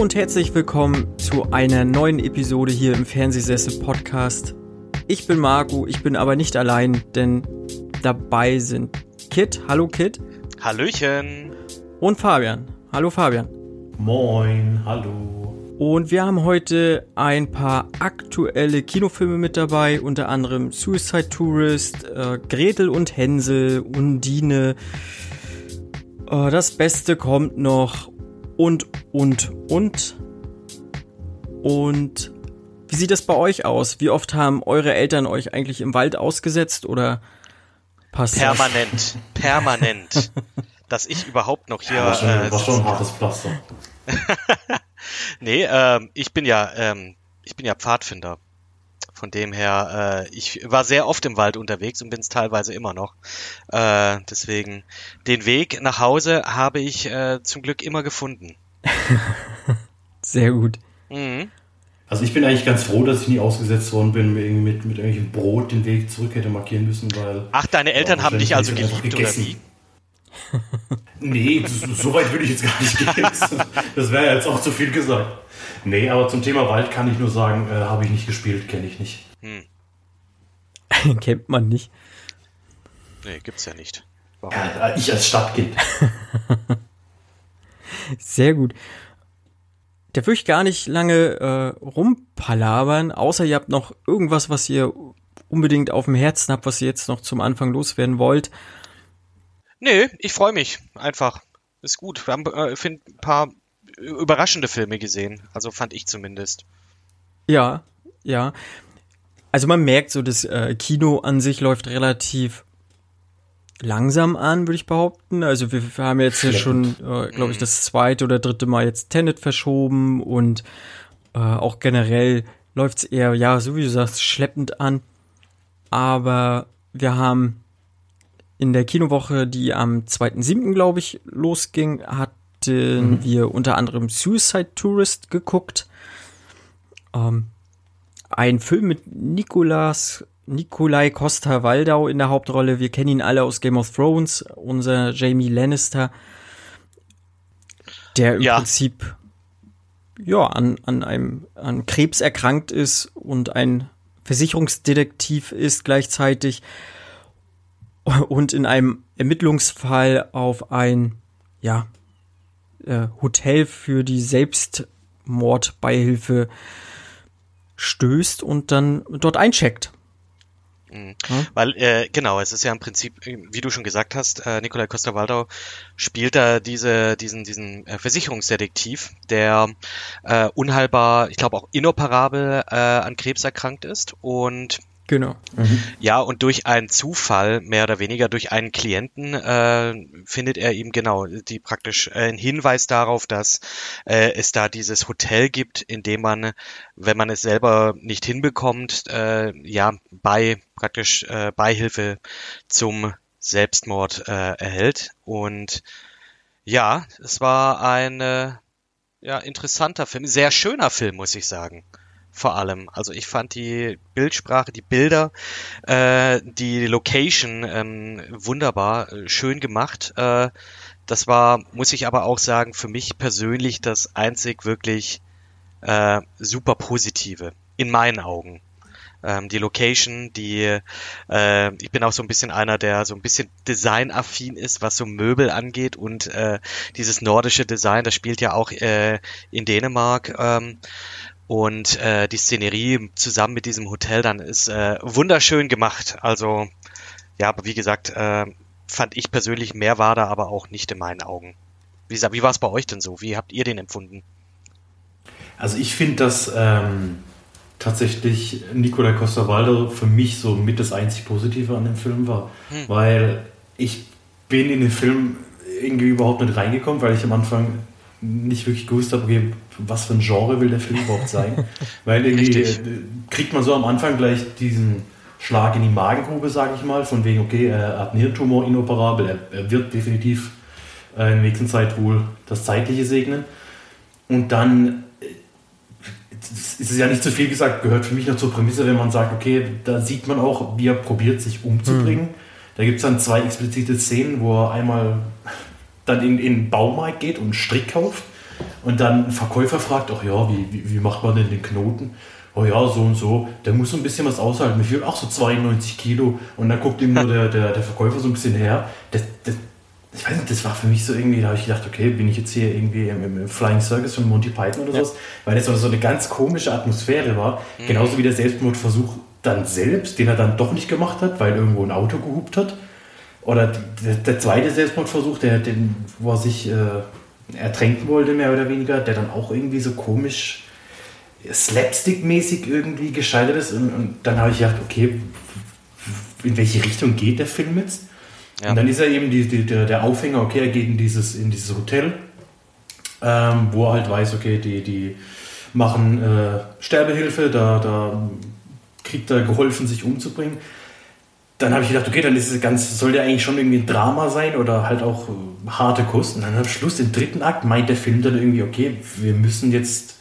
und herzlich willkommen zu einer neuen Episode hier im Fernsehsessel Podcast. Ich bin Marco, ich bin aber nicht allein, denn dabei sind Kit. Hallo Kit. Hallöchen. Und Fabian. Hallo Fabian. Moin, hallo. Und wir haben heute ein paar aktuelle Kinofilme mit dabei, unter anderem Suicide Tourist, äh, Gretel und Hänsel, Undine, äh, Das Beste kommt noch und, und, und. Und wie sieht das bei euch aus? Wie oft haben eure Eltern euch eigentlich im Wald ausgesetzt oder passt Permanent, das? permanent. dass ich überhaupt noch hier. Ja, war schon, äh, war schon ein hartes Pflaster. nee, ähm, ich bin ja, ähm, ich bin ja Pfadfinder. Von dem her, äh, ich war sehr oft im Wald unterwegs und bin es teilweise immer noch. Äh, deswegen, den Weg nach Hause habe ich äh, zum Glück immer gefunden. Sehr gut. Mhm. Also ich bin eigentlich ganz froh, dass ich nie ausgesetzt worden bin, mit, mit irgendwelchem Brot den Weg zurück hätte markieren müssen, weil... Ach, deine Eltern Ja, haben dich also geliebt, oder wie? Nee, so, weit würde ich jetzt gar nicht gehen. Das, das wäre jetzt auch zu viel gesagt. Nee, aber zum Thema Wald kann ich nur sagen, äh, habe ich nicht gespielt, kenne ich nicht. Hm. Kennt man nicht. Nee, gibt's ja nicht. Ja, ich als Stadtkind. Sehr gut. Da würde ich gar nicht lange äh, rumpalabern, außer ihr habt noch irgendwas, was ihr unbedingt auf dem Herzen habt, was ihr jetzt noch zum Anfang loswerden wollt. Nee, ich freue mich einfach. Ist gut. Wir haben, äh, find, ein paar überraschende Filme gesehen. Also fand ich zumindest. Ja, ja. Also man merkt so, das äh, Kino an sich läuft relativ langsam an, würde ich behaupten. Also wir, wir haben jetzt ja schon, äh, glaube ich, das zweite oder dritte Mal jetzt Tenet verschoben und äh, auch generell läuft's eher, ja, so wie du sagst, schleppend an. Aber wir haben in der Kinowoche, die am 2.7., glaube ich, losging, hatten wir unter anderem Suicide Tourist geguckt. Ähm, ein Film mit Nicolas, Nikolai Costa-Waldau in der Hauptrolle. Wir kennen ihn alle aus Game of Thrones, unser Jamie Lannister, der im Ja. Prinzip ja, an, an einem an Krebs erkrankt ist und ein Versicherungsdetektiv ist gleichzeitig und in einem Ermittlungsfall auf ein ja, äh, Hotel für die Selbstmordbeihilfe stößt und dann dort eincheckt. Mhm. Ja. Weil, äh, genau, es ist ja im Prinzip, äh, wie du schon gesagt hast, äh, Nikolai Costa-Waldau spielt da diese, diesen, diesen äh, Versicherungsdetektiv, der äh, unheilbar, ich glaube auch inoperabel äh, an Krebs erkrankt ist und Genau. Ja, und durch einen Zufall, mehr oder weniger durch einen Klienten, äh, findet er eben genau die praktisch äh, einen Hinweis darauf, dass äh, es da dieses Hotel gibt, in dem man, wenn man es selber nicht hinbekommt, äh, ja, bei praktisch äh, Beihilfe zum Selbstmord äh, erhält. Und ja, es war ein äh, ja, interessanter Film, sehr schöner Film, muss ich sagen vor allem. Also ich fand die Bildsprache, die Bilder, äh, die Location ähm, wunderbar, äh, schön gemacht. Äh, das war, muss ich aber auch sagen, für mich persönlich das einzig wirklich äh, super positive in meinen Augen. Ähm, die Location, die, äh, ich bin auch so ein bisschen einer, der so ein bisschen designaffin ist, was so Möbel angeht und äh, dieses nordische Design, das spielt ja auch äh, in Dänemark. Ähm, und äh, die Szenerie zusammen mit diesem Hotel dann ist äh, wunderschön gemacht. Also ja, aber wie gesagt, äh, fand ich persönlich mehr war da aber auch nicht in meinen Augen. Wie, wie war es bei euch denn so? Wie habt ihr den empfunden? Also ich finde, dass ähm, tatsächlich Nicolai Costa-Waldau für mich so mit das einzig Positive an dem Film war. Hm. Weil ich bin in den Film irgendwie überhaupt nicht reingekommen, weil ich am Anfang nicht wirklich gewusst habe, okay, was für ein Genre will der Film überhaupt sein. weil irgendwie Richtig. äh, kriegt man so am Anfang gleich diesen Schlag in die Magengrube, sage ich mal, von wegen, okay, er hat einen Hirntumor inoperabel, er, er wird definitiv äh, in der nächsten Zeit wohl das Zeitliche segnen. Und dann es ist ja nicht zu viel gesagt, gehört für mich noch zur Prämisse, wenn man sagt, okay, da sieht man auch, wie er probiert, sich umzubringen. Da gibt es dann zwei explizite Szenen, wo er einmal dann in, in den Baumarkt geht und einen Strick kauft Und dann ein Verkäufer fragt auch, ja, wie, wie, wie macht man denn den Knoten? Oh ja, so und so, der muss so ein bisschen was aushalten. Mir fehlt auch so 92 Kilo. Und dann guckt ihm nur der, der, der Verkäufer so ein bisschen her. Das, das, ich weiß nicht, das war für mich so irgendwie, da habe ich gedacht, okay, bin ich jetzt hier irgendwie im, im Flying Circus von Monty Python oder ja. sowas, weil das so eine ganz komische Atmosphäre war. Mhm. Genauso wie der Selbstmordversuch dann selbst, den er dann doch nicht gemacht hat, weil irgendwo ein Auto gehupt hat. Oder der, der zweite Selbstmordversuch, der, den, wo er sich äh, ertränken wollte, mehr oder weniger, der dann auch irgendwie so komisch slapstick-mäßig irgendwie gescheitert ist. Und, und dann habe ich gedacht, okay, in welche Richtung geht der Film jetzt? Ja. Und dann ist er eben die, die, der, der Aufhänger, okay, er geht in dieses, in dieses Hotel, ähm, wo er halt weiß, okay, die, die machen äh, Sterbehilfe, da, da kriegt er geholfen, sich umzubringen. Dann habe ich gedacht, okay, dann ist es ganz, soll der eigentlich schon irgendwie ein Drama sein oder halt auch äh, harte Kost. Und dann am Schluss, im dritten Akt, meint der Film dann irgendwie, okay, wir müssen jetzt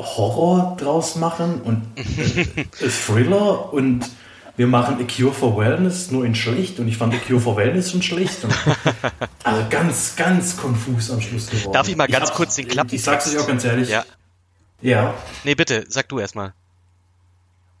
Horror draus machen und äh, Thriller und wir machen A Cure for Wellness nur in schlecht und ich fand A Cure for Wellness schon schlecht. Und, also ganz, ganz konfus am Schluss geworden. Darf ich mal ganz ich kurz den Klappen? Ich sag's euch auch ganz ehrlich. Ja. Ja. Nee, bitte, sag du erstmal.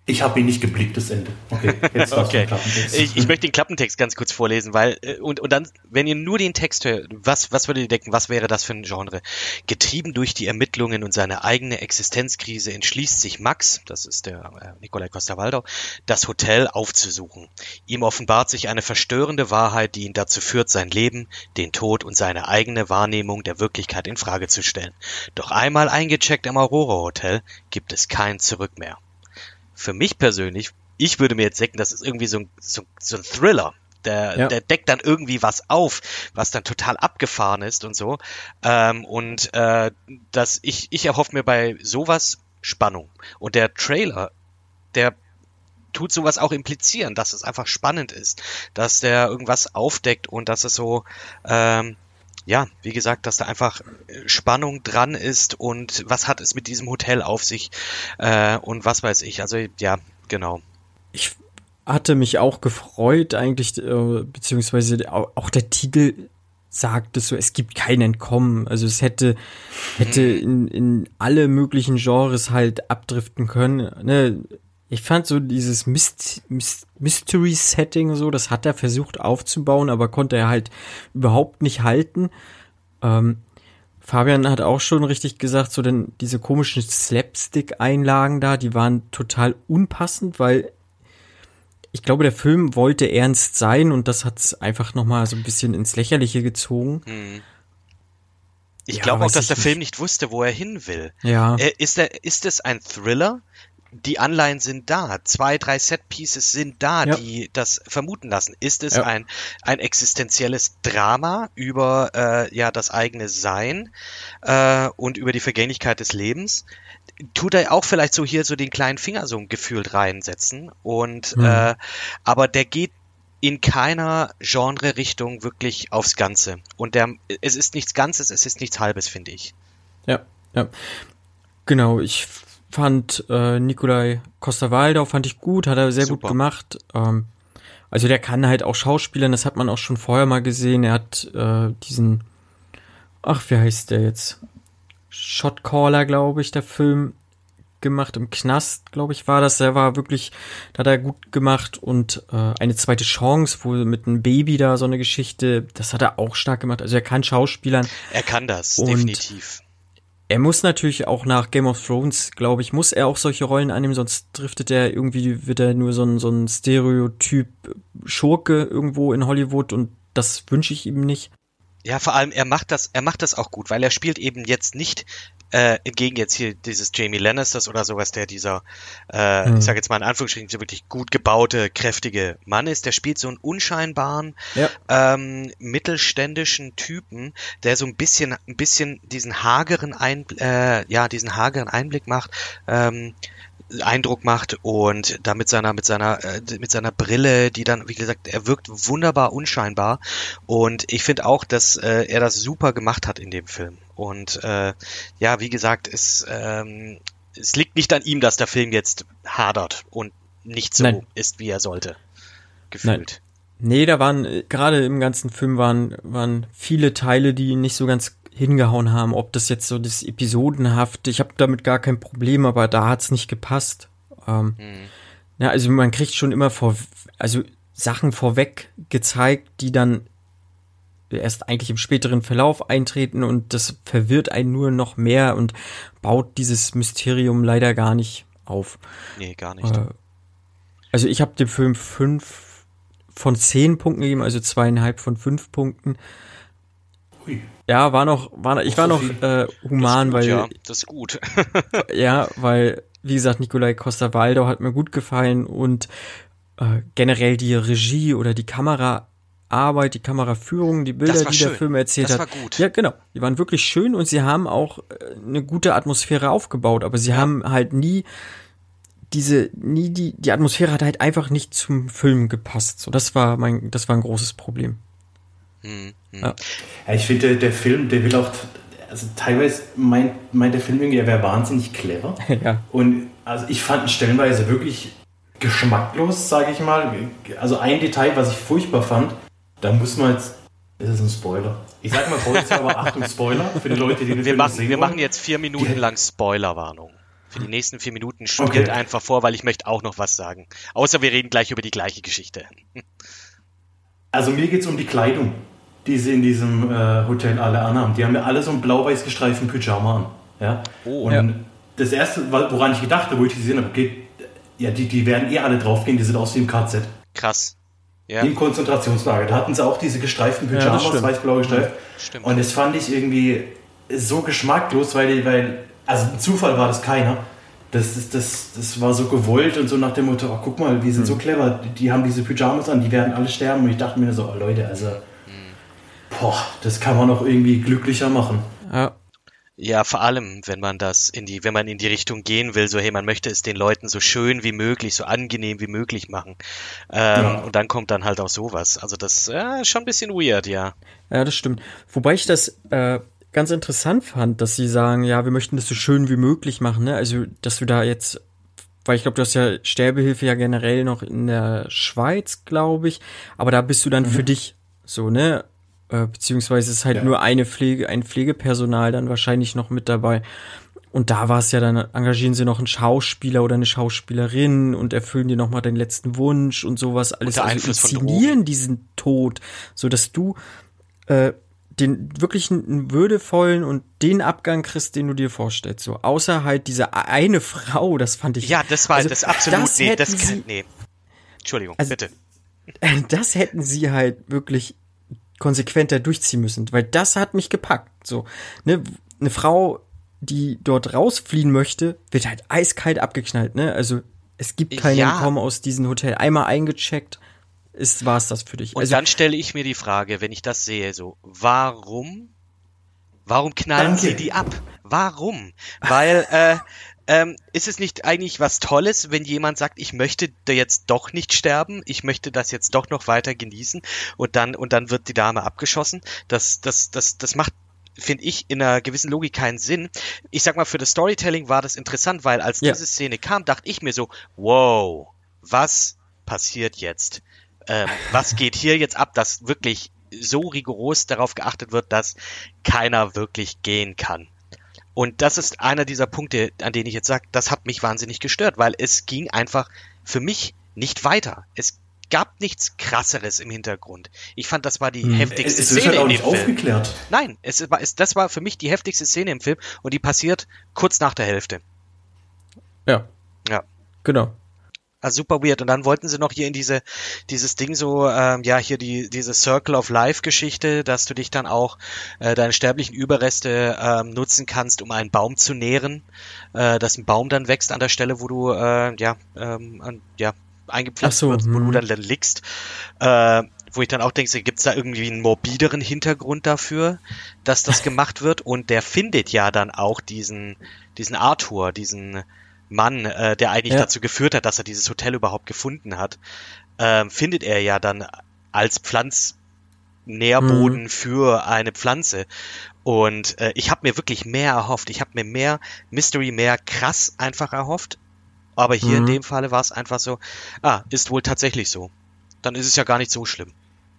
Ich habe ihn nicht geblickt, das Ende. Okay, jetzt okay. Ich, ich, möchte den Klappentext ganz kurz vorlesen, weil äh, und, und dann, wenn ihr nur den Text hört, was, was würdet ihr denken, was wäre das für ein Genre? Getrieben durch die Ermittlungen und seine eigene Existenzkrise entschließt sich Max, das ist der äh, Nikolai Costa-Waldau, das Hotel aufzusuchen. Ihm offenbart sich eine verstörende Wahrheit, die ihn dazu führt, sein Leben, den Tod und seine eigene Wahrnehmung der Wirklichkeit in Frage zu stellen. Doch einmal eingecheckt im Aurora Hotel gibt es kein Zurück mehr für mich persönlich, ich würde mir jetzt denken, das ist irgendwie so ein, so, so ein Thriller. Der, ja. der deckt dann irgendwie was auf, was dann total abgefahren ist und so. Ähm, und äh, dass ich, ich erhoffe mir bei sowas Spannung. Und der Trailer, der tut sowas auch implizieren, dass es einfach spannend ist, dass der irgendwas aufdeckt und dass es so ähm, ja, wie gesagt, dass da einfach äh, Spannung dran ist und was hat es mit diesem Hotel auf sich äh, und was weiß ich. Also ja, genau. Ich hatte mich auch gefreut eigentlich, äh, beziehungsweise auch der Titel sagt es so, es gibt kein Entkommen. Also es hätte, hätte hm. in, in alle möglichen Genres halt abdriften können. Ne? Ich fand so dieses Myst Myst Mystery-Setting so, das hat er versucht aufzubauen, aber konnte er halt überhaupt nicht halten. Ähm, Fabian hat auch schon richtig gesagt, so denn diese komischen Slapstick-Einlagen da, die waren total unpassend, weil ich glaube, der Film wollte ernst sein und das hat es einfach nochmal so ein bisschen ins Lächerliche gezogen. Hm. Ich ja, glaube auch, dass der nicht. Film nicht wusste, wo er hin will. Ja. Äh, ist, der, ist es ein Thriller? Die Anleihen sind da, zwei, drei Set-Pieces sind da, ja. die das vermuten lassen. Ist es ja. ein, ein existenzielles Drama über äh, ja das eigene Sein äh, und über die Vergänglichkeit des Lebens? Tut er auch vielleicht so hier so den kleinen Finger so gefühlt reinsetzen und mhm. äh, aber der geht in keiner Genre-Richtung wirklich aufs Ganze. Und der, es ist nichts Ganzes, es ist nichts Halbes, finde ich. Ja, ja. Genau, ich fand äh, Nikolai Costa-Waldau fand ich gut, hat er sehr Super. gut gemacht. Ähm, also der kann halt auch Schauspielern, das hat man auch schon vorher mal gesehen. Er hat äh, diesen, ach, wie heißt der jetzt? Shotcaller, glaube ich, der Film gemacht im Knast, glaube ich, war das. Der war wirklich, da hat er gut gemacht und äh, eine zweite Chance, wo mit einem Baby da so eine Geschichte, das hat er auch stark gemacht. Also er kann Schauspielern. Er kann das, definitiv. Er muss natürlich auch nach Game of Thrones, glaube ich, muss er auch solche Rollen annehmen, sonst driftet er irgendwie, wird er nur so ein, so ein Stereotyp Schurke irgendwo in Hollywood und das wünsche ich ihm nicht. Ja, vor allem er macht das, er macht das auch gut, weil er spielt eben jetzt nicht äh, entgegen jetzt hier dieses Jamie Lannisters oder sowas, der dieser, äh, hm. ich sage jetzt mal in Anführungsstrichen, so wirklich gut gebaute, kräftige Mann ist. Der spielt so einen unscheinbaren, ja. ähm, mittelständischen Typen, der so ein bisschen, ein bisschen diesen hageren Ein, äh, ja, diesen hageren Einblick macht. Ähm, Eindruck macht und da mit seiner mit seiner äh, mit seiner Brille, die dann wie gesagt, er wirkt wunderbar unscheinbar und ich finde auch, dass äh, er das super gemacht hat in dem Film und äh, ja, wie gesagt, es ähm, es liegt nicht an ihm, dass der Film jetzt hadert und nicht so Nein. ist, wie er sollte. Gefühlt. Nein. Nee, da waren, äh, gerade im ganzen Film waren, waren viele Teile, die nicht so ganz hingehauen haben, ob das jetzt so das Episodenhaft, ich habe damit gar kein Problem, aber da hat's nicht gepasst. Ähm, mhm. Ja, also man kriegt schon immer vor, also Sachen vorweg gezeigt, die dann erst eigentlich im späteren Verlauf eintreten und das verwirrt einen nur noch mehr und baut dieses Mysterium leider gar nicht auf. Nee, gar nicht. Äh, also ich habe dem Film fünf von zehn Punkten gegeben, also zweieinhalb von fünf Punkten. Ui. Ja, war noch, war, ich war noch äh, human, gut, weil. Ja, das ist gut. ja, weil, wie gesagt, Nikolai Costa-Waldau hat mir gut gefallen und äh, generell die Regie oder die Kameraarbeit, die Kameraführung, die Bilder, die der Film erzählt das hat. War gut. Ja, genau. Die waren wirklich schön und sie haben auch äh, eine gute Atmosphäre aufgebaut, aber sie ja. haben halt nie diese, nie die, die Atmosphäre hat halt einfach nicht zum Film gepasst. So, das war mein, das war ein großes Problem. Hm, hm. Ja. ja. ich finde, der, der Film, der will auch, also teilweise meint, meint der Film irgendwie, er wäre wahnsinnig clever. ja. Und also ich fand ihn stellenweise wirklich geschmacklos, sage ich mal. Also ein Detail, was ich furchtbar fand, da muss man jetzt. Das ist ein Spoiler. Ich sag mal aber Achtung, Spoiler für die Leute, die den wir Film machen, sehen Wir wollen. machen jetzt vier Minuten lang Spoilerwarnung. Für die nächsten vier Minuten spielt okay. einfach vor, weil ich möchte auch noch was sagen. Außer wir reden gleich über die gleiche Geschichte. Also mir geht es um die Kleidung, die sie in diesem äh, Hotel alle anhaben. Die haben ja alle so einen blau-weiß gestreiften Pyjama an. Ja? Oh, Und ja. das erste, woran ich gedacht habe, wo ich die gesehen habe, okay, ja, die, die werden eh alle draufgehen, die sind aus wie im KZ. Krass. Ja. Im Konzentrationslager. Da hatten sie auch diese gestreiften Pyjamas, ja, weiß-blau gestreift. Stimmt. Und das fand ich irgendwie so geschmacklos, weil, weil also ein Zufall war das keiner. Das, das, das, das war so gewollt und so nach dem Motto, oh, guck mal, wir sind hm. so clever, die haben diese Pyjamas an, die werden alle sterben. Und ich dachte mir so, oh, Leute, also, hm. boah, das kann man noch irgendwie glücklicher machen. Ja. Ja, vor allem, wenn man das in die, wenn man in die Richtung gehen will, so hey, man möchte es den Leuten so schön wie möglich, so angenehm wie möglich machen. Ähm, ja. Und dann kommt dann halt auch sowas. Also das äh, ist schon ein bisschen weird, ja. Ja, das stimmt. Wobei ich das äh, ganz interessant fand, dass sie sagen, ja, wir möchten das so schön wie möglich machen, ne? Also, dass du da jetzt, weil ich glaube, du hast ja Sterbehilfe ja generell noch in der Schweiz, glaube ich, aber da bist du dann mhm. für dich so, ne? Äh, beziehungsweise ist halt ja. nur eine Pflege, ein Pflegepersonal dann wahrscheinlich noch mit dabei. Und da war es ja, dann engagieren sie noch einen Schauspieler oder eine Schauspielerin und erfüllen dir nochmal deinen letzten Wunsch und sowas. Alles also inszenieren diesen Tod, so dass du äh, den wirklich einen würdevollen und den Abgang kriegst, den du dir vorstellst. So, außer halt diese eine Frau, das fand ich. Ja, das war also, das absolut, das nee, das kann, nee. Entschuldigung, also, bitte. Das hätten sie halt wirklich konsequenter durchziehen müssen, weil das hat mich gepackt. So, ne, eine Frau, die dort rausfliehen möchte, wird halt eiskalt abgeknallt, ne? Also es gibt keinen ja. Entkommen aus diesem Hotel. Einmal eingecheckt, ist war's das für dich. Und also, dann stelle ich mir die Frage, wenn ich das sehe, so, warum, warum knallen Danke. sie die ab? Warum? Weil äh, ähm, ist es nicht eigentlich was Tolles, wenn jemand sagt, ich möchte jetzt doch nicht sterben, ich möchte das jetzt doch noch weiter genießen und dann und dann wird die Dame abgeschossen? Das das das das macht finde ich in einer gewissen Logik keinen Sinn. Ich sag mal, für das Storytelling war das interessant, weil als ja. diese Szene kam, dachte ich mir so, wow, was passiert jetzt? Ähm, was geht hier jetzt ab, dass wirklich so rigoros darauf geachtet wird, dass keiner wirklich gehen kann? Und das ist einer dieser Punkte, an denen ich jetzt sage, das hat mich wahnsinnig gestört, weil es ging einfach für mich nicht weiter. Es gab nichts krasseres im Hintergrund. Ich fand, das war die hm. heftigste es, es Szene halt auch nicht Film. aufgeklärt. Nein, es war, es, das war für mich die heftigste Szene im Film und die passiert kurz nach der Hälfte. Ja. Ja. Genau. Also super weird. Und dann wollten sie noch hier in diese, dieses Ding so, ähm, ja, hier die, diese Circle of Life Geschichte, dass du dich dann auch äh, deine sterblichen Überreste ähm, nutzen kannst, um einen Baum zu nähren, äh, dass ein Baum dann wächst an der Stelle, wo du, äh, ja, ähm, an, ja, eingepflanzt so, wird, wo du hm. dann, dann liegst. Äh, wo ich dann auch denke, gibt es da irgendwie einen morbideren Hintergrund dafür, dass das gemacht wird? Und der findet ja dann auch diesen, diesen Arthur, diesen Mann, äh, der eigentlich ja. dazu geführt hat, dass er dieses Hotel überhaupt gefunden hat, äh, findet er ja dann als Pflanznährboden mhm. für eine Pflanze. Und äh, ich habe mir wirklich mehr erhofft. Ich habe mir mehr Mystery, mehr krass einfach erhofft. Aber hier mhm. in dem Falle war es einfach so, ah, ist wohl tatsächlich so. Dann ist es ja gar nicht so schlimm.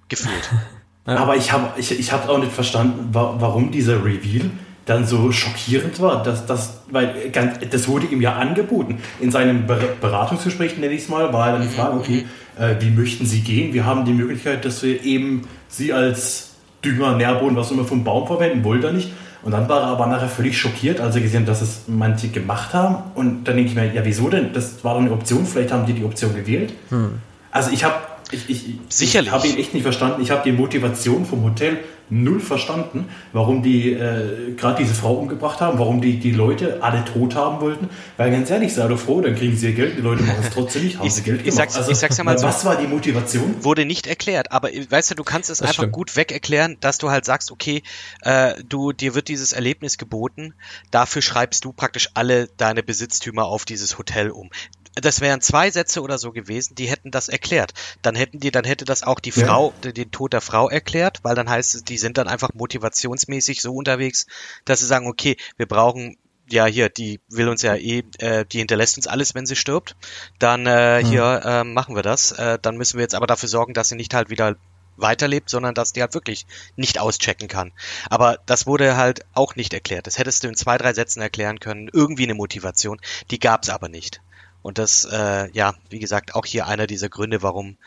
Gefühlt. Aber ich habe ich, ich hab auch nicht verstanden, warum dieser Reveal dann so schockierend war. Dass, dass, weil das wurde ihm ja angeboten. In seinem Beratungsgespräch, nenne ich es mal, war dann die Frage, okay, äh, wie möchten Sie gehen? Wir haben die Möglichkeit, dass wir eben Sie als Dünger, Nährboden, was immer vom Baum verwenden, wollte er nicht. Und dann war er aber nachher völlig schockiert, als er gesehen hat, dass es manche gemacht haben. Und dann denke ich mir, ja, wieso denn? Das war doch eine Option, vielleicht haben die die Option gewählt. Hm. Also ich habe ich, ich, Sicherlich. Ich habe ihn echt nicht verstanden. Ich habe die Motivation vom Hotel null verstanden, warum die äh, gerade diese Frau umgebracht haben, warum die die Leute alle tot haben wollten. Weil ganz ehrlich, sei doch froh, dann kriegen sie ihr Geld, die Leute machen es trotzdem nicht, haben ich, sie Geld gemacht. Ich sag's, also, ich sag's ja mal so. Was war die Motivation? Wurde nicht erklärt, aber weißt du, du kannst es das einfach stimmt. gut weg erklären, dass du halt sagst, okay, äh, du, dir wird dieses Erlebnis geboten, dafür schreibst du praktisch alle deine Besitztümer auf dieses Hotel um das wären zwei Sätze oder so gewesen, die hätten das erklärt. Dann hätten die, dann hätte das auch die ja. Frau, den Tod der Frau erklärt, weil dann heißt es, die sind dann einfach motivationsmäßig so unterwegs, dass sie sagen, okay, wir brauchen ja hier, die will uns ja eh, äh, die hinterlässt uns alles, wenn sie stirbt. Dann äh, mhm. hier äh, machen wir das. Äh, dann müssen wir jetzt aber dafür sorgen, dass sie nicht halt wieder weiterlebt, sondern dass die halt wirklich nicht auschecken kann. Aber das wurde halt auch nicht erklärt. Das hättest du in zwei, drei Sätzen erklären können. Irgendwie eine Motivation. Die gab's aber nicht. Und das, äh, ja, wie gesagt, auch hier einer dieser Gründe, warum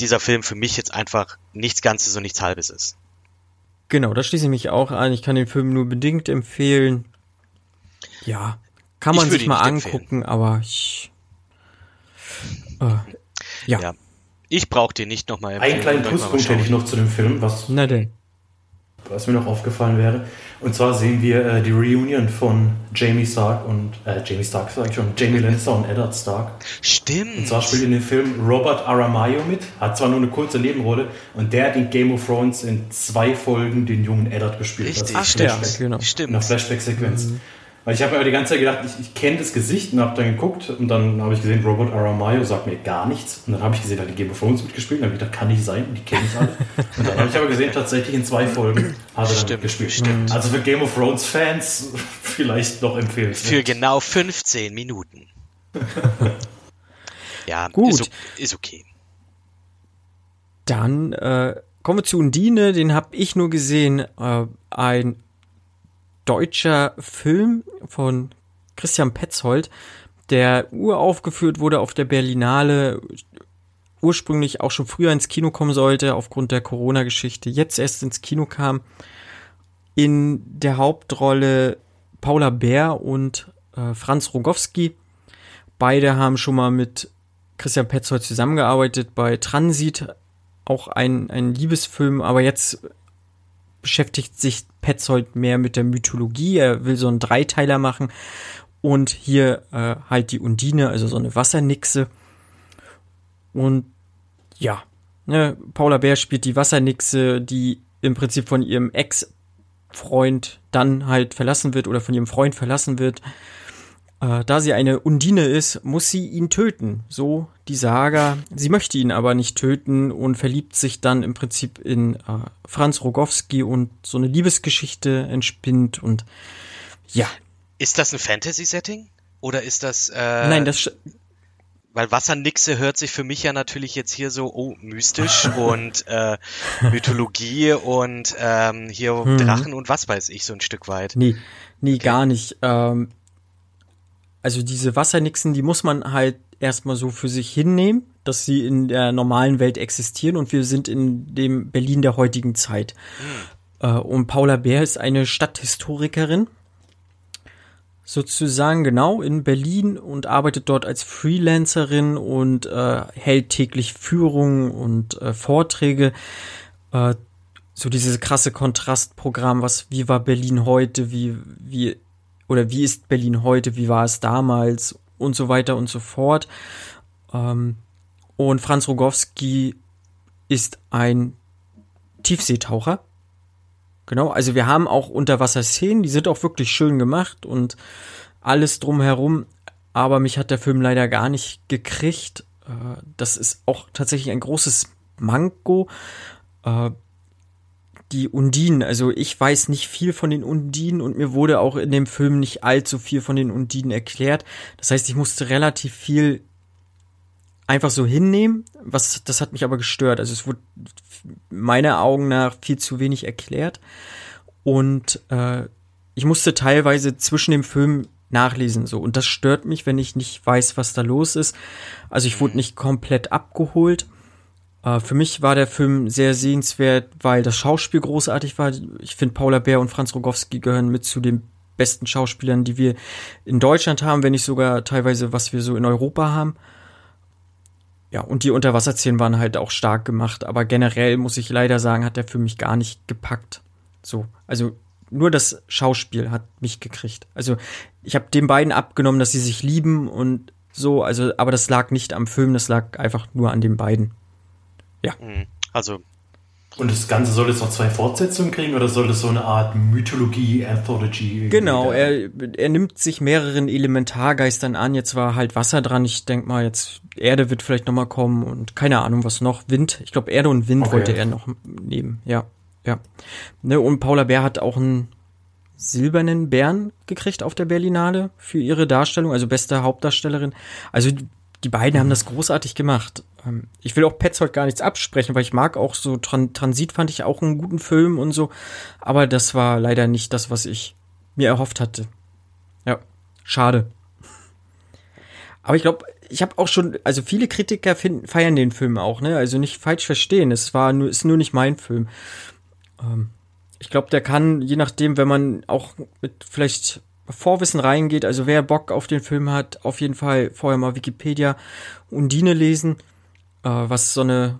dieser Film für mich jetzt einfach nichts Ganzes und nichts Halbes ist. Genau, da schließe ich mich auch an. Ich kann den Film nur bedingt empfehlen. Ja, kann man sich mal angucken, empfehlen. aber ich. Äh, ja. ja. Ich brauche den nicht nochmal empfehlen. Einen kleinen Pluspunkt hätte ich noch zu dem Film, was, Na denn. Was mir noch aufgefallen wäre. Und zwar sehen wir äh, die Reunion von Jamie Stark und äh, Jamie Stark sag ich schon, Jamie Lannister und Eddard Stark. Stimmt. Und zwar spielt in dem Film Robert Aramayo mit, hat zwar nur eine kurze Nebenrolle und der hat in Game of Thrones in zwei Folgen den jungen Eddard gespielt. Richtig, Ach, stimmt. Genau. stimmt. In einer Flashback-Sequenz. Mhm. Weil ich habe mir die ganze Zeit gedacht, ich, ich kenne das Gesicht und habe dann geguckt und dann habe ich gesehen, Robert Aramayo sagt mir gar nichts. Und dann habe ich gesehen, hat die Game of Thrones mitgespielt und dann habe ich gedacht, kann nicht sein, die kenne ich alle. und dann habe ich aber gesehen, tatsächlich in zwei Folgen hat er dann stimmt, gespielt. Stimmt. Also für Game of Thrones Fans vielleicht noch empfehlenswert. Für genau 15 Minuten. ja, Gut. Ist, ist okay. Dann äh, kommen wir zu Undine, den habe ich nur gesehen. Äh, ein deutscher Film von Christian Petzold, der uraufgeführt wurde auf der Berlinale, ursprünglich auch schon früher ins Kino kommen sollte, aufgrund der Corona-Geschichte, jetzt erst ins Kino kam. In der Hauptrolle Paula Bär und äh, Franz Rogowski. Beide haben schon mal mit Christian Petzold zusammengearbeitet bei Transit, auch ein, ein Liebesfilm, aber jetzt beschäftigt sich Petzold mehr mit der Mythologie. Er will so einen Dreiteiler machen. Und hier äh, halt die Undine, also so eine Wassernixe. Und ja, ne, Paula Bär spielt die Wassernixe, die im Prinzip von ihrem Ex-Freund dann halt verlassen wird oder von ihrem Freund verlassen wird. Äh, da sie eine Undine ist, muss sie ihn töten. So die Saga. Sie möchte ihn aber nicht töten und verliebt sich dann im Prinzip in äh, Franz Rogowski und so eine Liebesgeschichte entspinnt und ja. Ist das ein Fantasy-Setting? Oder ist das. Äh, Nein, das. Weil Wassernixe hört sich für mich ja natürlich jetzt hier so, oh, mystisch und äh, Mythologie und ähm, hier hm. Drachen und was weiß ich, so ein Stück weit. Nee, nee, okay. gar nicht. Ähm, also diese Wassernixen, die muss man halt erstmal so für sich hinnehmen, dass sie in der normalen Welt existieren und wir sind in dem Berlin der heutigen Zeit. Mhm. Und Paula Bär ist eine Stadthistorikerin, sozusagen genau in Berlin und arbeitet dort als Freelancerin und äh, hält täglich Führungen und äh, Vorträge. Äh, so dieses krasse Kontrastprogramm, was wie war Berlin heute, wie wie oder wie ist Berlin heute, wie war es damals und so weiter und so fort. Ähm, und Franz Rogowski ist ein Tiefseetaucher. Genau, also wir haben auch Unterwasserszenen, die sind auch wirklich schön gemacht und alles drumherum, aber mich hat der Film leider gar nicht gekriegt. Äh, das ist auch tatsächlich ein großes Manko. Die Undinen. Also ich weiß nicht viel von den Undinen und mir wurde auch in dem Film nicht allzu viel von den Undinen erklärt. Das heißt, ich musste relativ viel einfach so hinnehmen. Was, das hat mich aber gestört. Also es wurde meiner Augen nach viel zu wenig erklärt. Und äh, ich musste teilweise zwischen dem Film nachlesen so und das stört mich, wenn ich nicht weiß, was da los ist. Also ich wurde nicht komplett abgeholt. Äh, für mich war der Film sehr sehenswert, weil das Schauspiel großartig war. Ich finde Paula Bär und Franz Rogowski gehören mit zu den besten Schauspielern, die wir in Deutschland haben, wenn nicht sogar teilweise was wir so in Europa haben. Ja, und die Unterwasserszenen waren halt auch stark gemacht, aber generell muss ich leider sagen, hat der für mich gar nicht gepackt. So, also nur das Schauspiel hat mich gekriegt. Also ich habe den beiden abgenommen, dass sie sich lieben und so, also, aber das lag nicht am Film, das lag einfach nur an den beiden. Ja. Mhm. Also. Und das Ganze soll es noch zwei Fortsetzungen kriegen oder soll das so eine Art Mythologie, Anthology? Genau, er, er nimmt sich mehreren Elementargeistern an. Jetzt war halt Wasser dran. Ich denk mal, jetzt Erde wird vielleicht nochmal kommen und keine Ahnung, was noch. Wind. Ich glaube, Erde und Wind okay. wollte er noch nehmen. Ja, ja. Ne, und Paula Bär hat auch einen silbernen Bären gekriegt auf der Berlinale für ihre Darstellung, also beste Hauptdarstellerin. Also die beiden haben das großartig gemacht. Ähm, ich will auch Petzold gar nichts absprechen, weil ich mag auch so Tran Transit fand ich auch einen guten Film und so, aber das war leider nicht das, was ich mir erhofft hatte. Ja, schade. Aber ich glaube, ich habe auch schon, also viele Kritiker finden, feiern den Film auch, ne? Also nicht falsch verstehen. Es war nur, ist nur nicht mein Film. Ähm, ich glaube, der kann, je nachdem, wenn man auch mit vielleicht Vorwissen reingeht, also wer Bock auf den Film hat, auf jeden Fall vorher mal Wikipedia Undine lesen, äh, was so eine,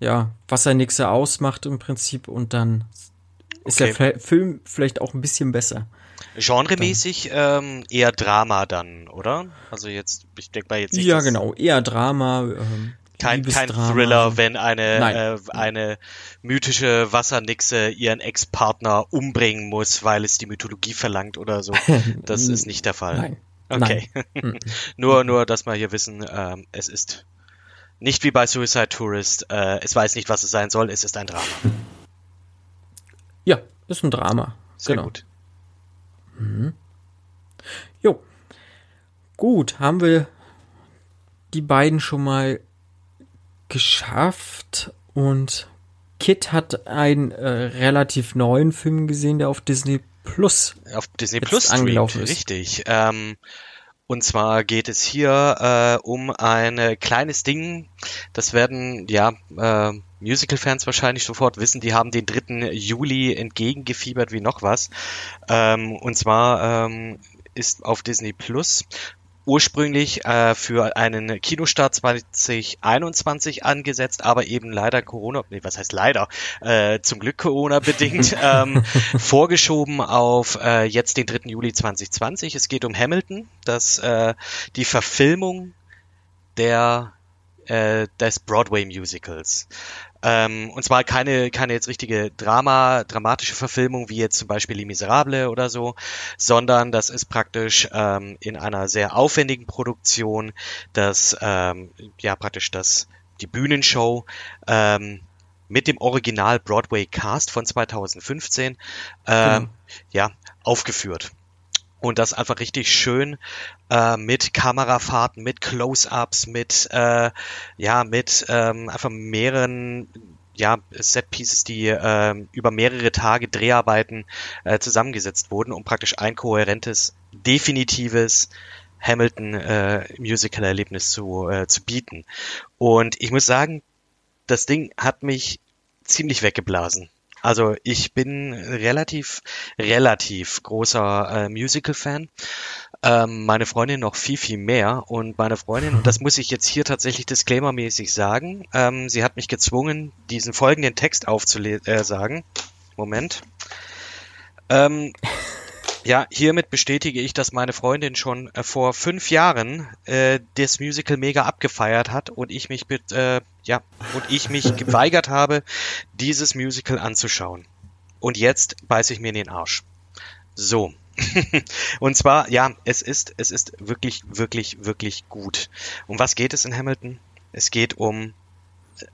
ja, Wassernixe ausmacht im Prinzip und dann ist okay. der Film vielleicht auch ein bisschen besser. Genremäßig ähm, eher Drama dann, oder? Also jetzt, ich denke mal jetzt nicht. Ja, genau, eher Drama. Ähm, kein, kein Thriller, wenn eine, äh, eine mythische Wassernixe ihren Ex-Partner umbringen muss, weil es die Mythologie verlangt oder so. Das ist nicht der Fall. Nein. Okay. Nein. nur, nur, dass wir hier wissen, ähm, es ist nicht wie bei Suicide Tourist. Äh, es weiß nicht, was es sein soll. Es ist ein Drama. Ja, ist ein Drama. Sehr genau. gut. Mhm. Jo. Gut, haben wir die beiden schon mal geschafft und Kit hat einen äh, relativ neuen Film gesehen, der auf Disney Plus auf Disney Plus angelaufen ist. Richtig. Ähm, und zwar geht es hier äh, um ein kleines Ding. Das werden ja äh, Musical-Fans wahrscheinlich sofort wissen. Die haben den 3. Juli entgegengefiebert wie noch was. Ähm, und zwar ähm, ist auf Disney Plus ursprünglich äh, für einen Kinostart 2021 angesetzt, aber eben leider Corona, nee, was heißt leider, äh, zum Glück Corona bedingt, ähm, vorgeschoben auf äh, jetzt den 3. Juli 2020. Es geht um Hamilton, das äh, die Verfilmung der äh, des Broadway Musicals. Ähm, und zwar keine, keine jetzt richtige Drama, dramatische Verfilmung wie jetzt zum Beispiel Les Miserables oder so, sondern das ist praktisch ähm, in einer sehr aufwendigen Produktion, das ähm, ja praktisch das die Bühnenshow ähm, mit dem Original Broadway Cast von 2015 ähm, genau. ja aufgeführt und das einfach richtig schön äh, mit Kamerafahrten, mit Close-ups, mit äh, ja mit ähm, einfach mehreren ja, Set-Pieces, die äh, über mehrere Tage Dreharbeiten äh, zusammengesetzt wurden, um praktisch ein kohärentes, definitives Hamilton äh, zu, äh, zu bieten. Und ich muss sagen, das Ding hat mich ziemlich weggeblasen. Also ich bin relativ, relativ großer äh, Musical-Fan. Ähm, meine Freundin noch viel, viel mehr. Und meine Freundin, und das muss ich jetzt hier tatsächlich disclaimermäßig sagen, ähm, sie hat mich gezwungen, diesen folgenden Text aufzusagen. Äh, Moment. Ähm, ja, hiermit bestätige ich, dass meine Freundin schon äh, vor fünf Jahren äh, das Musical mega abgefeiert hat und ich mich äh, ja, und ich mich geweigert habe, dieses Musical anzuschauen. Und jetzt beiße ich mir in den Arsch. So. und zwar, ja, es ist, es ist wirklich, wirklich, wirklich gut. Um was geht es in Hamilton? Es geht um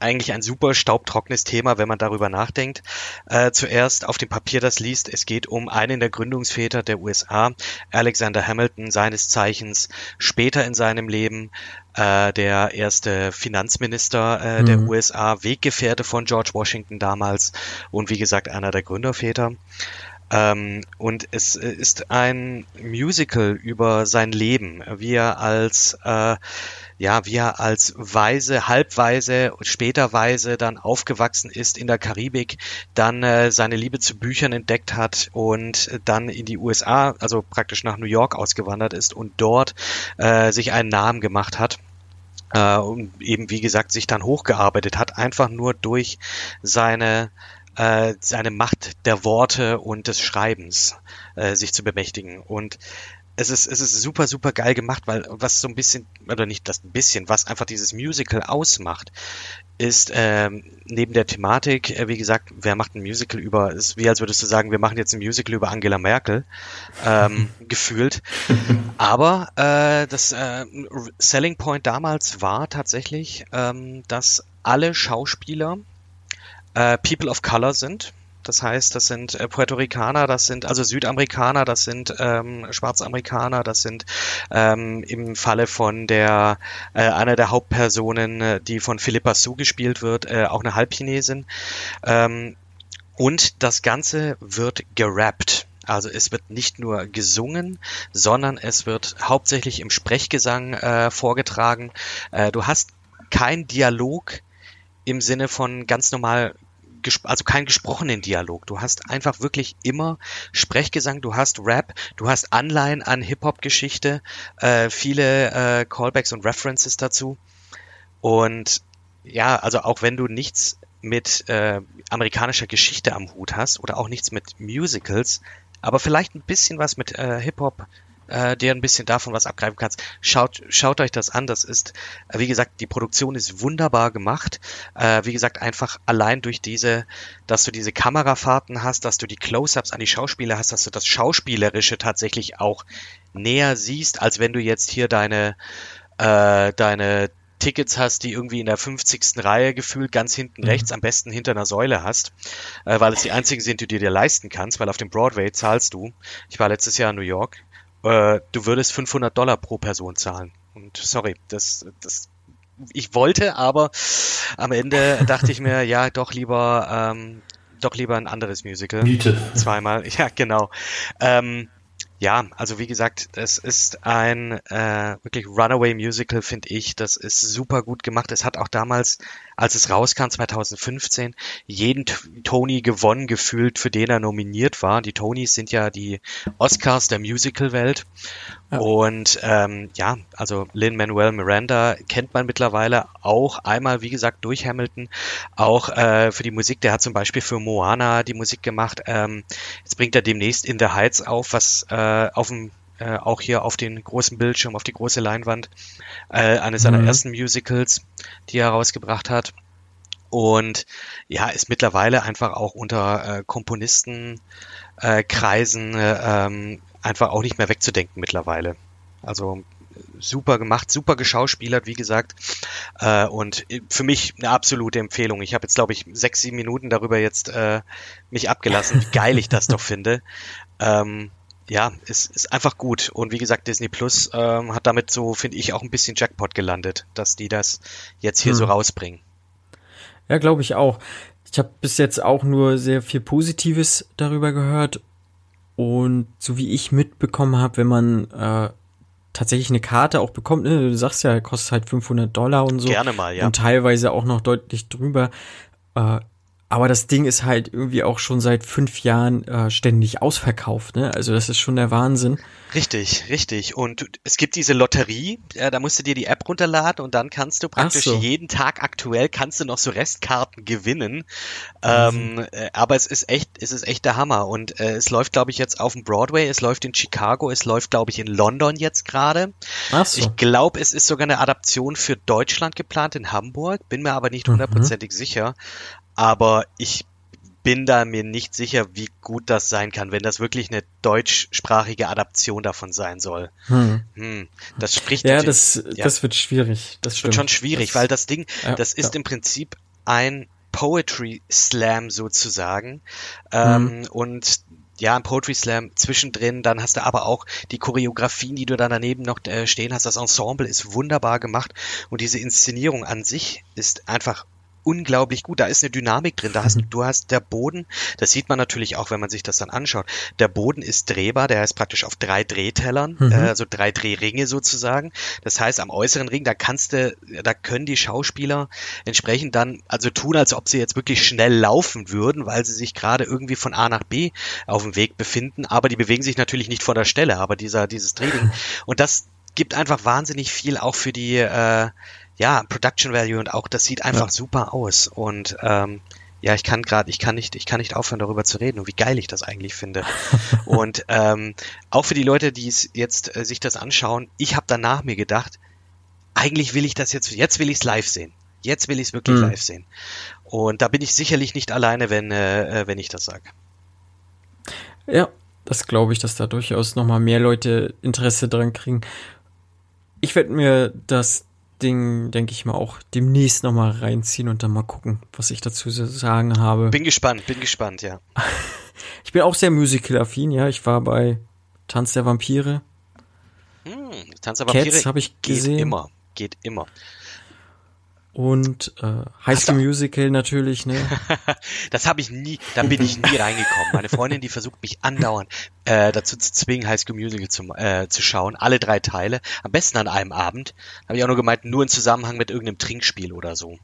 eigentlich ein super staubtrockenes Thema, wenn man darüber nachdenkt. Äh, zuerst auf dem Papier das liest, es geht um einen der Gründungsväter der USA, Alexander Hamilton, seines Zeichens später in seinem Leben äh, der erste Finanzminister äh, mhm. der USA, Weggefährte von George Washington damals und wie gesagt einer der Gründerväter. Ähm, und es ist ein Musical über sein Leben, wie er als äh, ja, wie er als Weise, halbweise und später Weise dann aufgewachsen ist in der Karibik, dann äh, seine Liebe zu Büchern entdeckt hat und dann in die USA, also praktisch nach New York ausgewandert ist und dort äh, sich einen Namen gemacht hat äh, und eben wie gesagt sich dann hochgearbeitet hat, einfach nur durch seine äh, seine Macht der Worte und des Schreibens äh, sich zu bemächtigen. Und es ist, es ist super, super geil gemacht, weil was so ein bisschen, oder nicht das ein bisschen, was einfach dieses Musical ausmacht, ist ähm, neben der Thematik, äh, wie gesagt, wer macht ein Musical über, ist wie als würdest du sagen, wir machen jetzt ein Musical über Angela Merkel, ähm, gefühlt. Aber äh, das äh, Selling Point damals war tatsächlich, ähm, dass alle Schauspieler äh, People of Color sind. Das heißt, das sind äh, Puerto Ricaner, das sind also Südamerikaner, das sind ähm, Schwarzamerikaner, das sind ähm, im Falle von der äh, einer der Hauptpersonen, äh, die von Philippa Su gespielt wird, äh, auch eine Halbchinesin. Ähm, und das Ganze wird gerappt. Also es wird nicht nur gesungen, sondern es wird hauptsächlich im Sprechgesang äh, vorgetragen. Äh, du hast kein Dialog im Sinne von ganz normal also keinen gesprochenen Dialog. Du hast einfach wirklich immer Sprechgesang, du hast Rap, du hast Anleihen an Hip-Hop-Geschichte, äh, viele äh, Callbacks und References dazu. Und ja, also auch wenn du nichts mit äh, amerikanischer Geschichte am Hut hast oder auch nichts mit Musicals, aber vielleicht ein bisschen was mit äh, Hip-Hop, äh, der ein bisschen davon was abgreifen kannst. Schaut, schaut euch das an. Das ist, äh, wie gesagt, die Produktion ist wunderbar gemacht. Äh, wie gesagt, einfach allein durch diese, dass du diese Kamerafahrten hast, dass du die Close-ups an die Schauspieler hast, dass du das Schauspielerische tatsächlich auch näher siehst, als wenn du jetzt hier deine, äh, deine Tickets hast, die irgendwie in der 50. Reihe gefühlt ganz hinten mhm. rechts, am besten hinter einer Säule hast, äh, weil es die einzigen sind, die du dir leisten kannst, weil auf dem Broadway zahlst du. Ich war letztes Jahr in New York äh, du würdest 500 Dollar pro Person zahlen. Und sorry, das, das, ich wollte, aber am Ende dachte ich mir, ja, doch lieber, ähm, doch lieber ein anderes Musical. Miete. Zweimal, ja, genau. Ähm, ja, also wie gesagt, es ist ein äh, wirklich Runaway Musical, finde ich. Das ist super gut gemacht. Es hat auch damals, als es rauskam, 2015, jeden Tony gewonnen gefühlt, für den er nominiert war. Die Tonys sind ja die Oscars der Musical-Welt. Ja. Und ähm, ja, also Lin-Manuel Miranda kennt man mittlerweile auch einmal, wie gesagt, durch Hamilton, auch äh, für die Musik. Der hat zum Beispiel für Moana die Musik gemacht. Ähm, jetzt bringt er demnächst In the Heights auf, was äh, auf dem äh, auch hier auf den großen Bildschirm, auf die große Leinwand, äh, eines seiner mhm. ersten Musicals, die er rausgebracht hat. Und ja, ist mittlerweile einfach auch unter äh, Komponisten äh, äh, ähm, einfach auch nicht mehr wegzudenken mittlerweile. Also super gemacht, super geschauspielert, wie gesagt. Äh, und für mich eine absolute Empfehlung. Ich habe jetzt, glaube ich, sechs, sieben Minuten darüber jetzt äh, mich abgelassen, wie geil ich das doch finde. Ähm, ja, es ist einfach gut. Und wie gesagt, Disney Plus ähm, hat damit so, finde ich, auch ein bisschen Jackpot gelandet, dass die das jetzt hier hm. so rausbringen. Ja, glaube ich auch. Ich habe bis jetzt auch nur sehr viel Positives darüber gehört und so wie ich mitbekommen habe, wenn man äh, tatsächlich eine Karte auch bekommt, ne, du sagst ja, kostet halt 500 Dollar und so. Gerne mal, ja. Und teilweise auch noch deutlich drüber. Äh, aber das Ding ist halt irgendwie auch schon seit fünf Jahren äh, ständig ausverkauft, ne? Also das ist schon der Wahnsinn. Richtig, richtig. Und es gibt diese Lotterie, äh, da musst du dir die App runterladen und dann kannst du praktisch so. jeden Tag aktuell kannst du noch so Restkarten gewinnen. Ähm, äh, aber es ist echt, es ist echt der Hammer. Und äh, es läuft, glaube ich, jetzt auf dem Broadway, es läuft in Chicago, es läuft, glaube ich, in London jetzt gerade. So. Ich glaube, es ist sogar eine Adaption für Deutschland geplant in Hamburg, bin mir aber nicht mhm. hundertprozentig mhm. sicher. Aber ich bin da mir nicht sicher, wie gut das sein kann, wenn das wirklich eine deutschsprachige Adaption davon sein soll. Hm. Hm, das spricht ja, das, ja, das wird schwierig. Das, das wird schon schwierig, das, weil das Ding, ja, das ist ja. im Prinzip ein Poetry Slam sozusagen. Ähm, mhm. Und ja, ein Poetry Slam zwischendrin, dann hast du aber auch die Choreografien, die du dann daneben noch äh, stehen hast. Das Ensemble ist wunderbar gemacht und diese Inszenierung an sich ist einfach unglaublich gut. Da ist eine Dynamik drin. Da hast, mhm. du hast der Boden, das sieht man natürlich auch, wenn man sich das dann anschaut. Der Boden ist drehbar, der ist praktisch auf drei Drehtellern, mhm. äh, also drei Drehringe sozusagen. Das heißt, am äußeren Ring, da kannst du, da können die Schauspieler entsprechend dann also tun, als ob sie jetzt wirklich schnell laufen würden, weil sie sich gerade irgendwie von A nach B auf dem Weg befinden. Aber die bewegen sich natürlich nicht von der Stelle, aber dieser, dieses Drehring. Und das gibt einfach wahnsinnig viel auch für die, äh, ja, Production Value und auch das sieht einfach ja. super aus. Und ähm, ja, ich kann gerade, ich kann nicht, ich kann nicht aufhören, darüber zu reden und wie geil ich das eigentlich finde. und ähm, auch für die Leute, die es jetzt äh, sich das anschauen, ich habe danach mir gedacht, eigentlich will ich das jetzt, jetzt will ich es live sehen. Jetzt will ich es wirklich mhm. live sehen. Und da bin ich sicherlich nicht alleine, wenn, äh, äh wenn ich das sage. Ja, das glaube ich, dass da durchaus nochmal mehr Leute Interesse dran kriegen. Ich werde mir das Ding, denke ich mal, auch demnächst nochmal reinziehen und dann mal gucken, was ich dazu zu sagen habe. Bin gespannt, bin gespannt, ja. ich bin auch sehr musical-affin, ja. Ich war bei Tanz der Vampire. Hm, Tanz der Vampire Cats habe ich gesehen. Geht immer, geht immer. Und äh, High School Musical natürlich, ne? das habe ich nie, da bin ich nie reingekommen. Meine Freundin, die versucht mich andauernd äh, dazu zu zwingen, High School Musical zu, äh, zu schauen. Alle drei Teile. Am besten an einem Abend. Habe ich auch nur gemeint, nur in Zusammenhang mit irgendeinem Trinkspiel oder so.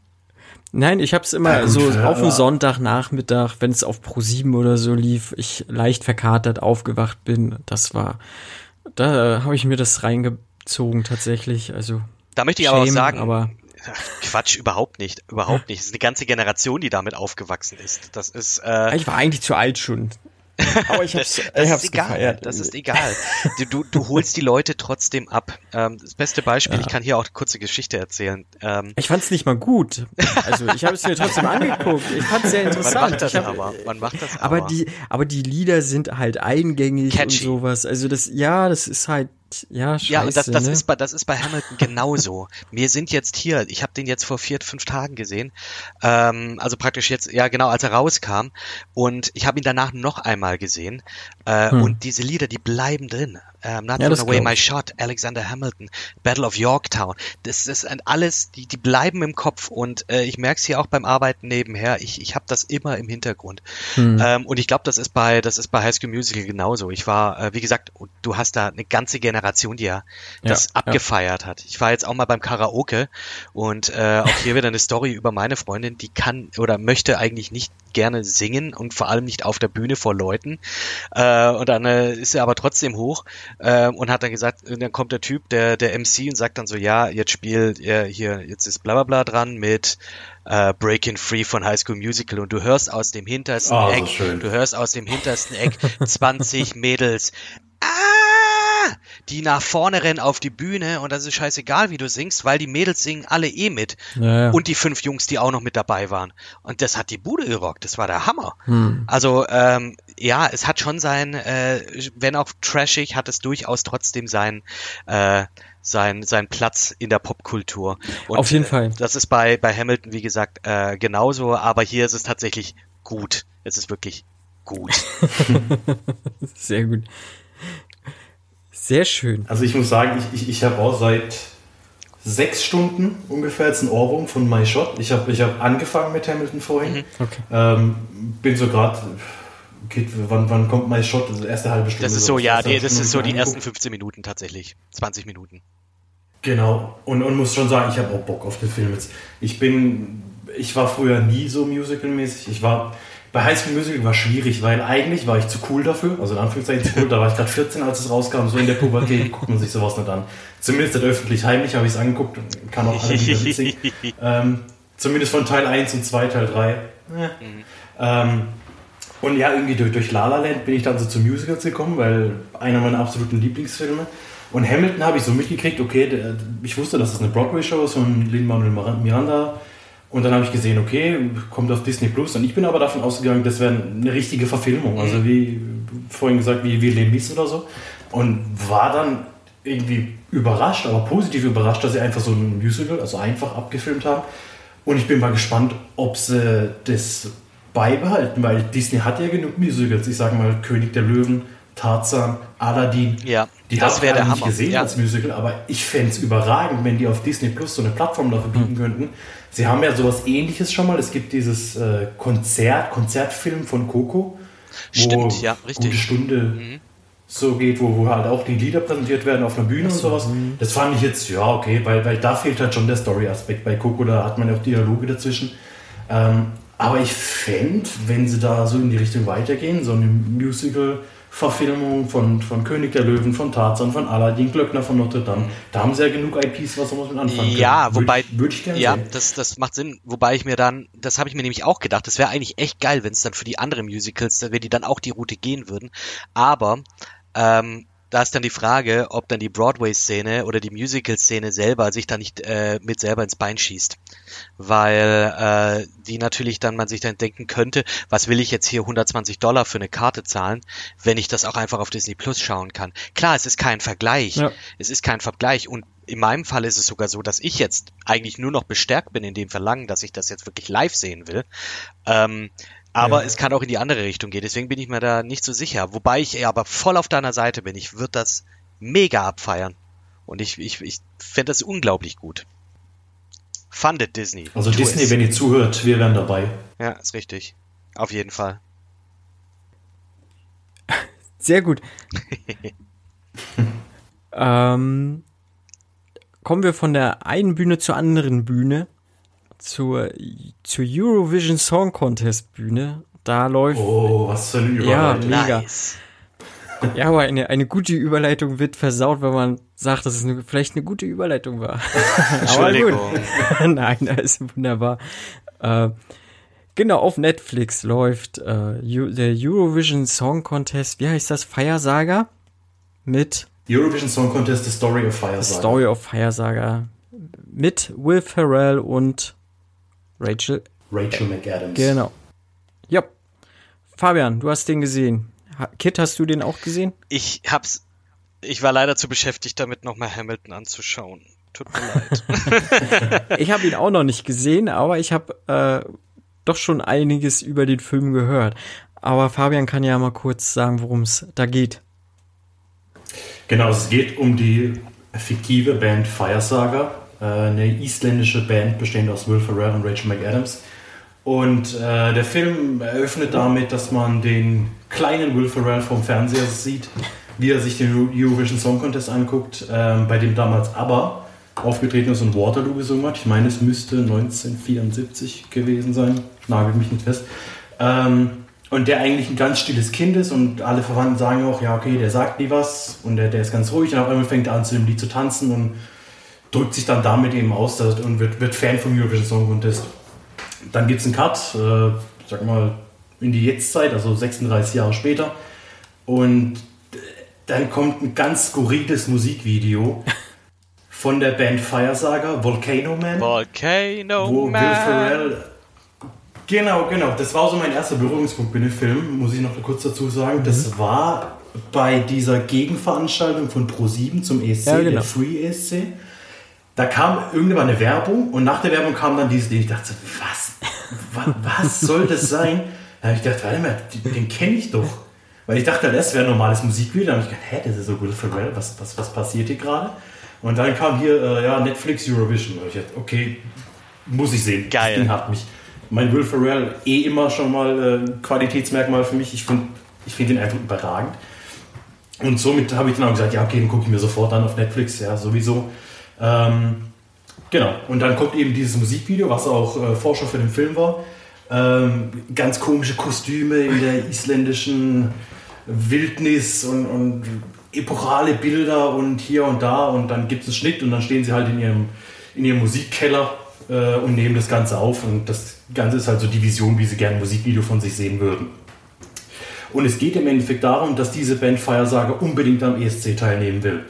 Nein, ich habe es immer ja, so ja, auf dem Sonntagnachmittag, wenn es auf Pro 7 oder so lief, ich leicht verkatert aufgewacht bin. Das war, da habe ich mir das reingezogen tatsächlich. Also da möchte ich Shame, aber auch sagen, aber Quatsch, überhaupt nicht. Überhaupt nicht. Es ist eine ganze Generation, die damit aufgewachsen ist. Das ist. Äh, ich war eigentlich zu alt schon. Aber ich hab's, das, das ich hab's ist egal. Das ist egal. Du, du, du holst die Leute trotzdem ab. Ähm, das beste Beispiel, ja. ich kann hier auch eine kurze Geschichte erzählen. Ähm, ich fand's nicht mal gut. Also ich habe es mir trotzdem angeguckt. Ich fand's sehr interessant. Man macht das hab, aber. Man macht das aber. Aber die, aber die Lieder sind halt eingängig Catchy. und sowas. Also das, ja, das ist halt ja, scheiße, ja, und das, das ne? ist bei das ist bei Hamilton genauso. Wir sind jetzt hier. Ich habe den jetzt vor vier, fünf Tagen gesehen. Ähm, also praktisch jetzt, ja genau, als er rauskam. Und ich habe ihn danach noch einmal gesehen. Äh, hm. Und diese Lieder, die bleiben drin. Um, Not ja, Thrown Away My Shot, Alexander Hamilton, Battle of Yorktown. Das, sind alles, die, die bleiben im Kopf und äh, ich merke es hier auch beim Arbeiten nebenher. Ich, ich habe das immer im Hintergrund. Hm. Ähm, und ich glaube, das ist bei das ist bei High School Musical genauso. Ich war, äh, wie gesagt, du hast da eine ganze Generation, die ja das ja, abgefeiert ja. hat. Ich war jetzt auch mal beim Karaoke und äh, auch hier wieder eine Story über meine Freundin, die kann oder möchte eigentlich nicht gerne singen und vor allem nicht auf der Bühne vor Leuten. Äh, und dann äh, ist er aber trotzdem hoch äh, und hat dann gesagt, dann kommt der Typ, der, der MC und sagt dann so, ja, jetzt spielt er hier, jetzt ist bla bla bla dran mit äh, Breaking Free von High School Musical und du hörst aus dem hintersten oh, Eck, so du hörst aus dem hintersten Eck 20 Mädels. Ah! Die nach vorne rennen auf die Bühne und das ist scheißegal, wie du singst, weil die Mädels singen alle eh mit. Ja, ja. Und die fünf Jungs, die auch noch mit dabei waren. Und das hat die Bude gerockt. Das war der Hammer. Hm. Also, ähm, ja, es hat schon sein, äh, wenn auch trashig, hat es durchaus trotzdem sein, äh, sein, sein Platz in der Popkultur. Und, Auf jeden Fall. Äh, das ist bei, bei Hamilton, wie gesagt, äh, genauso, aber hier ist es tatsächlich gut. Es ist wirklich gut. Sehr gut. Sehr schön. Also ich muss sagen, ich, ich, ich habe auch seit sechs Stunden ungefähr jetzt ein Ohrwurm von My Shot. Ich habe ich hab angefangen mit Hamilton vorhin. Mhm. Okay. Ähm, bin so gerade wann, wann kommt My Shot? Also erste halbe Stunde. Das ist so, ja, die, das ist so die ersten 15 Minuten tatsächlich. 20 Minuten. Genau. Und, und muss schon sagen, ich habe auch Bock auf den Film jetzt. Ich bin, ich war früher nie so musicalmäßig. Ich war, bei High School Musical war schwierig, weil eigentlich war ich zu cool dafür. Also in Anführungszeichen zu cool. Da war ich gerade 14, als es rauskam. So in der Pubertät guckt man sich sowas nicht an. Zumindest nicht öffentlich. Heimlich habe ich es angeguckt und kann auch alle wieder witzig. ähm, zumindest von Teil 1 und 2, Teil 3. Mhm. Ähm, und ja, irgendwie durch, durch La La Land bin ich dann so zu Musicals gekommen, weil einer meiner absoluten Lieblingsfilme. Und Hamilton habe ich so mitgekriegt, okay, der, ich wusste, dass es eine Broadway-Show ist und Lin-Manuel Miranda Und dann habe ich gesehen, okay, kommt auf Disney Plus. Und ich bin aber davon ausgegangen, das wäre eine richtige Verfilmung. Also Mhm. wie vorhin gesagt, wie, wie Les Mis oder so. Und war dann irgendwie überrascht, aber positiv überrascht, dass sie einfach so ein Musical, also einfach abgefilmt haben. Und ich bin mal gespannt, ob sie das beibehalten, weil Disney hat ja genug Musicals. Ich sage mal König der Löwen, Tarzan, Aladdin. Ja, die das habe wär ich der nicht Hammer. gesehen Ja. als Musical, aber ich fände es überragend, wenn die auf Disney Plus so eine Plattform dafür bieten könnten. Sie haben ja sowas ähnliches schon mal. Es gibt dieses äh, Konzert, Konzertfilm von Coco. Stimmt, ja, Gute richtig. Mhm. Stunde so geht, wo, wo halt auch die Lieder präsentiert werden auf einer Bühne und sowas. mhm. Das fand ich jetzt, ja, okay, weil, weil da fehlt halt schon der Story-Aspekt. Bei Coco, da hat man ja auch Dialoge dazwischen. Ähm, aber ich fände, wenn sie da so in die Richtung weitergehen, so eine Musical-Verfilmung von, von König der Löwen, von Tarzan, von Aladdin, Glöckner von Notre Dame, da haben sie ja genug IPs, was man mit anfangen Ja, können. wobei, Würde ich, würd ich gerne ja, sehen. das, das macht Sinn. Wobei ich mir dann, das habe ich mir nämlich auch gedacht, das wäre eigentlich echt geil, wenn es dann für die anderen Musicals, wenn die dann auch die Route gehen würden. Aber ähm, da ist dann die Frage, ob dann die Broadway-Szene oder die Musical-Szene selber sich da nicht äh, mit selber ins Bein schießt. Weil äh, die natürlich dann man sich dann denken könnte, was will ich jetzt hier 120 Dollar für eine Karte zahlen, wenn ich das auch einfach auf Disney Plus schauen kann. Klar, es ist kein Vergleich. Ja. Es ist kein Vergleich und in meinem Fall ist es sogar so, dass ich jetzt eigentlich nur noch bestärkt bin in dem Verlangen, dass ich das jetzt wirklich live sehen will. Ähm, aber Ja. es kann auch in die andere Richtung gehen. Deswegen bin ich mir da nicht so sicher. Wobei ich aber voll auf deiner Seite bin. Ich würde das mega abfeiern. Und ich, ich, ich fände das unglaublich gut. Fundet Disney. Also Disney, es. wenn ihr zuhört, wir wären dabei. Ja, ist richtig. Auf jeden Fall. Sehr gut. ähm, kommen wir von der einen Bühne zur anderen Bühne, zur, zur Eurovision Song Contest Bühne. Da läuft, Oh, was für eine Ja, Überleitung. Mega. Nice. ja, aber eine, eine gute Überleitung wird versaut, wenn man sagt, dass es eine, vielleicht eine gute Überleitung war. aber gut. Nein, das ist wunderbar. Äh, genau, auf Netflix läuft äh, der Eurovision Song Contest, wie heißt das? Feiersaga? Mit Eurovision Song Contest, The Story of Fire. The Story of Feiersaga. Mit Will Ferrell und Rachel. Rachel McAdams. Genau. Ja. Fabian, du hast den gesehen. Kit, hast du den auch gesehen? Ich hab's. Ich war leider zu beschäftigt, damit nochmal Hamilton anzuschauen. Tut mir leid. Ich habe ihn auch noch nicht gesehen, aber ich habe äh, doch schon einiges über den Film gehört. Aber Fabian kann ja mal kurz sagen, worum es da geht. Genau, es geht um die fiktive Band Firesaga, eine isländische Band bestehend aus Will Ferrell und Rachel McAdams. Und äh, der Film eröffnet damit, dass man den kleinen Will Ferrell vom Fernseher sieht, wie er sich den Eurovision Song Contest anguckt, ähm, bei dem damals ABBA aufgetreten ist und Waterloo gesungen hat. Ich meine, es müsste 1974 gewesen sein, nagelt mich nicht fest. Ähm, und der eigentlich ein ganz stilles Kind ist und alle Verwandten sagen auch, ja, okay, der sagt nie was und der, der ist ganz ruhig und auf einmal fängt er an zu dem Lied zu tanzen und drückt sich dann damit eben aus dass- und wird, wird Fan vom Eurovision Song Contest. Dann gibt es einen Cut, äh, sag mal, in die Jetztzeit, also 36 Jahre später. Und dann kommt ein ganz skurriles Musikvideo von der Band Firesaga, Volcano Man Volcano wo Will Man. Ferrell. Genau, genau. Das war so mein erster Berührungspunkt mit dem Film, muss ich noch kurz dazu sagen. Das war bei dieser Gegenveranstaltung von Pro7 zum ESC, Ja, genau. der Free ESC. Da kam irgendwann eine Werbung und nach der Werbung kam dann dieses Ding. Ich dachte, was, was, was soll das sein? Da habe ich gedacht, warte mal, den, den kenne ich doch. Weil ich dachte, das wäre ein normales Musikvideo. Da habe ich gedacht, hä, das ist so Will Ferrell, was, was, was passiert hier gerade? Und dann kam hier, äh, ja, Netflix Eurovision. Und ich dachte, okay, muss ich sehen. Geil. Das Ding hat mich. Mein Will Ferrell eh immer schon mal äh, Qualitätsmerkmal für mich. Ich finde ich find ihn einfach überragend. Und somit habe ich dann auch gesagt, ja, okay, den gucke ich mir sofort an auf Netflix, ja, sowieso. Ähm, genau. Und dann kommt eben dieses Musikvideo, was auch äh, Vorschau für den Film war. Ähm, ganz komische Kostüme in der isländischen Wildnis und, und epochale Bilder und hier und da. Und dann gibt es einen Schnitt und dann stehen sie halt in ihrem, in ihrem Musikkeller äh, und nehmen das Ganze auf. Und das Ganze ist halt so die Vision, wie sie gerne ein Musikvideo von sich sehen würden. Und es geht im Endeffekt darum, dass diese Band Firesaga unbedingt am ESC teilnehmen will.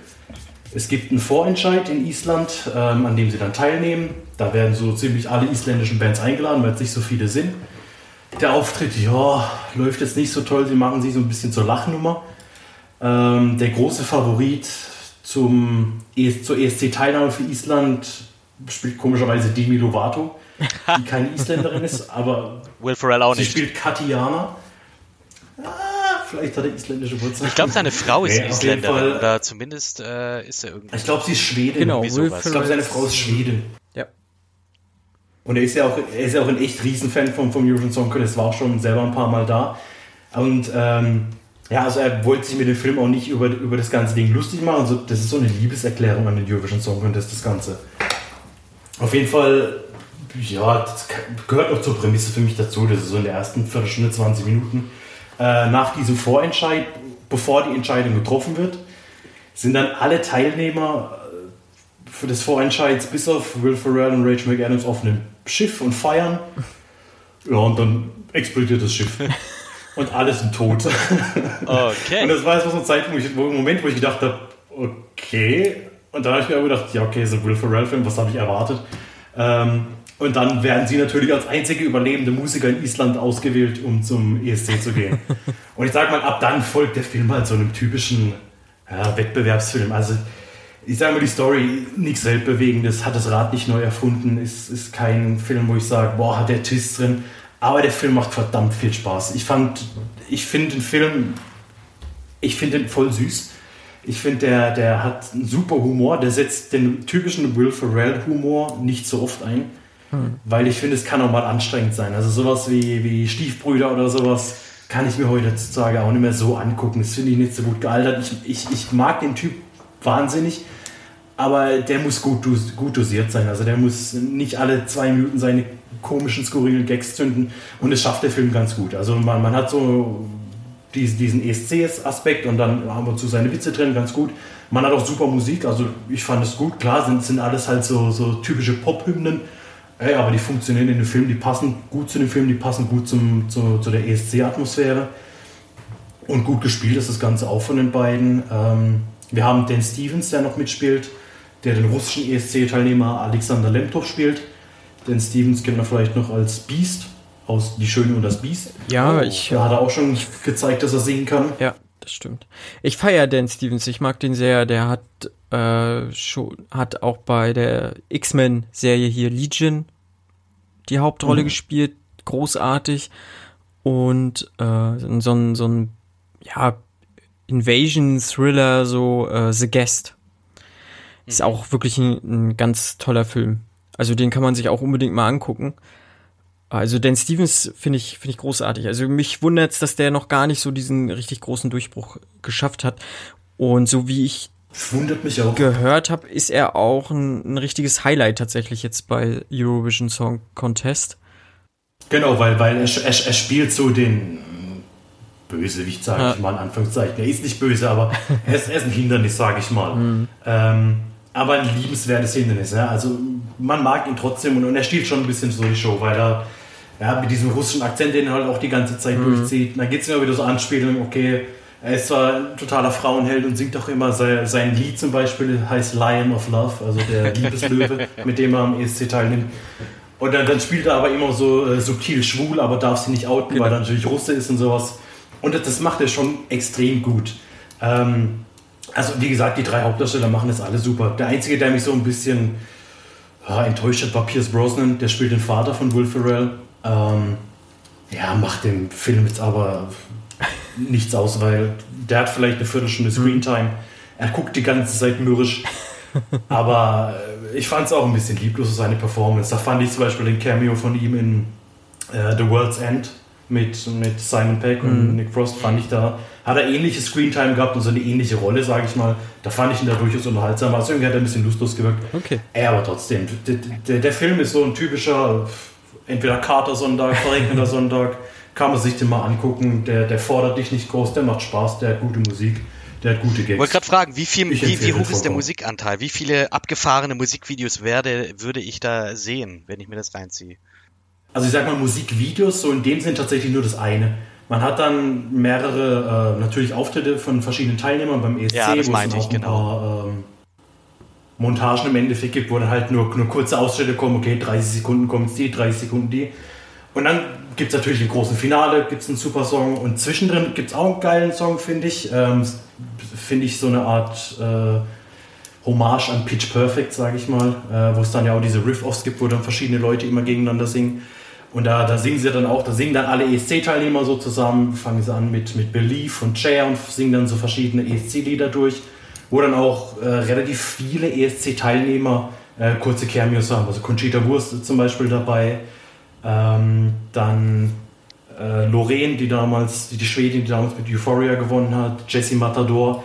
Es gibt einen Vorentscheid in Island, ähm, an dem sie dann teilnehmen. Da werden so ziemlich alle isländischen Bands eingeladen, weil es nicht so viele sind. Der Auftritt, ja, läuft jetzt nicht so toll. Sie machen sich so ein bisschen zur Lachnummer. Ähm, der große Favorit zum ES, zur ESC-Teilnahme für Island spielt komischerweise Demi Lovato, die keine Isländerin ist, aber Will Ferrell auch sie nicht. spielt Katiana. Ah, vielleicht hat er isländische Wurzeln. Ich glaube, seine Frau ist Nee, Isländerin Fall. oder zumindest äh, ist er irgendwie. Ich glaube, sie ist Schwedin. Genau. Ich glaube, seine Frau ist Schwedin. Ja. Und er ist ja auch, er ist ja auch ein echt Riesenfan vom, vom Eurovision Song Contest, war auch schon selber ein paar Mal da. Und ähm, ja, also er wollte sich mit dem Film auch nicht über, über das ganze Ding lustig machen. Also das ist so eine Liebeserklärung an den Eurovision Song Contest, das Ganze. Auf jeden Fall, ja, das gehört noch zur Prämisse für mich dazu. Das ist so in der ersten Viertelstunde, 20 Minuten. Äh, nach diesem Vorentscheid, bevor die Entscheidung getroffen wird, sind dann alle Teilnehmer äh, für das Vorentscheids bis auf Will Ferrell und Rachel McAdams auf einem Schiff und feiern. Ja, und dann explodiert das Schiff. Und alle sind tot. Okay. Und das war jetzt so ein Zeitpunkt, wo Moment, wo ich gedacht habe, okay. Und dann habe ich mir auch gedacht, ja, okay, so Will Ferrell-Film, was habe ich erwartet? Ähm, und dann werden sie natürlich als einzige überlebende Musiker in Island ausgewählt, um zum ESC zu gehen. und ich sage mal, ab dann folgt der Film halt so einem typischen ja, Wettbewerbsfilm. Also ich sage mal, die Story, nichts Weltbewegendes, hat das Rad nicht neu erfunden, ist, ist kein Film, wo ich sage, boah, hat der Twist drin. Aber der Film macht verdammt viel Spaß. Ich fand, ich finde den Film, ich finde den voll süß. Ich finde, der, der hat einen super Humor. Der setzt den typischen Will Ferrell-Humor nicht so oft ein. Weil ich finde, es kann auch mal anstrengend sein. Also sowas wie, wie Stiefbrüder oder sowas kann ich mir heutzutage auch nicht mehr so angucken. Das finde ich nicht so gut gealtert. Ich, ich, ich mag den Typ wahnsinnig, aber der muss gut, gut dosiert sein. Also der muss nicht alle zwei Minuten seine komischen, skurrilen Gags zünden. Und das schafft der Film ganz gut. Also man, man hat so diesen, ESC-Aspekt und dann haben wir zu seine Witze drin, ganz gut. Man hat auch super Musik, also ich fand es gut. Klar sind, sind alles halt so, so typische Pop-Hymnen, ey, aber die funktionieren in dem Film, die passen gut zu dem Film, die passen gut zum, zu, zu der ESC-Atmosphäre. Und gut gespielt ist das Ganze auch von den beiden. Ähm, wir haben Dan Stevens, der noch mitspielt, der den russischen ESC-Teilnehmer Alexander Lemtov spielt. Dan Stevens kennt man vielleicht noch als Beast aus Die Schöne und das Biest. Ja, ich. Da hat er auch schon gezeigt, dass er singen kann. Ja, das stimmt. Ich feiere Dan Stevens, ich mag den sehr. Der hat äh, schon, hat auch bei der X-Men-Serie hier Legion die Hauptrolle Mhm. gespielt, großartig. Und äh, so ein, so ein, ja, Invasion-Thriller, so äh, The Guest. Ist auch wirklich ein, ein ganz toller Film. Also den kann man sich auch unbedingt mal angucken. Also Dan Stevens finde ich, finde ich großartig. Also mich wundert's, dass der noch gar nicht so diesen richtig großen Durchbruch geschafft hat. Und so wie ich wundert mich auch. gehört habe, ist er auch ein, ein richtiges Highlight tatsächlich jetzt bei Eurovision Song Contest. Genau, weil, weil er, er, er spielt so den Bösewicht, sage Ja. ich mal in Anführungszeichen. Er ist nicht böse, aber er ist, er ist ein Hindernis, sage ich mal. Mhm. Ähm, aber ein liebenswertes Hindernis. Ja? Also man mag ihn trotzdem und, und er stiehlt schon ein bisschen so die Show, weil er ja, mit diesem russischen Akzent, den er halt auch die ganze Zeit Mhm. durchzieht. Da gibt es immer wieder so Anspielungen, okay, er ist zwar ein totaler Frauenheld und singt auch immer sein, sein Lied zum Beispiel, heißt Lion of Love, also der Liebeslöwe, mit dem er am ESC teilnimmt. Und dann, dann spielt er aber immer so äh, subtil schwul, aber darf sie nicht outen, weil er natürlich Russe ist und sowas. Und das, das macht er schon extrem gut. Ähm, also wie gesagt, die drei Hauptdarsteller machen das alle super. Der Einzige, der mich so ein bisschen ja, enttäuscht hat, war Pierce Brosnan. Der spielt den Vater von Will Ferrell. Ähm, ja, macht dem Film jetzt aber nichts aus, weil der hat vielleicht eine Viertelstunde Screentime. Er guckt die ganze Zeit mürrisch. Aber äh, ich fand es auch ein bisschen lieblos, seine Performance. Da fand ich zum Beispiel den Cameo von ihm in äh, The World's End mit, mit Simon Peck und Nick Frost, fand ich da, hat er ähnliche Screentime gehabt und so eine ähnliche Rolle, sage ich mal. Da fand ich ihn da durchaus unterhaltsam. Also irgendwie hat er ein bisschen lustlos gewirkt. Okay. Ey, aber trotzdem, der, der, der Film ist so ein typischer, entweder Kater-Sonntag, verregneter Sonntag, kann man sich den mal angucken. Der, der fordert dich nicht groß, der macht Spaß, der hat gute Musik, der hat gute Ich wollte Gags. gerade fragen, wie, viel, Ich wie, wie hoch ist der. Musikanteil? Wie viele abgefahrene Musikvideos werde, würde ich da sehen, wenn ich mir das reinziehe? Also ich sag mal, Musikvideos, so in dem sind tatsächlich nur das eine. Man hat dann mehrere, äh, natürlich Auftritte von verschiedenen Teilnehmern beim ESC. Ja, das wo es meinte ich, auch ein genau. Paar, ähm, Montagen im Endeffekt gibt, wo dann halt nur, nur kurze Ausschnitte kommen, okay, 30 Sekunden kommt die, 30 Sekunden die. Und dann gibt es natürlich im großen Finale, gibt es einen super Song und zwischendrin gibt es auch einen geilen Song, finde ich. Ähm, finde ich so eine Art äh, Hommage an Pitch Perfect, sage ich mal, äh, wo es dann ja auch diese Riff-Offs gibt, wo dann verschiedene Leute immer gegeneinander singen. Und da, da singen sie dann auch, da singen dann alle ESC-Teilnehmer so zusammen, fangen sie an mit, mit Belief und Chair und singen dann so verschiedene ESC-Lieder durch, wo dann auch äh, relativ viele ESC-Teilnehmer äh, kurze Cameos haben. Also Conchita Wurst ist zum Beispiel dabei, ähm, dann äh, Lorraine, die damals, die, die Schwedin, die damals mit Euphoria gewonnen hat, Jessie Matador,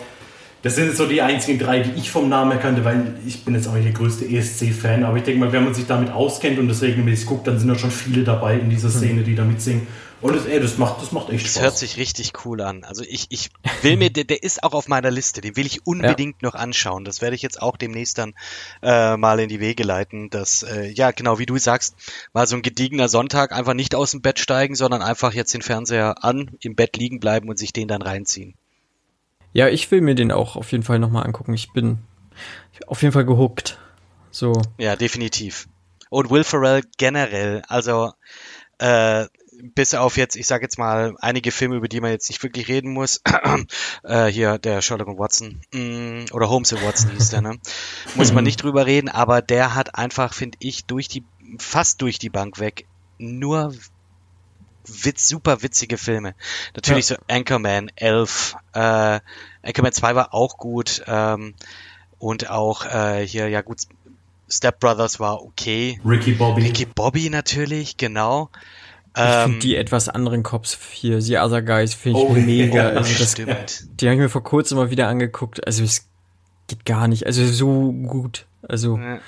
das sind jetzt so die einzigen drei, die ich vom Namen erkannte, weil ich bin jetzt auch nicht der größte ESC-Fan, aber ich denke mal, wenn man sich damit auskennt und das regelmäßig guckt, dann sind da schon viele dabei in dieser Szene, die da mitsingen. Und das, ey, das macht, das macht echt das Spaß. Das hört sich richtig cool an. Also ich, ich will mir, der, der ist auch auf meiner Liste, den will ich unbedingt ja. noch anschauen. Das werde ich jetzt auch demnächst dann äh, mal in die Wege leiten. Dass, äh, ja, genau, wie du sagst, mal so ein gediegener Sonntag einfach nicht aus dem Bett steigen, sondern einfach jetzt den Fernseher an, im Bett liegen bleiben und sich den dann reinziehen. Ja, ich will mir den auch auf jeden Fall nochmal angucken. Ich bin auf jeden Fall gehuckt. So. Ja, definitiv. Und Will Ferrell generell, also äh, bis auf jetzt, ich sage jetzt mal, einige Filme, über die man jetzt nicht wirklich reden muss. äh, hier der Sherlock und Watson mm, oder Holmes und Watson hieß der, ne? Muss man nicht drüber reden, aber der hat einfach, finde ich, durch die fast durch die Bank weg nur witz, super witzige Filme. Natürlich ja. so Anchorman, Elf, äh, Anchorman 2 war auch gut ähm, und auch äh, hier, ja gut, Step Brothers war okay. Ricky Bobby. Ricky Bobby natürlich, genau. Ich ähm, finde die etwas anderen Cops hier, The Other Guys, finde ich oh, mega. Ja, also das, stimmt. Die habe ich mir vor kurzem mal wieder angeguckt. Also es geht gar nicht. Also so gut. Also. Ja.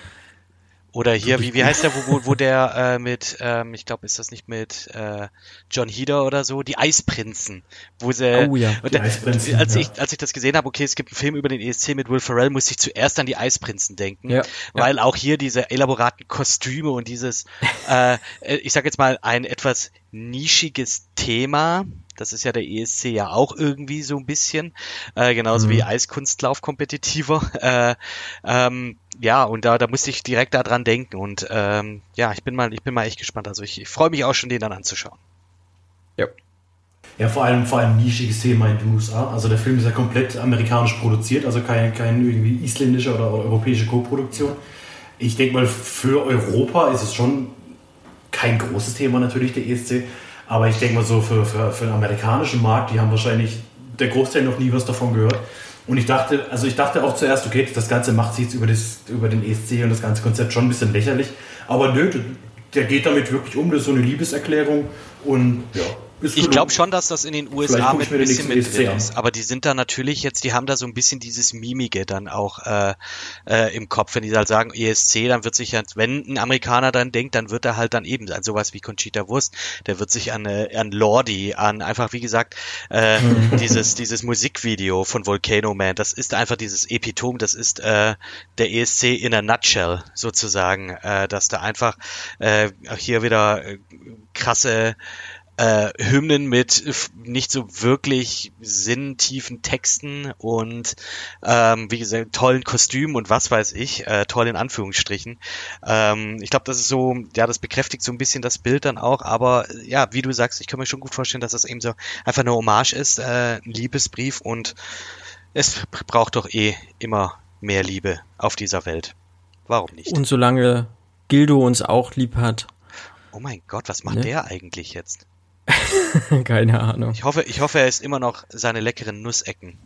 Oder hier, wie, wie heißt der, wo, wo, wo der äh, mit, ähm, ich glaube, ist das nicht mit äh, John Heder oder so, die Eisprinzen, wo sie, oh, ja. der, als ja. ich als ich das gesehen habe, okay, es gibt einen Film über den ESC mit Will Ferrell, musste ich zuerst an die Eisprinzen denken, ja. weil auch hier diese elaboraten Kostüme und dieses, äh, ich sag jetzt mal ein etwas nischiges Thema, das ist ja der ESC ja auch irgendwie so ein bisschen, äh, genauso mhm. wie Eiskunstlauf kompetitiver. Äh, ähm, ja, und da, da musste ich direkt daran denken und ähm, ja, ich bin mal, ich bin mal echt gespannt. Also ich, ich freue mich auch schon, den dann anzuschauen. Ja. Ja, vor allem, vor allem nischiges Thema in den USA. Also der Film ist ja komplett amerikanisch produziert, also keine kein irgendwie isländische oder europäische Co-Produktion. Ich denke mal, für Europa ist es schon kein großes Thema natürlich, der ESC. Aber ich denke mal so für, für, für den amerikanischen Markt, die haben wahrscheinlich der Großteil noch nie was davon gehört. Und ich dachte, also ich dachte auch zuerst, okay, das Ganze macht sich jetzt über, das, über den ESC und das ganze Konzept schon ein bisschen lächerlich. Aber nö, der geht damit wirklich um, das ist so eine Liebeserklärung und ja, ich glaube schon, dass das in den USA mit ein bisschen mit drin ist. Aber die sind da natürlich jetzt, die haben da so ein bisschen dieses Mimige dann auch äh, äh, im Kopf. Wenn die halt sagen ESC, dann wird sich ja, wenn ein Amerikaner dann denkt, dann wird er halt dann eben an sowas wie Conchita Wurst, der wird sich an, äh, an Lordi, an einfach, wie gesagt, äh, dieses, dieses Musikvideo von Volcano Man, das ist einfach dieses Epitom, das ist äh, der ESC in a nutshell sozusagen, äh, dass da einfach äh, hier wieder äh, krasse äh, Hymnen mit nicht so wirklich sinntiefen Texten und ähm, wie gesagt tollen Kostümen und was weiß ich, äh, toll in Anführungsstrichen. Ähm, ich glaube, das ist so, ja, das bekräftigt so ein bisschen das Bild dann auch, aber ja, wie du sagst, ich kann mir schon gut vorstellen, dass das eben so einfach eine Hommage ist, äh, ein Liebesbrief und es braucht doch eh immer mehr Liebe auf dieser Welt. Warum nicht? Und solange Gildo uns auch lieb hat. Oh mein Gott, was macht ne? der eigentlich jetzt? Keine Ahnung. Ich hoffe, ich hoffe, er ist immer noch seine leckeren Nussecken.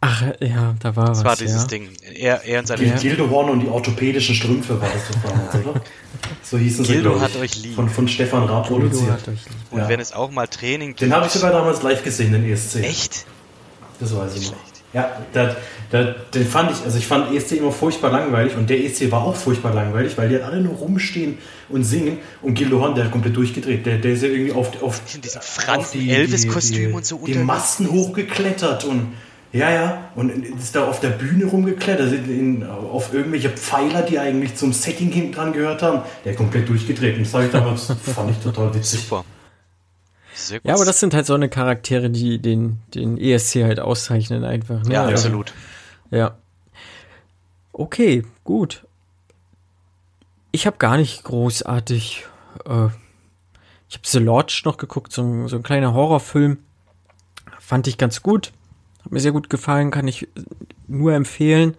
Ach, ja, da war das was. Das war dieses ja. Ding. Er, er und seine Die Gildehorn und die orthopädischen Strümpfe war das damals, oder? So hießen sie, Gildo hat euch lieb. Von, von Stefan Raab produziert. Und ja. wenn es auch mal Training gibt. Den habe ich sogar damals live gesehen, den ESC. Echt? Das weiß ich noch. Ja, da, da, den fand ich, also ich fand ESC immer furchtbar langweilig und der ESC war auch furchtbar langweilig, weil die alle nur rumstehen und singen und Gil Lohan, der hat komplett durchgedreht. Der, der ist ja irgendwie auf, auf, in diesem Franken Elvis-Kostüm und so Die Masten hochgeklettert und ja, ja, und ist da auf der Bühne rumgeklettert, in, auf irgendwelche Pfeiler, die eigentlich zum Setting hinten dran gehört haben. Der hat komplett durchgedreht. Und das ich damals, fand ich total witzig. Super. Ja, aber das sind halt so eine Charaktere, die den, den ESC halt auszeichnen einfach. Ne? Ja, absolut. Ja. Okay, gut. Ich habe gar nicht großartig. Äh, ich habe The Lodge noch geguckt, so, so ein kleiner Horrorfilm. Fand ich ganz gut. Hat mir sehr gut gefallen, kann ich nur empfehlen.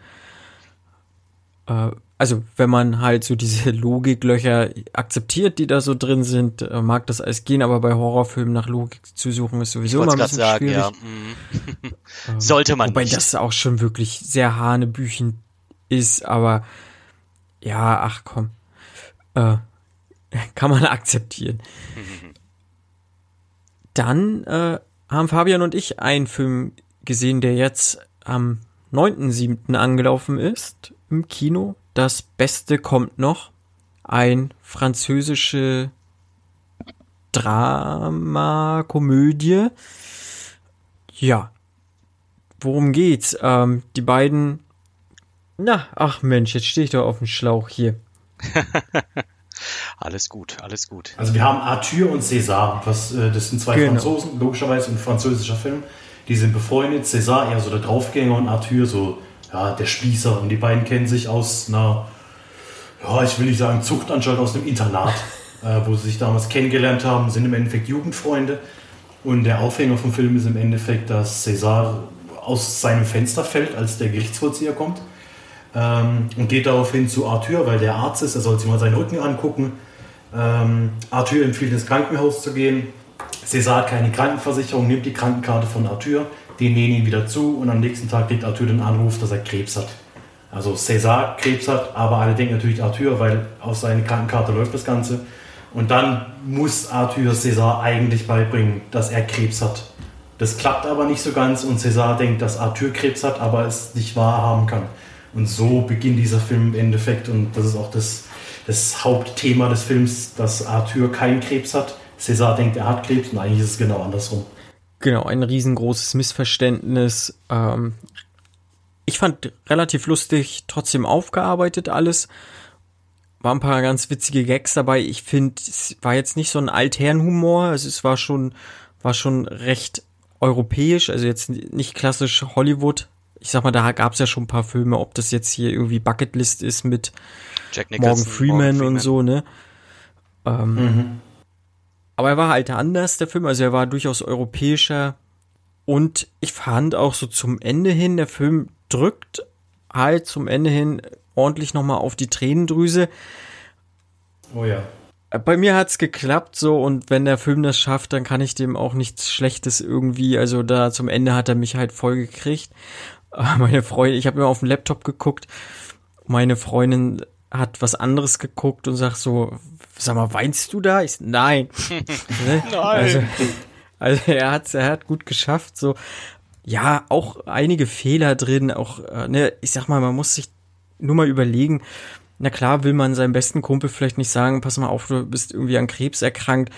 Äh, also, wenn man halt so diese Logiklöcher akzeptiert, die da so drin sind, äh, mag das alles gehen, aber bei Horrorfilmen nach Logik zu suchen ist sowieso immer ein bisschen sagen, schwierig. Ja. Mhm. Ähm, Sollte man Wobei nicht. das auch schon wirklich sehr hanebüchen ist, aber ja, ach komm. Äh, kann man akzeptieren. Dann äh, haben Fabian und ich einen Film gesehen, der jetzt am 9.7. angelaufen ist im Kino. Das Beste kommt noch. Ein französische Drama, Komödie. Ja. Worum geht's? Ähm, die beiden. Na, ach Mensch, jetzt stehe ich doch auf dem Schlauch hier. alles gut, alles gut. Also wir haben Arthur und César. Was, äh, das sind zwei genau. Franzosen, logischerweise ein französischer Film. Die sind befreundet. César eher so der Draufgänger und Arthur so ja, der Spießer. Und die beiden kennen sich aus einer, ja, ich will nicht sagen Zuchtanstalt, aus einem Internat, äh, wo sie sich damals kennengelernt haben, sind im Endeffekt Jugendfreunde. Und der Aufhänger vom Film ist im Endeffekt, dass César aus seinem Fenster fällt, als der Gerichtsvollzieher kommt. Ähm, und geht daraufhin zu Arthur, weil der Arzt ist, er soll sich mal seinen Rücken angucken. Ähm, Arthur empfiehlt ins Krankenhaus zu gehen. César hat keine Krankenversicherung, nimmt die Krankenkarte von Arthur, die nähen ihn wieder zu und am nächsten Tag kriegt Arthur den Anruf, dass er Krebs hat. Also César Krebs hat, aber alle denken natürlich Arthur, weil aus seiner Krankenkarte läuft das Ganze. Und dann muss Arthur César eigentlich beibringen, dass er Krebs hat. Das klappt aber nicht so ganz und César denkt, dass Arthur Krebs hat, aber es nicht wahrhaben kann. Und so beginnt dieser Film im Endeffekt und das ist auch das, das Hauptthema des Films, dass Arthur keinen Krebs hat. César denkt, er hat Krebs und eigentlich ist es genau andersrum. Genau, ein riesengroßes Missverständnis. Ähm, ich fand relativ lustig, trotzdem aufgearbeitet alles. War ein paar ganz witzige Gags dabei. Ich finde, es war jetzt nicht so ein Altherrenhumor. Also es war schon, war schon recht europäisch, also jetzt nicht klassisch Hollywood. Ich sag mal, da gab es ja schon ein paar Filme, ob das jetzt hier irgendwie Bucketlist ist mit Morgan Freeman, Morgan Freeman und so, ne? Ähm, mhm. Aber er war halt anders, der Film. Also er war durchaus europäischer. Und ich fand auch so zum Ende hin, der Film drückt halt zum Ende hin ordentlich nochmal auf die Tränendrüse. Oh ja. Bei mir hat's geklappt so und wenn der Film das schafft, dann kann ich dem auch nichts Schlechtes irgendwie, also da zum Ende hat er mich halt voll gekriegt. Meine Freundin, ich habe mir auf dem Laptop geguckt, meine Freundin hat was anderes geguckt und sagt so, sag mal, weinst du da? Ich, nein. ne? Nein. Also, also er hat er hat gut geschafft, so. Ja, auch einige Fehler drin, auch, äh, ne, ich sag mal, man muss sich nur mal überlegen, na klar will man seinem besten Kumpel vielleicht nicht sagen, pass mal auf, du bist irgendwie an Krebs erkrankt,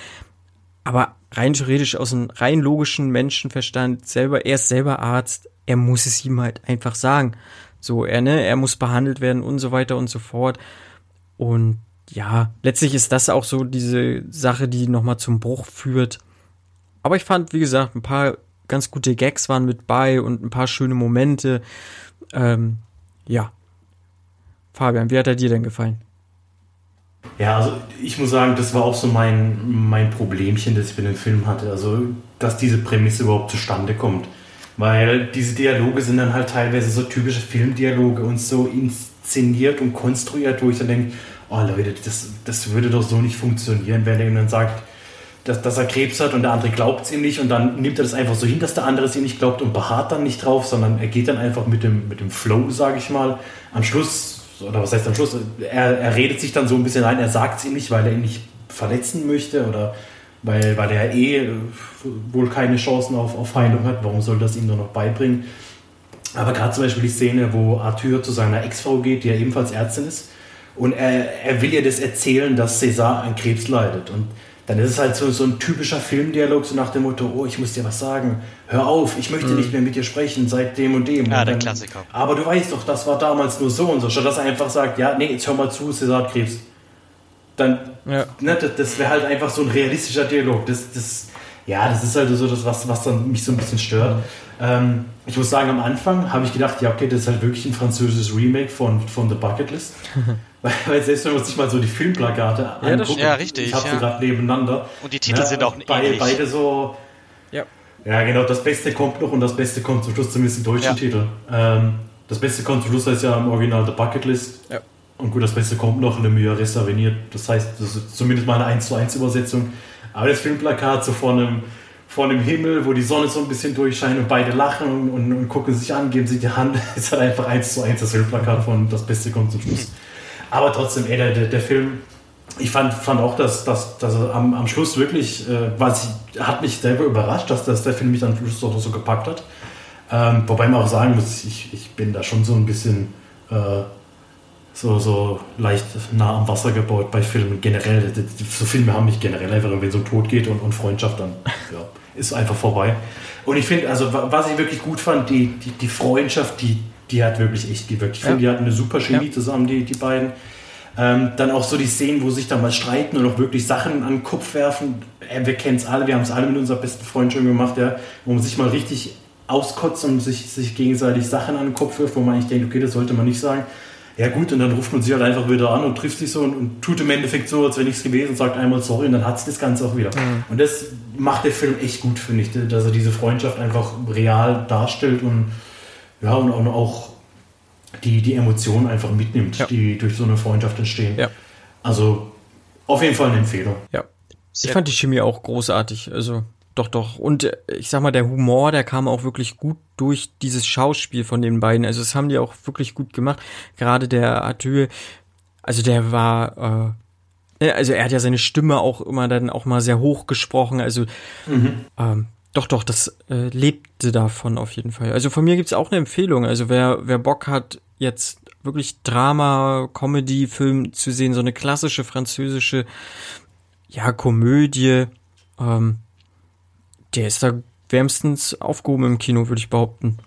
aber rein theoretisch aus einem rein logischen Menschenverstand selber, er ist selber Arzt, er muss es ihm halt einfach sagen. So, er, ne, er muss behandelt werden und so weiter und so fort. Und ja, letztlich ist das auch so diese Sache, die nochmal zum Bruch führt. Aber ich fand, wie gesagt, ein paar ganz gute Gags waren mit bei und ein paar schöne Momente. Ähm, ja. Fabian, wie hat er dir denn gefallen? Ja, also ich muss sagen, das war auch so mein, mein Problemchen, das ich mit dem Film hatte. Also, dass diese Prämisse überhaupt zustande kommt. Weil diese Dialoge sind dann halt teilweise so typische Filmdialoge und so inszeniert und konstruiert, wo ich dann denke, oh Leute, das, das würde doch so nicht funktionieren, wenn er ihm dann sagt, dass, dass er Krebs hat und der andere glaubt es ihm nicht und dann nimmt er das einfach so hin, dass der andere es ihm nicht glaubt und beharrt dann nicht drauf, sondern er geht dann einfach mit dem, mit dem Flow, sage ich mal. Am Schluss, oder was heißt am Schluss, er, er redet sich dann so ein bisschen ein, er sagt es ihm nicht, weil er ihn nicht verletzen möchte oder weil, weil er eh äh, wohl keine Chancen auf, auf Heilung hat. Warum soll das ihm nur noch beibringen? Aber gerade zum Beispiel die Szene, wo Arthur zu seiner Ex-Frau geht, die ja ebenfalls Ärztin ist, und er, er will ihr das erzählen, dass César an Krebs leidet. Und dann ist es halt so, so ein typischer Filmdialog, so nach dem Motto, oh, ich muss dir was sagen, hör auf, ich möchte mhm. nicht mehr mit dir sprechen, seit dem und dem. Ja, und der Klassiker. Aber du weißt doch, das war damals nur so und so. Statt dass er einfach sagt, ja, nee, jetzt hör mal zu, César hat Krebs. Dann, ja. ne, das, das wäre halt einfach so ein realistischer Dialog. Das, das, Ja, das ist halt so das, was, was dann mich so ein bisschen stört. Ähm, ich muss sagen, am Anfang habe ich gedacht, ja, okay, das ist halt wirklich ein französisches Remake von, von The Bucket List. weil, selbst wenn man sich mal so die Filmplakate ja, anguckt, ja, richtig, ich habe ja. sie gerade nebeneinander. Und die Titel ja, sind auch bei, ähnlich. Beide so. Ja. Ja, genau, das Beste kommt noch und das Beste kommt zum Schluss, zumindest im deutschen ja. Titel. Ähm, das Beste kommt zum Schluss heißt ja im Original The Bucket List. Ja. Und gut, das Beste kommt noch, Le Meilleur Reste Das heißt, das ist zumindest mal eine 1 zu 1 Übersetzung. Aber das Filmplakat so vor einem, vor einem Himmel, wo die Sonne so ein bisschen durchscheint und beide lachen und, und, und gucken sich an, geben sich die Hand, ist halt einfach 1 zu 1 das Filmplakat von Das Beste kommt zum Schluss. Aber trotzdem, ey, der, der Film, ich fand, fand auch, dass, dass, dass am, am Schluss wirklich, äh, was hat mich selber überrascht, dass, dass der Film mich am Schluss doch so gepackt hat. Ähm, wobei man auch sagen muss, ich, ich bin da schon so ein bisschen äh, so, so leicht nah am Wasser gebaut bei Filmen generell. So Filme haben mich generell einfach, wenn es um Tod geht und, und Freundschaft, dann ja, ist einfach vorbei. Und ich finde, also was ich wirklich gut fand, die, die, die Freundschaft, die, die hat wirklich echt gewirkt. Ich ja. finde, die hatten eine super Chemie ja. zusammen, die, die beiden. Ähm, dann auch so die Szenen, wo sich da mal streiten und auch wirklich Sachen an den Kopf werfen. Äh, wir kennen es alle, wir haben es alle mit unserer besten Freund schon gemacht, ja, wo man sich mal richtig auskotzt und sich, sich gegenseitig Sachen an den Kopf wirft, wo man eigentlich denkt, okay, das sollte man nicht sagen. Ja gut, und dann ruft man sich halt einfach wieder an und trifft sich so und, und tut im Endeffekt so, als wäre nichts gewesen und sagt einmal sorry und dann hat es das Ganze auch wieder. Mhm. Und das macht der Film echt gut, finde ich, dass er diese Freundschaft einfach real darstellt und ja, und, auch die, die Emotionen einfach mitnimmt, ja. die durch so eine Freundschaft entstehen. Ja. Also auf jeden Fall eine Empfehlung. Ja. Ich fand die Chemie auch großartig. Also doch, doch. Und äh, ich sag mal, der Humor, der kam auch wirklich gut durch dieses Schauspiel von den beiden. Also das haben die auch wirklich gut gemacht. Gerade der Arthur, also der war, äh, ne, also er hat ja seine Stimme auch immer dann auch mal sehr hoch gesprochen. Also mhm. ähm, doch, doch, das äh, lebte davon auf jeden Fall. Also von mir gibt's auch eine Empfehlung. Also wer, wer Bock hat, jetzt wirklich Drama, Comedy, Film zu sehen, so eine klassische französische, ja, Komödie, ähm, der ist da wärmstens aufgehoben im Kino, würde ich behaupten.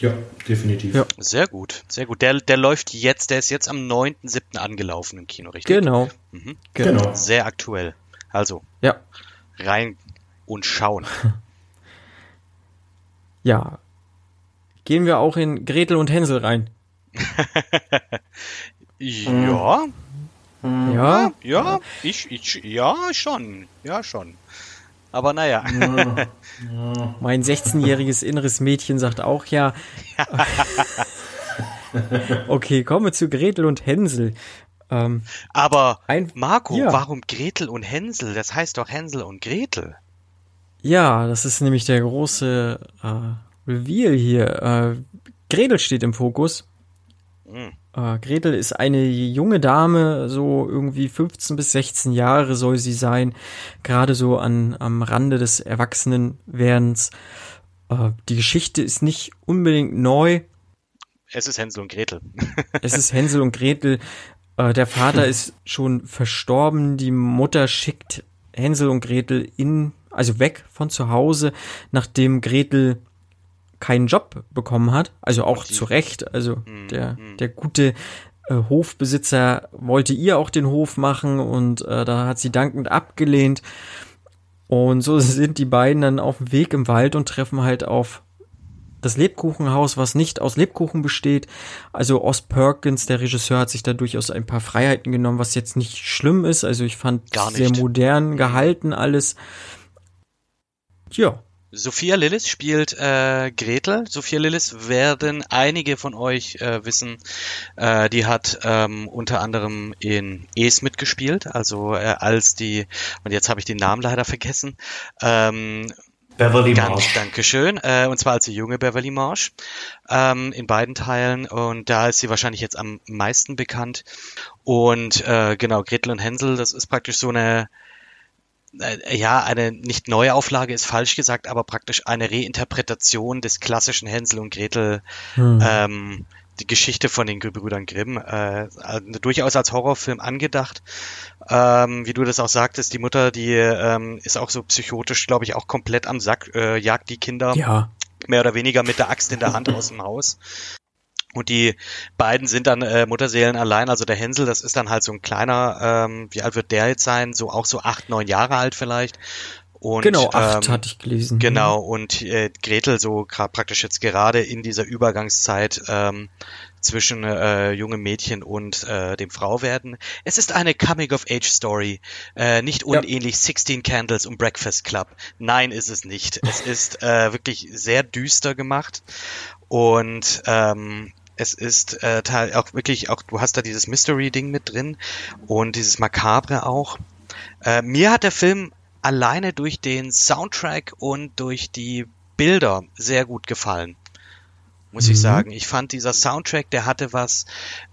Ja, definitiv. Ja. Sehr gut, sehr gut. Der, der läuft jetzt, der ist jetzt am 9.7. angelaufen im Kino, richtig? Genau. Mhm. genau. Sehr aktuell. Also, ja. rein und schauen. ja. Gehen wir auch in Gretel und Hänsel rein. ja. Ja. Ja, ich, ich, ja, schon. Ja, schon. Aber naja. Ja, ja. Mein 16-jähriges inneres Mädchen sagt auch ja. okay, kommen wir zu Gretel und Hänsel. Ähm, Aber Marco, ja. warum Gretel und Hänsel? Das heißt doch Hänsel und Gretel. Ja, das ist nämlich der große äh, Reveal hier. Äh, Gretel steht im Fokus. Mhm. Äh, Gretel ist eine junge Dame, so irgendwie 15 bis 16 Jahre soll sie sein, gerade so an, am Rande des Erwachsenenwerdens. Äh, die Geschichte ist nicht unbedingt neu. Es ist Hänsel und Gretel. es ist Hänsel und Gretel. Äh, der Vater ist schon verstorben, die Mutter schickt Hänsel und Gretel in, also weg von zu Hause, nachdem Gretel keinen Job bekommen hat, also auch zu Recht, also mhm. der, mhm. der gute äh, Hofbesitzer wollte ihr auch den Hof machen und äh, da hat sie dankend abgelehnt. Und so sind die beiden dann auf dem Weg im Wald und treffen halt auf das Lebkuchenhaus, was nicht aus Lebkuchen besteht. Also Os Perkins, der Regisseur, hat sich da durchaus ein paar Freiheiten genommen, was jetzt nicht schlimm ist. Also ich fand sehr modern gehalten alles. Ja, Sophia Lillis spielt äh, Gretel. Sophia Lillis werden einige von euch äh, wissen. Äh, die hat ähm, unter anderem in Es mitgespielt, also äh, als die, und jetzt habe ich den Namen leider vergessen. Ähm, Beverly Ganz, Marsh. Dankeschön. Äh, und zwar als die junge Beverly Marsh ähm, in beiden Teilen. Und da ist sie wahrscheinlich jetzt am meisten bekannt. Und äh, genau, Gretel und Hänsel, das ist praktisch so eine äh, ja, eine nicht neue Auflage ist falsch gesagt, aber praktisch eine Reinterpretation des klassischen Hänsel und Gretel, hm. ähm, die Geschichte von den Brüdern Grimm, äh, also durchaus als Horrorfilm angedacht. Ähm, wie du das auch sagtest, die Mutter, die ähm, ist auch so psychotisch, glaube ich, auch komplett am Sack, äh, jagt die Kinder ja. mehr oder weniger mit der Axt in der Hand aus dem Haus. Und die beiden sind dann äh, Mutterseelen allein. Also der Hänsel, das ist dann halt so ein kleiner, ähm, wie alt wird der jetzt sein? So auch so acht, neun Jahre alt vielleicht. Und, genau, acht ähm, hatte ich gelesen. Genau, und äh, Gretel so praktisch jetzt gerade in dieser Übergangszeit ähm, zwischen äh, jungem Mädchen und äh, dem Frauwerden. Es ist eine Coming-of-Age-Story, äh, nicht unähnlich ja. 16 Candles und Breakfast Club. Nein, ist es nicht. Es ist äh, wirklich sehr düster gemacht und ähm, es ist äh, auch wirklich auch, du hast da dieses Mystery-Ding mit drin und dieses Makabre auch. Äh, mir hat der Film alleine durch den Soundtrack und durch die Bilder sehr gut gefallen muss mhm. ich sagen. Ich fand dieser Soundtrack, der hatte was,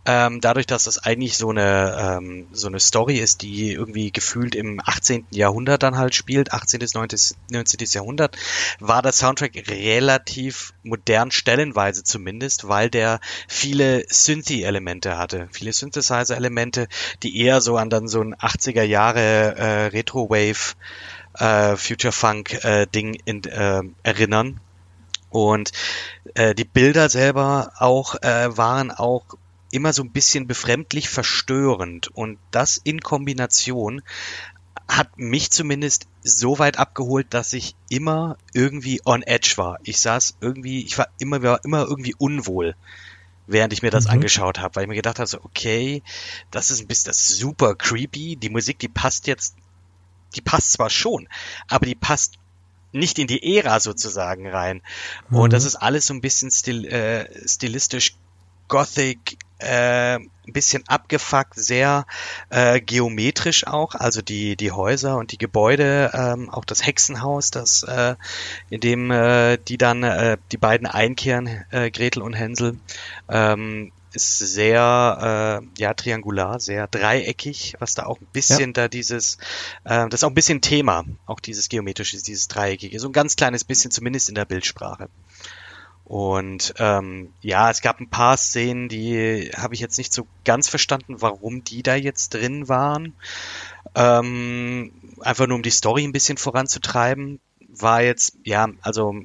ähm, dadurch, dass das eigentlich so eine ähm, so eine Story ist, die irgendwie gefühlt im 18. Jahrhundert dann halt spielt, 18. bis 19. 19. Jahrhundert, war der Soundtrack relativ modern, stellenweise zumindest, weil der viele Synthie-Elemente hatte, viele Synthesizer-Elemente, die eher so an dann so ein 80er Jahre äh, Retro-Wave äh, Future Funk äh, Ding in, äh, erinnern und äh, die Bilder selber auch äh, waren auch immer so ein bisschen befremdlich verstörend. Und das in Kombination hat mich zumindest so weit abgeholt, dass ich immer irgendwie on edge war. Ich saß irgendwie, ich war immer, war immer irgendwie unwohl, während ich mir das mhm. angeschaut habe, weil ich mir gedacht habe, so, okay, das ist ein bisschen das ist super creepy. Die Musik, die passt jetzt, die passt zwar schon, aber die passt nicht in die Ära sozusagen rein. Mhm. Und das ist alles so ein bisschen stil, äh, stilistisch Gothic, äh, ein bisschen abgefuckt, sehr äh, geometrisch auch, also die die Häuser und die Gebäude, ähm, auch das Hexenhaus, das äh, in dem äh, die dann äh, die beiden einkehren, äh, Gretel und Hänsel, ähm, ist sehr äh, ja triangular, sehr dreieckig, was da auch ein bisschen ja. da dieses, äh, das ist auch ein bisschen Thema, auch dieses geometrische, dieses dreieckige, so ein ganz kleines bisschen zumindest in der Bildsprache. Und ähm, ja, es gab ein paar Szenen, die habe ich jetzt nicht so ganz verstanden, warum die da jetzt drin waren. Ähm, einfach nur um die Story ein bisschen voranzutreiben. War jetzt, ja, also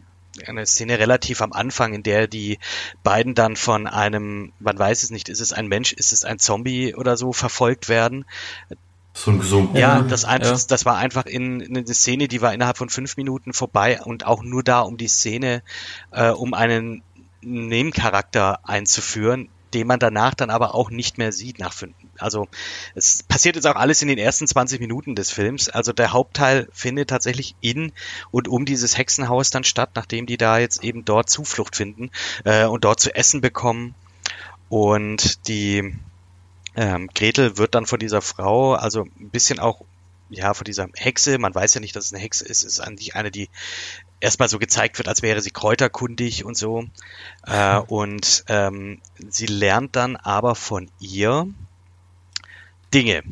eine Szene relativ am Anfang, in der die beiden dann von einem, man weiß es nicht, ist es ein Mensch, ist es ein Zombie oder so, verfolgt werden. So ein gesunken. Ja, das einfach, ja. das war einfach in, in eine Szene, die war innerhalb von fünf Minuten vorbei und auch nur da, um die Szene, äh, um einen Nebencharakter einzuführen, den man danach dann aber auch nicht mehr sieht nach fünf. Also es passiert jetzt auch alles in den ersten 20 Minuten des Films. Also der Hauptteil findet tatsächlich in und um dieses Hexenhaus dann statt, nachdem die da jetzt eben dort Zuflucht finden äh, und dort zu essen bekommen. Und die ähm, Gretel wird dann von dieser Frau, also ein bisschen auch ja, von dieser Hexe, man weiß ja nicht, dass es eine Hexe ist, ist eigentlich eine, die erstmal so gezeigt wird, als wäre sie kräuterkundig und so. Äh, und ähm, sie lernt dann aber von ihr Dinge.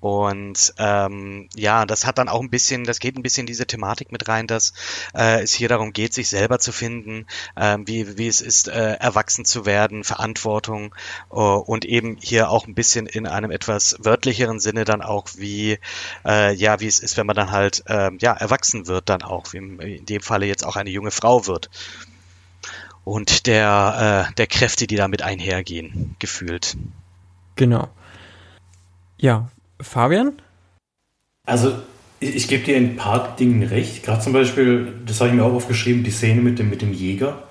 Und ähm, ja, das hat dann auch ein bisschen, das geht ein bisschen diese Thematik mit rein, dass äh, es hier darum geht, sich selber zu finden, äh, wie, wie es ist, äh, erwachsen zu werden, Verantwortung äh, und eben hier auch ein bisschen in einem etwas wörtlicheren Sinne dann auch, wie äh, ja, wie es ist, wenn man dann halt äh, ja erwachsen wird, dann auch, wie in dem Falle jetzt auch eine junge Frau wird und der äh, der Kräfte, die damit einhergehen, gefühlt. Genau. Ja, Fabian? Also, ich, ich gebe dir ein paar Dingen recht. Gerade zum Beispiel, das habe ich mir auch aufgeschrieben, die Szene mit dem, mit dem Jäger.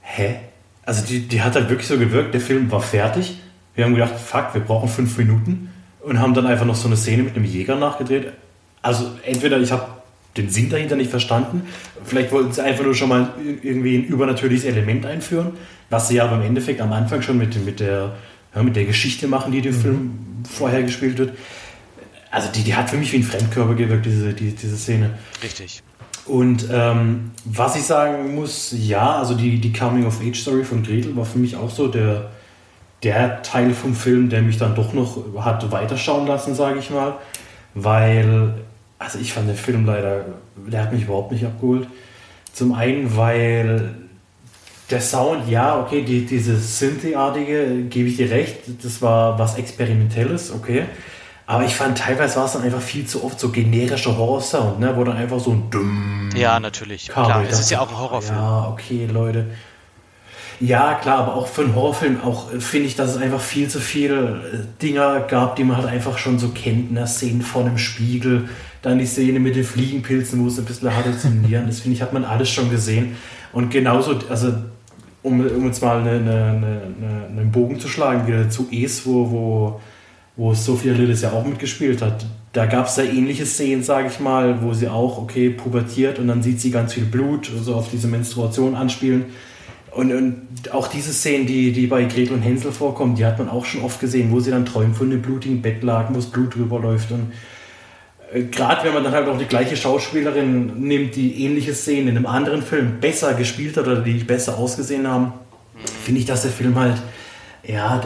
Hä? Also, die, die hat halt wirklich so gewirkt, der Film war fertig. Wir haben gedacht, fuck, wir brauchen fünf Minuten. Und haben dann einfach noch so eine Szene mit dem Jäger nachgedreht. Also, entweder ich habe den Sinn dahinter nicht verstanden. Vielleicht wollten sie einfach nur schon mal irgendwie ein übernatürliches Element einführen, was sie aber im Endeffekt am Anfang schon mit, mit der ja, mit der Geschichte machen, die dem mhm. Film vorher gespielt wird. Also die, die hat für mich wie ein Fremdkörper gewirkt, diese, die, diese Szene. Richtig. Und ähm, was ich sagen muss, ja, also die, die Coming-of-Age-Story von Gretel war für mich auch so der, der Teil vom Film, der mich dann doch noch hat weiterschauen lassen, sage ich mal. Weil, also ich fand den Film leider, der hat mich überhaupt nicht abgeholt. Zum einen, weil der Sound, ja, okay, die, diese Synthie-artige, gebe ich dir recht, das war was Experimentelles, okay. Aber ich fand teilweise war es dann einfach viel zu oft so generischer Horror-Sound, ne? wo dann einfach so ein Dumm. Ja, natürlich. Klar, es ist ja auch ein Horrorfilm. Ja, okay, Leute. Ja, klar, aber auch für einen Horrorfilm auch äh, finde ich, dass es einfach viel zu viele äh, Dinger gab, die man halt einfach schon so kennt. Ne? Szenen vor einem Spiegel, dann die Szene mit den Fliegenpilzen, wo es ein bisschen halluzinieren. das finde ich, hat man alles schon gesehen. Und genauso, also um, um jetzt mal eine, eine, eine, einen Bogen zu schlagen, wieder zu Es, wo, wo, wo Sophia Lillis ja auch mitgespielt hat. Da gab es da ähnliche Szenen, sage ich mal, wo sie auch, okay, pubertiert und dann sieht sie ganz viel Blut, so also auf diese Menstruation anspielen. Und, und auch diese Szenen, die, die bei Gretel und Hänsel vorkommen, die hat man auch schon oft gesehen, wo sie dann träumen von einem blutigen Bett lagen, wo das Blut drüber läuft. Und gerade wenn man dann halt auch die gleiche Schauspielerin nimmt, die ähnliche Szenen in einem anderen Film besser gespielt hat oder die besser ausgesehen haben, finde ich, dass der Film halt ja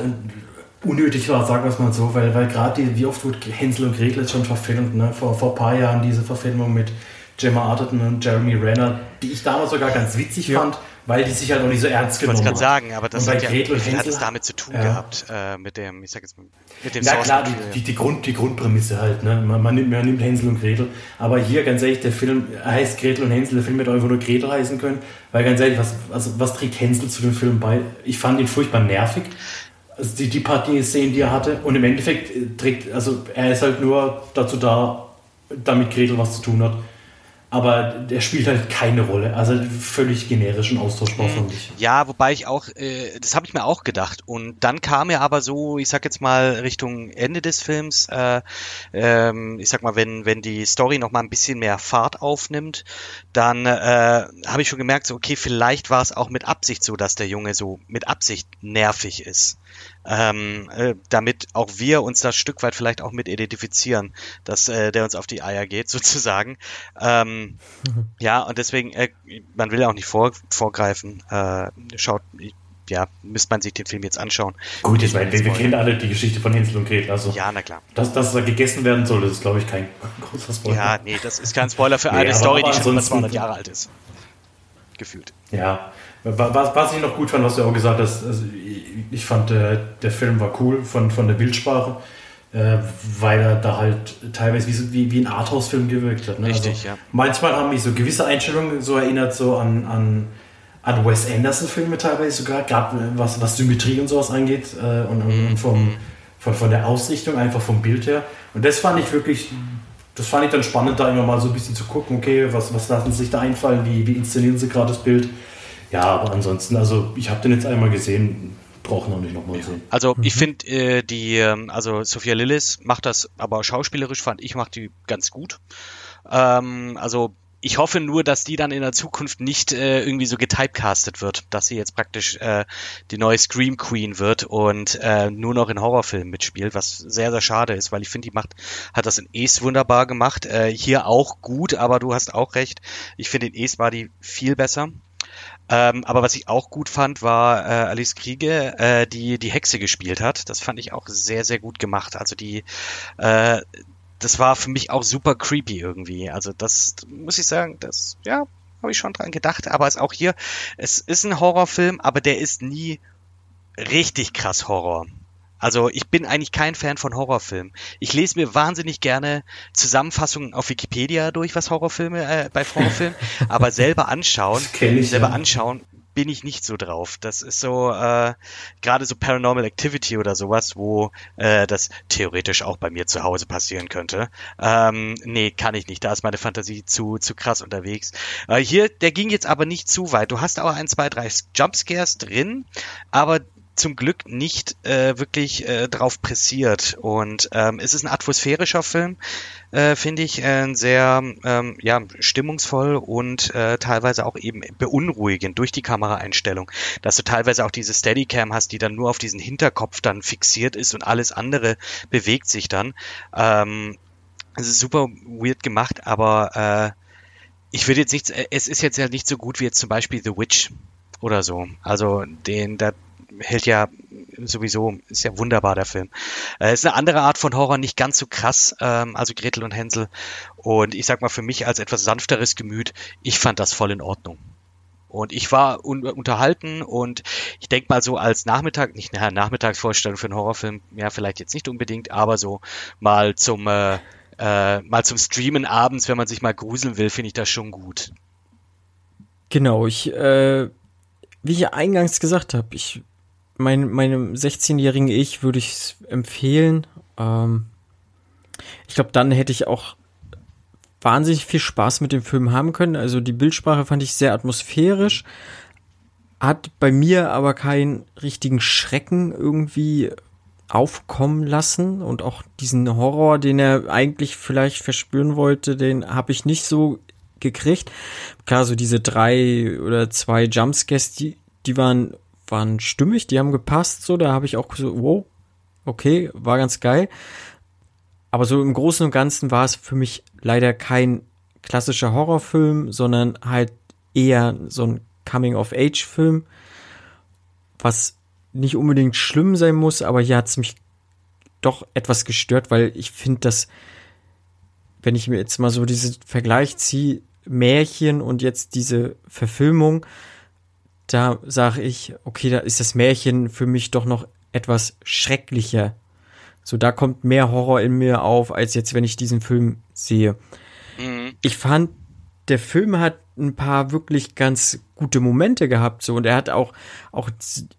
unnötig war, sagen wir es mal so, weil, weil gerade wie oft wurde Hänsel und Gretel jetzt schon verfilmt, ne? vor, vor ein paar Jahren diese Verfilmung mit Gemma Arterton und Jeremy Renner, die ich damals sogar ganz witzig ja. fand, weil die sich halt auch nicht so ernst genommen haben. Ich wollte gerade sagen, aber das hat, ja, hat es damit zu tun ja. gehabt, äh, mit dem, ich sag jetzt mal, mit dem Ja klar, die, die, die, Grund, die Grundprämisse halt, ne? man, man, nimmt, man nimmt Hänsel und Gretel, aber hier ganz ehrlich, der Film heißt Gretel und Hänsel, der Film hätte einfach nur Gretel heißen können, weil ganz ehrlich, was, also, was trägt Hänsel zu dem Film bei? Ich fand ihn furchtbar nervig, also die, die paar Szenen, die er hatte und im Endeffekt äh, trägt, also er ist halt nur dazu da, damit Gretel was zu tun hat aber der spielt halt keine Rolle. Also völlig generisch und austauschbar, fand ich. Ja, wobei ich auch, äh, das habe ich mir auch gedacht. Und dann kam er aber so, ich sag jetzt mal, Richtung Ende des Films, äh, ähm, ich sag mal, wenn, wenn die Story noch mal ein bisschen mehr Fahrt aufnimmt, dann äh, habe ich schon gemerkt, so, okay, vielleicht war es auch mit Absicht so, dass der Junge so mit Absicht nervig ist ähm, äh, damit auch wir uns das Stück weit vielleicht auch mit identifizieren, dass äh, der uns auf die Eier geht sozusagen. Ähm, mhm. Ja, und deswegen, äh, man will ja auch nicht vor, vorgreifen. Äh, schaut, ja, müsste man sich den Film jetzt anschauen. Gut, ich meine, wir, wir kennen alle die Geschichte von Hänsel und Gretel. Also, ja, na klar. Dass, dass er gegessen werden soll, das ist, glaube ich, kein großer Spoiler. Ja, nee, das ist kein Spoiler für nee, eine Story, die schon 200 Jahre alt ist. Gefühlt. Ja, was, was ich noch gut fand, was du auch gesagt hast, also ich fand, der, der Film war cool von, von der Bildsprache, äh, weil er da halt teilweise wie, wie, wie ein Arthouse-Film gewirkt hat. Ne? Richtig, also, ja. Manchmal haben mich so gewisse Einstellungen so erinnert, so an, an, an Wes Anderson-Filme teilweise sogar, gerade was, was Symmetrie und sowas angeht äh, und, und, und vom, mhm. von, von der Ausrichtung, einfach vom Bild her. Und das fand ich wirklich das fand ich dann spannend, da immer mal so ein bisschen zu gucken, okay, was, was lassen sie sich da einfallen, wie, wie inszenieren sie gerade das Bild. Ja, aber ansonsten, also ich habe den jetzt einmal gesehen, brauchen auch nicht nochmal sehen. Also mhm. ich finde äh, die, ähm, also Sophia Lillis macht das, aber schauspielerisch fand ich macht die ganz gut. Ähm, also ich hoffe nur, dass die dann in der Zukunft nicht äh, irgendwie so getypecastet wird, dass sie jetzt praktisch äh, die neue Scream Queen wird und äh, nur noch in Horrorfilmen mitspielt, was sehr, sehr schade ist, weil ich finde, die macht, hat das in Ace wunderbar gemacht, äh, hier auch gut, aber du hast auch recht. Ich finde, in Ace war die viel besser. Ähm, aber was ich auch gut fand, war äh, Alice Kriege, äh, die die Hexe gespielt hat. Das fand ich auch sehr, sehr gut gemacht. Also die, äh, das war für mich auch super creepy irgendwie. Also das muss ich sagen, das, ja, habe ich schon dran gedacht. Aber es ist auch hier, es ist ein Horrorfilm, aber der ist nie richtig krass Horror. Also ich bin eigentlich kein Fan von Horrorfilmen. Ich lese mir wahnsinnig gerne Zusammenfassungen auf Wikipedia durch, was Horrorfilme äh, bei Horrorfilmen, aber selber anschauen, ich, selber ja. anschauen bin ich nicht so drauf. Das ist so äh, gerade so Paranormal Activity oder sowas, wo äh, das theoretisch auch bei mir zu Hause passieren könnte. Ähm, nee, kann ich nicht. Da ist meine Fantasie zu zu krass unterwegs. Äh, hier, der ging jetzt aber nicht zu weit. Du hast aber ein, zwei, drei Jumpscares drin, aber zum Glück nicht äh, wirklich äh, drauf pressiert. Und ähm, es ist ein atmosphärischer Film, äh, finde ich, äh, sehr ähm, ja, stimmungsvoll und äh, teilweise auch eben beunruhigend durch die Kameraeinstellung. Dass du teilweise auch diese Steadicam hast, die dann nur auf diesen Hinterkopf dann fixiert ist und alles andere bewegt sich dann. Ähm, es ist super weird gemacht, aber äh, ich würde jetzt nicht, es ist jetzt ja nicht so gut wie jetzt zum Beispiel The Witch oder so. Also den, da hält ja sowieso, ist ja wunderbar, der Film. Äh, ist eine andere Art von Horror, nicht ganz so krass, ähm, also Gretel und Hänsel. Und ich sag mal, für mich als etwas sanfteres Gemüt, ich fand das voll in Ordnung. Und ich war un unterhalten und ich denke mal so als Nachmittag, nicht eine Nachmittagsvorstellung für einen Horrorfilm, ja, vielleicht jetzt nicht unbedingt, aber so mal zum, äh, äh, mal zum Streamen abends, wenn man sich mal gruseln will, finde ich das schon gut. Genau, ich äh, wie ich eingangs gesagt habe, ich mein, meinem 16-jährigen Ich würde ich es empfehlen. Ähm, ich glaube, dann hätte ich auch wahnsinnig viel Spaß mit dem Film haben können. Also die Bildsprache fand ich sehr atmosphärisch, hat bei mir aber keinen richtigen Schrecken irgendwie aufkommen lassen und auch diesen Horror, den er eigentlich vielleicht verspüren wollte, den habe ich nicht so gekriegt. Klar, so diese drei oder zwei Jumpscares, die, die waren, waren stimmig, die haben gepasst, so, da habe ich auch so, wow, okay, war ganz geil. Aber so im Großen und Ganzen war es für mich leider kein klassischer Horrorfilm, sondern halt eher so ein Coming-of-Age-Film, was nicht unbedingt schlimm sein muss, aber hier hat es mich doch etwas gestört, weil ich finde, dass, wenn ich mir jetzt mal so diesen Vergleich ziehe, Märchen und jetzt diese Verfilmung, da sage ich, okay, da ist das Märchen für mich doch noch etwas schrecklicher. So, da kommt mehr Horror in mir auf, als jetzt, wenn ich diesen Film sehe. Mhm. Ich fand, der Film hat ein paar wirklich ganz gute Momente gehabt, so. Und er hat auch, auch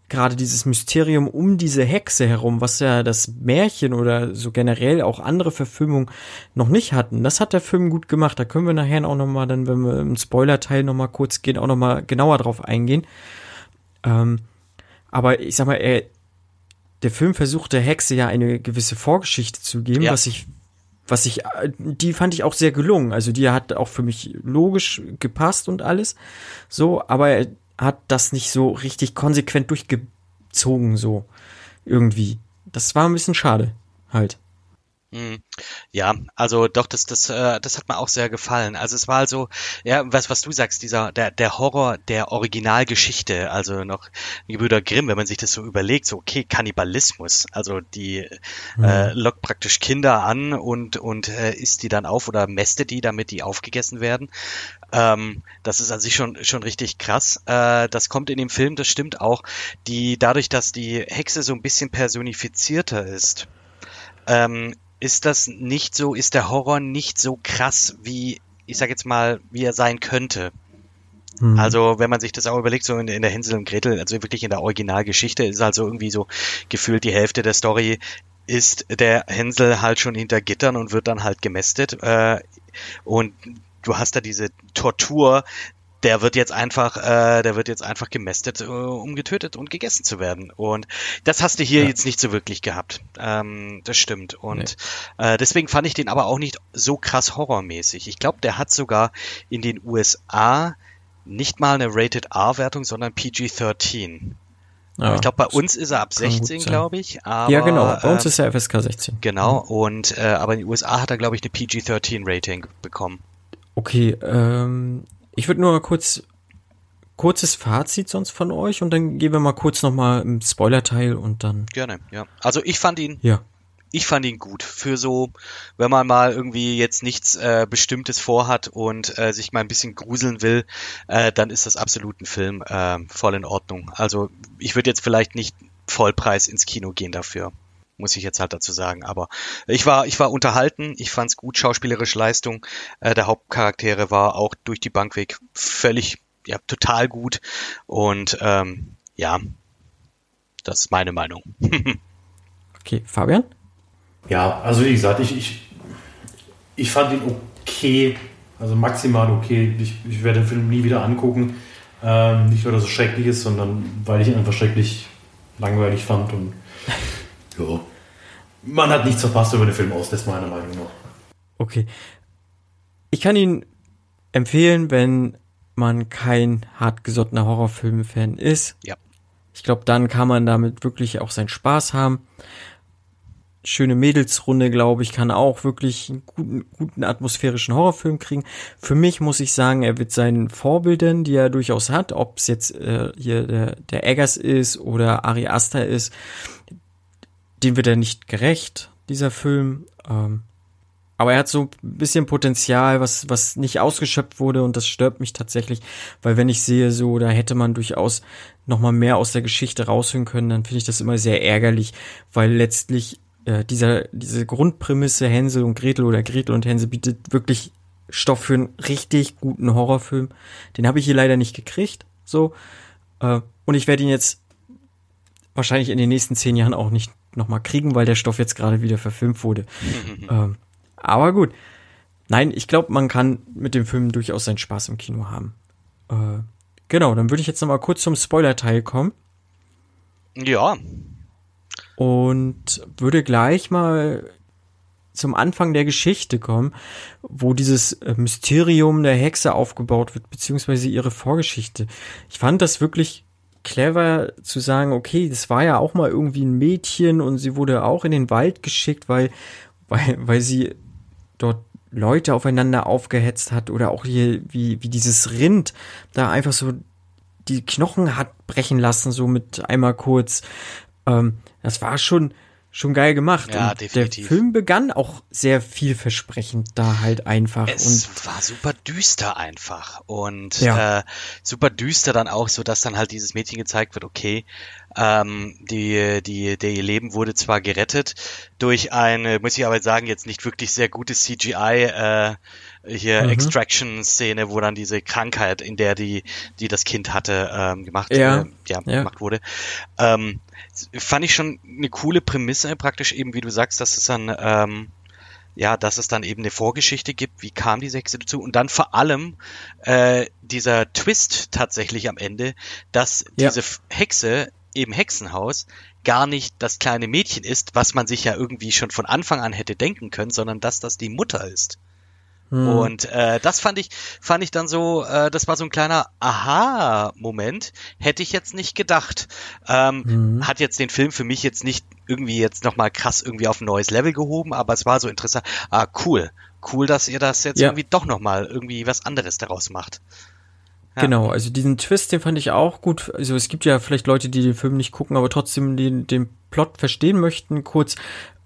gerade dieses Mysterium um diese Hexe herum, was ja das Märchen oder so generell auch andere Verfilmungen noch nicht hatten. Das hat der Film gut gemacht. Da können wir nachher auch nochmal, dann, wenn wir im Spoiler-Teil nochmal kurz gehen, auch nochmal genauer drauf eingehen. Ähm, aber ich sag mal, er, der Film versucht der Hexe ja eine gewisse Vorgeschichte zu geben, ja. was ich was ich, die fand ich auch sehr gelungen. Also die hat auch für mich logisch gepasst und alles. So, aber er hat das nicht so richtig konsequent durchgezogen, so irgendwie. Das war ein bisschen schade, halt. Hm. Ja, also doch, das, das, äh, das hat mir auch sehr gefallen. Also es war also, ja, was, was du sagst, dieser, der, der Horror der Originalgeschichte, also noch Gebrüder Grimm, wenn man sich das so überlegt, so okay, Kannibalismus, also die mhm. äh, lockt praktisch Kinder an und, und äh, isst die dann auf oder mästet die, damit die aufgegessen werden. Ähm, das ist an sich schon, schon richtig krass. Äh, das kommt in dem Film, das stimmt auch, die, dadurch, dass die Hexe so ein bisschen personifizierter ist, ähm, ist das nicht so, ist der Horror nicht so krass, wie, ich sag jetzt mal, wie er sein könnte. Mhm. Also, wenn man sich das auch überlegt, so in, in, der Hänsel und Gretel, also wirklich in der Originalgeschichte, ist also irgendwie so gefühlt die Hälfte der Story ist der Hänsel halt schon hinter Gittern und wird dann halt gemästet. Äh, und du hast da diese Tortur, der wird jetzt einfach, äh, der wird jetzt einfach gemästet, äh, um getötet und gegessen zu werden. Und das hast du hier ja. jetzt nicht so wirklich gehabt. Ähm, das stimmt. Und nee. äh, deswegen fand ich den aber auch nicht so krass horrormäßig. Ich glaube, der hat sogar in den USA nicht mal eine Rated R-Wertung, sondern PG-13. Ja, ich glaube, bei uns ist er ab 16, glaube ich. Aber, ja, genau. Bei uns ähm, ist er FSK 16. Genau. Und äh, aber in den USA hat er, glaube ich, eine PG-13-Rating bekommen. Okay, ähm, ich würde nur kurz kurzes Fazit sonst von euch und dann gehen wir mal kurz nochmal im Spoiler-Teil und dann. Gerne, ja. Also ich fand ihn. Ja. Ich fand ihn gut. Für so, wenn man mal irgendwie jetzt nichts äh, Bestimmtes vorhat und äh, sich mal ein bisschen gruseln will, äh, dann ist das absolut ein Film äh, voll in Ordnung. Also ich würde jetzt vielleicht nicht Vollpreis ins Kino gehen dafür muss ich jetzt halt dazu sagen. Aber ich war, ich war unterhalten, ich fand's gut, schauspielerische Leistung äh, der Hauptcharaktere war auch durch die Bank weg völlig, ja, total gut. Und ähm, ja, das ist meine Meinung. okay, Fabian? Ja, also wie gesagt, ich, ich, ich fand ihn okay, also maximal okay. Ich, ich werde den Film nie wieder angucken. Ähm, nicht, weil er so schrecklich ist, sondern weil ich ihn einfach schrecklich langweilig fand und ja, man hat nichts verpasst über den Film aus, das ist meiner Meinung nach. Okay. Ich kann ihn empfehlen, wenn man kein hartgesottener Horrorfilm-Fan ist. Ja. Ich glaube, dann kann man damit wirklich auch seinen Spaß haben. Schöne Mädelsrunde, glaube ich, kann auch wirklich einen guten, guten atmosphärischen Horrorfilm kriegen. Für mich muss ich sagen, er wird seinen Vorbildern, die er durchaus hat, ob es jetzt äh, hier der, der Eggers ist oder Ari Aster ist, dem wird er nicht gerecht, dieser Film. Ähm, aber er hat so ein bisschen Potenzial, was, was nicht ausgeschöpft wurde und das stört mich tatsächlich, weil wenn ich sehe, so, da hätte man durchaus nochmal mehr aus der Geschichte raushören können, dann finde ich das immer sehr ärgerlich, weil letztlich äh, dieser, diese Grundprämisse Hänsel und Gretel oder Gretel und Hänsel bietet wirklich Stoff für einen richtig guten Horrorfilm. Den habe ich hier leider nicht gekriegt, so. Äh, und ich werde ihn jetzt wahrscheinlich in den nächsten zehn Jahren auch nicht nochmal kriegen, weil der Stoff jetzt gerade wieder verfilmt wurde. ähm, aber gut. Nein, ich glaube, man kann mit dem Film durchaus seinen Spaß im Kino haben. Äh, genau, dann würde ich jetzt nochmal kurz zum Spoiler-Teil kommen. Ja. Und würde gleich mal zum Anfang der Geschichte kommen, wo dieses äh, Mysterium der Hexe aufgebaut wird, beziehungsweise ihre Vorgeschichte. Ich fand das wirklich clever zu sagen, okay, das war ja auch mal irgendwie ein Mädchen und sie wurde auch in den Wald geschickt, weil, weil, weil sie dort Leute aufeinander aufgehetzt hat oder auch hier, wie, wie dieses Rind da einfach so die Knochen hat brechen lassen, so mit einmal kurz. Ähm, das war schon, schon geil gemacht. Ja, und definitiv. Der Film begann auch sehr vielversprechend da halt einfach. Es und war super düster einfach und Ja. äh, super düster dann auch, so dass dann halt dieses Mädchen gezeigt wird, okay, ähm, die, die, der ihr Leben wurde zwar gerettet durch eine, muss ich aber sagen, jetzt nicht wirklich sehr gutes CGI, äh, hier Mhm. Extraction-Szene, wo dann diese Krankheit, in der die, die das Kind hatte, ähm, gemacht, Ja. äh, ja, Ja. gemacht wurde. Ähm, fand ich schon eine coole Prämisse, praktisch eben, wie du sagst, dass es dann, ähm, ja, dass es dann eben eine Vorgeschichte gibt, wie kam diese Hexe dazu und dann vor allem äh, dieser Twist tatsächlich am Ende, dass Ja. diese Hexe im Hexenhaus gar nicht das kleine Mädchen ist, was man sich ja irgendwie schon von Anfang an hätte denken können, sondern dass das die Mutter ist. Hm, Und äh, das fand ich, fand ich dann so, äh, das war so ein kleiner Aha-Moment. Hätte ich jetzt nicht gedacht. Ähm, Mhm. Hat jetzt den Film für mich jetzt nicht irgendwie jetzt nochmal krass irgendwie auf ein neues Level gehoben, aber es war so interessant. Ah, cool. Cool, dass ihr das jetzt Ja. irgendwie doch nochmal irgendwie was anderes daraus macht. Ja. Genau, also diesen Twist, den fand ich auch gut. Also es gibt ja vielleicht Leute, die den Film nicht gucken, aber trotzdem den, den Plot verstehen möchten. Kurz,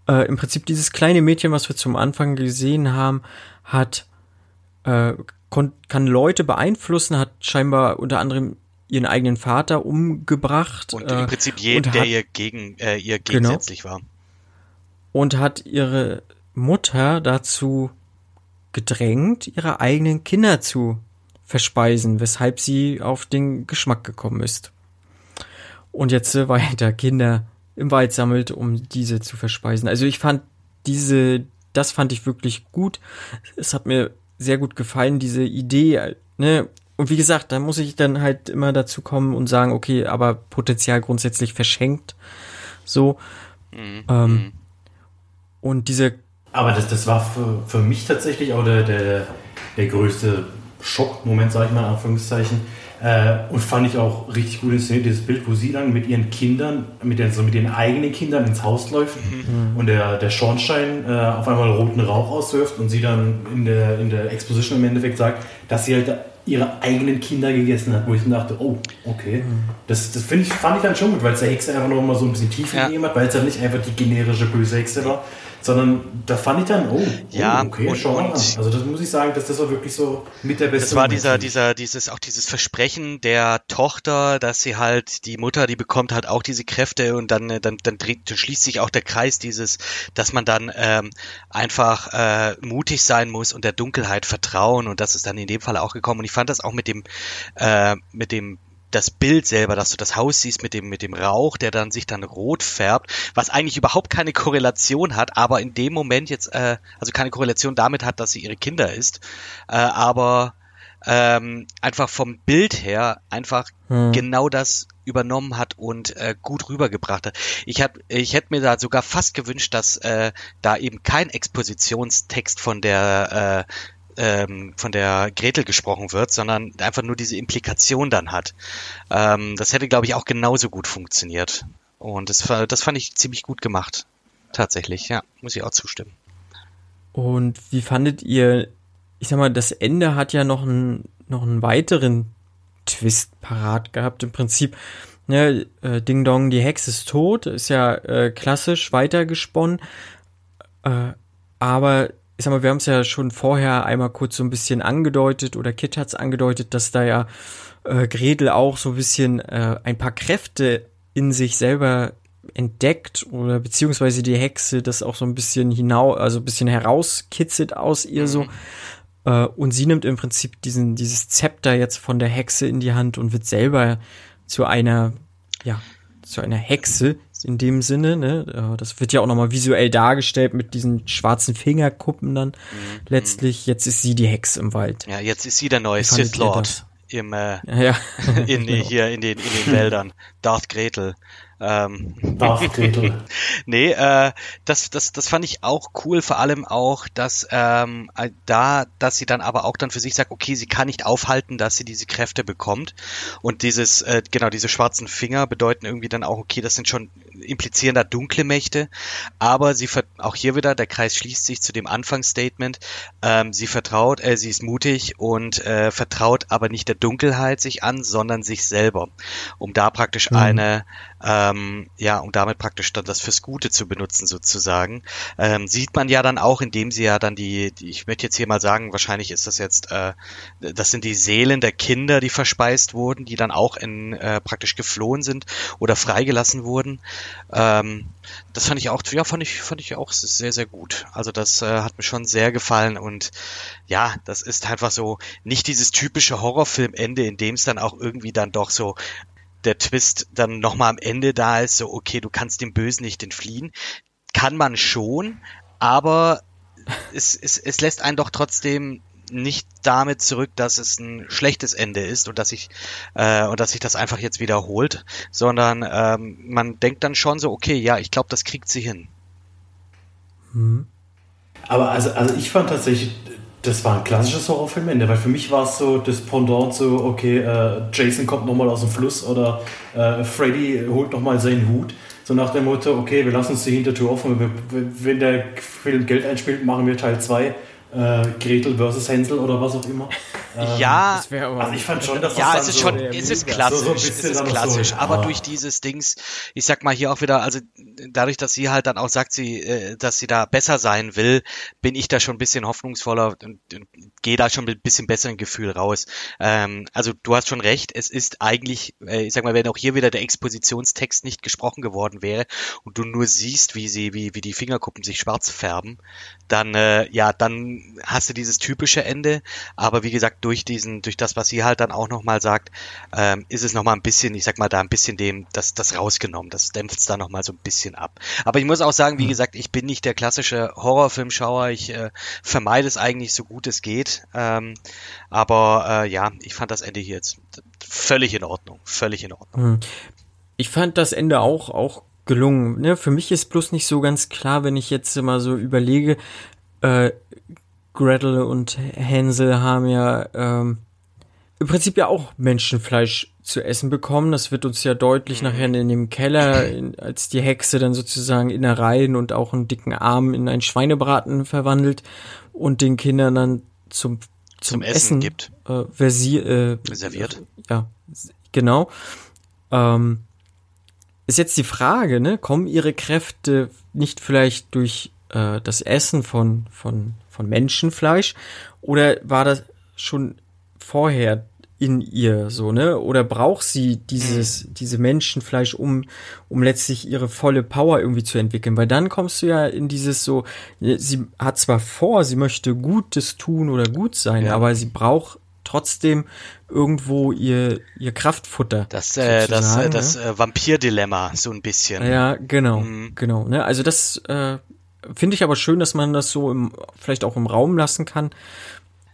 äh, im Prinzip dieses kleine Mädchen, was wir zum Anfang gesehen haben, hat äh, kann Leute beeinflussen, hat scheinbar unter anderem ihren eigenen Vater umgebracht Und äh, im Prinzip jeden, und der hat- ihr gegen äh, ihr Genau. gegensätzlich war. und hat ihre Mutter dazu gedrängt, ihre eigenen Kinder zu verspeisen, weshalb sie auf den Geschmack gekommen ist. Und jetzt äh, weiter Kinder im Wald sammelt, um diese zu verspeisen. Also ich fand diese, das fand ich wirklich gut. Es hat mir sehr gut gefallen, diese Idee, ne? Und wie gesagt, da muss ich dann halt immer dazu kommen und sagen, okay, aber Potenzial grundsätzlich verschenkt. So. Mhm. Ähm, und diese Aber das, das war für, für mich tatsächlich auch der, der, der größte Schockmoment, sage ich mal in Anführungszeichen. Äh, und fand ich auch richtig gut inszeniert, dieses Bild, wo sie dann mit ihren Kindern, mit den, so mit den eigenen Kindern ins Haus läuft und der, der Schornstein äh, auf einmal roten Rauch auswirft und sie dann in der, in der Exposition im Endeffekt sagt, dass sie halt ihre eigenen Kinder gegessen hat, wo ich dann dachte, oh, okay. Das, das find ich, fand ich dann schon gut, weil es der Hexe einfach noch mal so ein bisschen Tiefe Ja. gegeben hat, weil es dann nicht einfach die generische böse Hexe war, sondern da fand ich dann, oh, Ja, oh okay, und- mal und-. Also das muss ich sagen, dass das war wirklich so mit der beste Das war Moment dieser, dieser, dieses, auch dieses Versprechen der Tochter, dass sie halt, die Mutter, die bekommt halt auch diese Kräfte und dann, äh, dann, dann, dreht, dann schließt sich auch der Kreis dieses, dass man dann ähm, einfach äh, mutig sein muss und der Dunkelheit vertrauen und das ist dann in dem Fall auch gekommen und ich fand das auch mit dem, äh, mit dem das Bild selber, dass du das Haus siehst mit dem, mit dem Rauch, der dann sich dann rot färbt, was eigentlich überhaupt keine Korrelation hat, aber in dem Moment jetzt, äh, also keine Korrelation damit hat, dass sie ihre Kinder ist, äh, aber ähm, einfach vom Bild her einfach Hm. genau das übernommen hat und äh, gut rübergebracht hat. Ich hab, ich hätte mir da sogar fast gewünscht, dass äh, da eben kein Expositionstext von der äh, ähm, von der Gretel gesprochen wird, sondern einfach nur diese Implikation dann hat. Ähm, das hätte, glaube ich, auch genauso gut funktioniert. Und das, das fand ich ziemlich gut gemacht. Tatsächlich, ja, muss ich auch zustimmen. Und wie fandet ihr, ich sag mal, das Ende hat ja noch einen, noch einen weiteren Twist parat gehabt. Im Prinzip, ne, äh, Ding Dong, die Hexe ist tot, ist ja äh, klassisch weitergesponnen. Äh, aber ich sag mal, wir haben es ja schon vorher einmal kurz so ein bisschen angedeutet oder Kit hat's angedeutet, dass da ja äh, Gretel auch so ein bisschen äh, ein paar Kräfte in sich selber entdeckt oder beziehungsweise die Hexe das auch so ein bisschen hinau, also ein bisschen herauskitzelt aus ihr so. Äh, und sie nimmt im Prinzip diesen, dieses Zepter jetzt von der Hexe in die Hand und wird selber zu einer, ja, zu einer Hexe in dem Sinne, ne? Das wird ja auch nochmal visuell dargestellt mit diesen schwarzen Fingerkuppen dann. Mhm. Letztlich, jetzt ist sie die Hexe im Wald. Ja, jetzt ist sie der neue Sith Lord im äh, ja. in, genau. hier in den in den Wäldern. Darth Gretel. Ähm, Darth Gretel. nee, äh, das, das, das fand ich auch cool, vor allem auch, dass ähm, äh, da, dass sie dann aber auch dann für sich sagt, okay, sie kann nicht aufhalten, dass sie diese Kräfte bekommt. Und dieses, äh, genau, diese schwarzen Finger bedeuten irgendwie dann auch, okay, das sind schon implizieren da dunkle Mächte, aber sie auch hier wieder, der Kreis schließt sich zu dem Anfangsstatement, ähm, sie vertraut, äh, sie ist mutig und äh, vertraut aber nicht der Dunkelheit sich an, sondern sich selber, um da praktisch mhm. eine, ähm, ja, um damit praktisch dann das fürs Gute zu benutzen sozusagen. Ähm, sieht man ja dann auch, indem sie ja dann die, die ich möchte jetzt hier mal sagen, wahrscheinlich ist das jetzt, äh, das sind die Seelen der Kinder, die verspeist wurden, die dann auch in äh, praktisch geflohen sind oder freigelassen wurden. Ähm, das fand ich auch, ja, fand ich, fand ich auch sehr, sehr gut. Also das äh, hat mir schon sehr gefallen und ja, das ist einfach so nicht dieses typische Horrorfilmende, in dem es dann auch irgendwie dann doch so der Twist dann nochmal am Ende da ist, so, okay, du kannst dem Bösen nicht entfliehen. Kann man schon, aber es, es, es lässt einen doch trotzdem nicht damit zurück, dass es ein schlechtes Ende ist und dass ich äh, und dass sich das einfach jetzt wiederholt, sondern ähm, man denkt dann schon so, okay, ja, ich glaube, das kriegt sie hin. Hm. Aber also, also ich fand tatsächlich, das war ein klassisches Horrorfilmende, weil für mich war es so das Pendant so, okay, äh, Jason kommt nochmal aus dem Fluss oder äh, Freddy holt nochmal seinen Hut. So nach dem Motto, okay, wir lassen uns die Hintertür offen, wenn der Film Geld einspielt, machen wir Teil 2 äh, Gretel versus Hänsel oder was auch immer. Ähm, ja, also ich fand schon, dass das ja, es ist schon, es ist klassisch, so, so es ist klassisch, so, aber ja. durch dieses Dings, ich sag mal hier auch wieder, also dadurch, dass sie halt dann auch sagt, sie, äh, dass sie da besser sein will, bin ich da schon ein bisschen hoffnungsvoller und, und gehe da schon mit ein bisschen besseren Gefühl raus. Ähm, also du hast schon recht, es ist eigentlich, äh, ich sag mal, wenn auch hier wieder der Expositionstext nicht gesprochen geworden wäre und du nur siehst, wie sie, wie, wie die Fingerkuppen sich schwarz färben, dann, äh, ja, dann hast du dieses typische Ende, aber wie gesagt, durch diesen, durch das, was sie halt dann auch nochmal sagt, ähm, ist es nochmal ein bisschen, ich sag mal, da ein bisschen dem, das, das rausgenommen. Das dämpft es da nochmal so ein bisschen ab. Aber ich muss auch sagen, wie hm. gesagt, ich bin nicht der klassische Horrorfilmschauer. Ich äh, vermeide es eigentlich so gut es geht. Ähm, aber äh, ja, ich fand das Ende hier jetzt völlig in Ordnung. Völlig in Ordnung. Hm. Ich fand das Ende auch, auch gelungen. Ne? Für mich ist bloß nicht so ganz klar, wenn ich jetzt mal so überlege, äh, Gretel und Hänsel haben ja ähm, im Prinzip ja auch Menschenfleisch zu essen bekommen. Das wird uns ja deutlich mhm. nachher in dem Keller, in, als die Hexe dann sozusagen Innereien und auch einen dicken Arm in einen Schweinebraten verwandelt und den Kindern dann zum zum, zum Essen, Essen gibt. Äh, versi äh, serviert. Ja, genau. Ähm, ist jetzt die Frage, ne? Kommen ihre Kräfte nicht vielleicht durch äh, das Essen von von von Menschenfleisch oder war das schon vorher in ihr so, ne? Oder braucht sie dieses, mhm. diese Menschenfleisch, um, um letztlich ihre volle Power irgendwie zu entwickeln? Weil dann kommst du ja in dieses so, sie hat zwar vor, sie möchte Gutes tun oder gut sein, ja. aber sie braucht trotzdem irgendwo ihr, ihr Kraftfutter. Das, äh, das, äh, das ne? äh, Vampir-Dilemma, so ein bisschen. Ja, genau, mhm. genau. Ne? Also das äh, finde ich aber schön, dass man das so im, vielleicht auch im Raum lassen kann.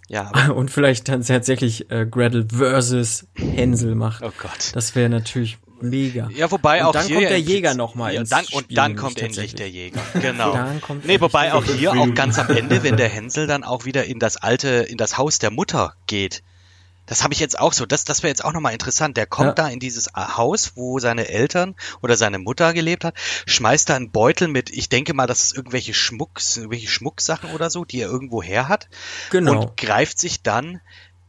Ja. Und vielleicht dann tatsächlich äh, Gretel versus Hänsel macht. Oh Gott. Das wäre natürlich mega. Ja, wobei und auch dann hier kommt der Jäger nochmal ja, ins dann, Spiel. Und dann kommt endlich der Jäger. Genau. dann kommt nee, wobei auch hier, auch ganz am Ende, wenn der Hänsel dann auch wieder in das alte, in das Haus der Mutter geht, das habe ich jetzt auch so. Das, das wäre jetzt auch nochmal interessant. Der kommt ja. da in dieses Haus, wo seine Eltern oder seine Mutter gelebt hat, schmeißt da einen Beutel mit, ich denke mal, das ist irgendwelche Schmucks, irgendwelche Schmucksachen oder so, die er irgendwo her hat. Genau. Und greift sich dann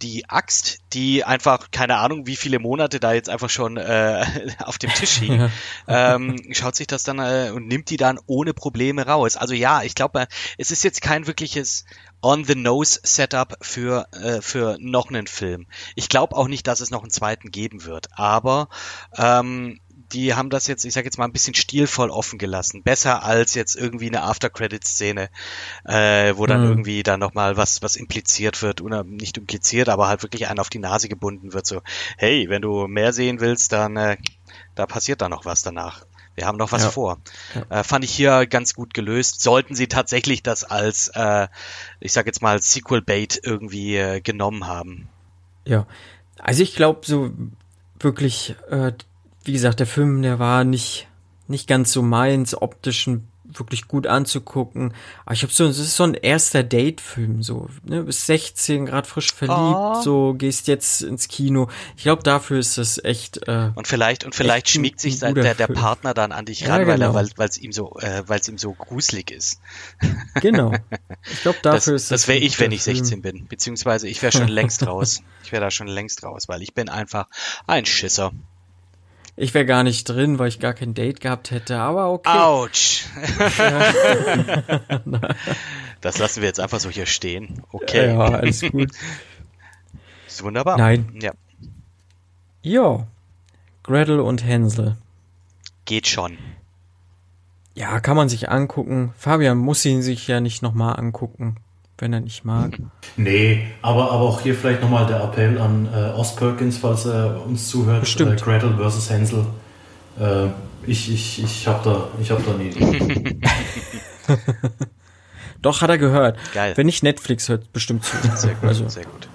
die Axt, die einfach, keine Ahnung, wie viele Monate da jetzt einfach schon äh, auf dem Tisch hing, ja. ähm, schaut sich das dann äh, und nimmt die dann ohne Probleme raus. Also ja, ich glaube, es ist jetzt kein wirkliches On-the-Nose-Setup für, äh, für noch einen Film. Ich glaube auch nicht, dass es noch einen zweiten geben wird, aber ähm, die haben das jetzt, ich sag jetzt mal, ein bisschen stilvoll offen gelassen. Besser als jetzt irgendwie eine After-Credit-Szene, äh, wo dann mhm. irgendwie dann nochmal was, was impliziert wird, oder nicht impliziert, aber halt wirklich einen auf die Nase gebunden wird. So, hey, wenn du mehr sehen willst, dann äh, da passiert da noch was danach. Wir haben noch was ja. vor. Ja. Äh, fand ich hier ganz gut gelöst. Sollten sie tatsächlich das als, äh, ich sag jetzt mal, Sequel-Bait irgendwie äh, genommen haben. Ja, also ich glaube so wirklich, äh, wie gesagt, der Film, der war nicht, nicht ganz so meins, optischen wirklich gut anzugucken. Aber ich habe so, es ist so ein erster Date-Film, so, ne, bis 16, gerade frisch verliebt, oh. so, gehst jetzt ins Kino. Ich glaube, dafür ist das echt. Äh, und vielleicht, und vielleicht schmiegt sich der, der Partner dann an dich ran, ja, genau. weil weil es ihm so, äh, weil es ihm so gruselig ist. Genau. Ich glaube, dafür das, ist das. Das wäre ich, wenn ich 16 bin. Beziehungsweise ich wäre schon längst raus. Ich wäre da schon längst raus, weil ich bin einfach ein Schisser. Ich wäre gar nicht drin, weil ich gar kein Date gehabt hätte, aber okay. Autsch. das lassen wir jetzt einfach so hier stehen. Okay. Ja, alles gut. Ist wunderbar. Nein. Ja. Ja. Gretel und Hänsel. Geht schon. Ja, kann man sich angucken. Fabian muss ihn sich ja nicht nochmal angucken wenn er nicht mag. Nee, aber, aber auch hier vielleicht nochmal der Appell an äh, Oz Perkins, falls er uns zuhört. Bestimmt. Äh, Gretel versus Hänsel. Äh, ich ich, ich habe da, hab da eine Idee. Doch, hat er gehört. Geil. Wenn nicht Netflix hört, bestimmt zu. Sehr gut, also. sehr gut.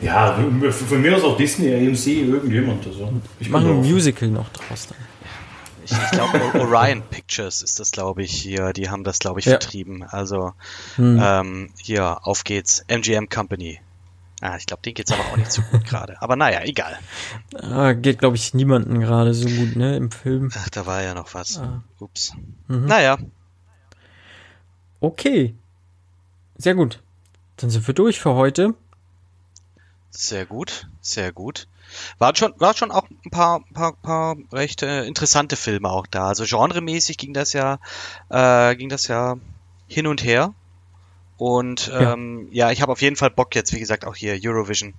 Ja, von mir aus auch Disney, AMC, irgendjemand. Also. Ich mache ein Musical noch draus dann. Ich, ich glaube, Orion Pictures ist das, glaube ich, hier. Die haben das, glaube ich, ja. vertrieben. Also hm. ähm, hier, auf geht's. MGM Company. Ah, ich glaube, denen geht's aber auch nicht so gut gerade. Aber naja, egal. Ah, geht, glaube ich, niemanden gerade so gut, ne, im Film. Ach, da war ja noch was. Ah. Ups. Mhm. Naja. Okay. Sehr gut. Dann sind wir durch für heute. Sehr gut, sehr gut. War schon, war schon auch ein paar, paar, paar recht äh, interessante Filme auch da. Also genremäßig ging das ja, äh, ging das ja hin und her. Und ähm, ja. ja, ich habe auf jeden Fall Bock jetzt, wie gesagt, auch hier Eurovision.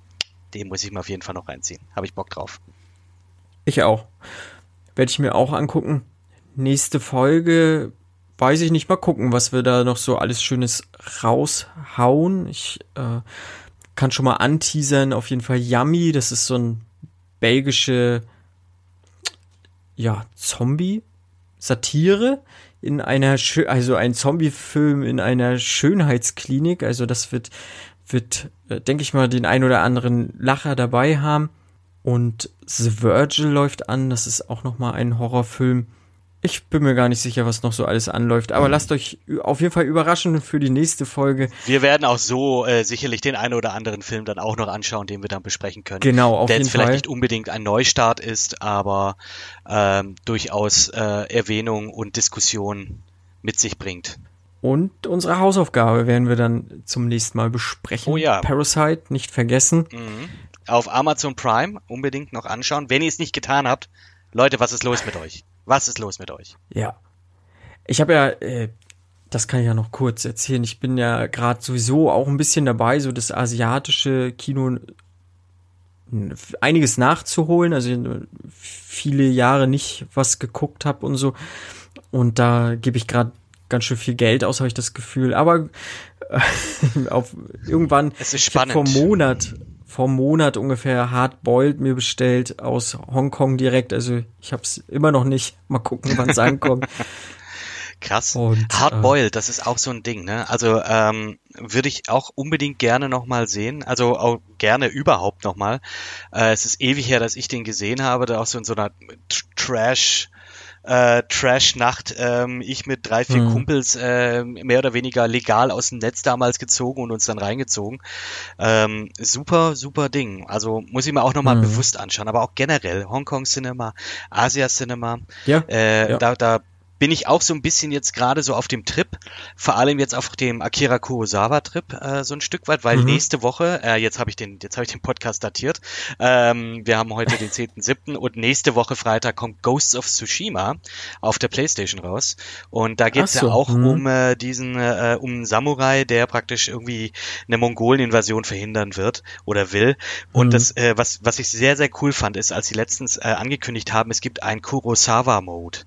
Den muss ich mir auf jeden Fall noch reinziehen. Habe ich Bock drauf. Ich auch. Werde ich mir auch angucken. Nächste Folge weiß ich nicht mal gucken, was wir da noch so alles Schönes raushauen. Ich äh, kann schon mal anteasern, auf jeden Fall Yummy, das ist so ein belgische, ja, Zombie-Satire in einer, Schö also ein Zombie-Film in einer Schönheitsklinik, also das wird, wird, äh, denke ich mal, den ein oder anderen Lacher dabei haben. Und The Virgil läuft an, das ist auch nochmal ein Horrorfilm. Ich bin mir gar nicht sicher, was noch so alles anläuft, aber lasst euch auf jeden Fall überraschen für die nächste Folge. Wir werden auch so äh, sicherlich den einen oder anderen Film dann auch noch anschauen, den wir dann besprechen können. Genau, auf der jeden jetzt vielleicht Fall. nicht unbedingt ein Neustart ist, aber ähm, durchaus äh, Erwähnung und Diskussion mit sich bringt. Und unsere Hausaufgabe werden wir dann zum nächsten Mal besprechen. Oh ja. Parasite, nicht vergessen. Mhm. Auf Amazon Prime unbedingt noch anschauen. Wenn ihr es nicht getan habt, Leute, was ist los mit euch? Was ist los mit euch? Ja. Ich habe ja, äh, das kann ich ja noch kurz erzählen. Ich bin ja gerade sowieso auch ein bisschen dabei, so das asiatische Kino einiges nachzuholen. Also viele Jahre nicht was geguckt habe und so. Und da gebe ich gerade ganz schön viel Geld aus, habe ich das Gefühl. Aber äh, auf, irgendwann es ist spannend. vor Monat vor einem Monat ungefähr Hard Boiled mir bestellt aus Hongkong direkt. Also ich habe es immer noch nicht. Mal gucken, wann es ankommt. Krass. Und, Hard Boiled, äh, das ist auch so ein Ding, ne? Also ähm, würde ich auch unbedingt gerne nochmal sehen. Also auch gerne überhaupt nochmal. Äh, es ist ewig her, dass ich den gesehen habe, da auch so in so einer Trash äh, Trash-Nacht. Ähm, ich mit drei, vier mhm. Kumpels äh, mehr oder weniger legal aus dem Netz damals gezogen und uns dann reingezogen. Ähm, super, super Ding. Also muss ich mir auch nochmal mhm. bewusst anschauen, aber auch generell Hongkong Cinema, Asia Cinema. Ja, äh, ja. Da, da bin ich auch so ein bisschen jetzt gerade so auf dem Trip, vor allem jetzt auf dem Akira Kurosawa Trip äh, so ein Stück weit, weil mhm. nächste Woche, äh, jetzt habe ich den, jetzt habe ich den Podcast datiert. Ähm, wir haben heute den 10.7. und nächste Woche Freitag kommt Ghosts of Tsushima auf der PlayStation raus und da geht es so. ja auch mhm. um äh, diesen äh, um einen Samurai, der praktisch irgendwie eine Mongolen-Invasion verhindern wird oder will. Und mhm. das, äh, was was ich sehr sehr cool fand, ist, als sie letztens äh, angekündigt haben, es gibt einen Kurosawa-Mode.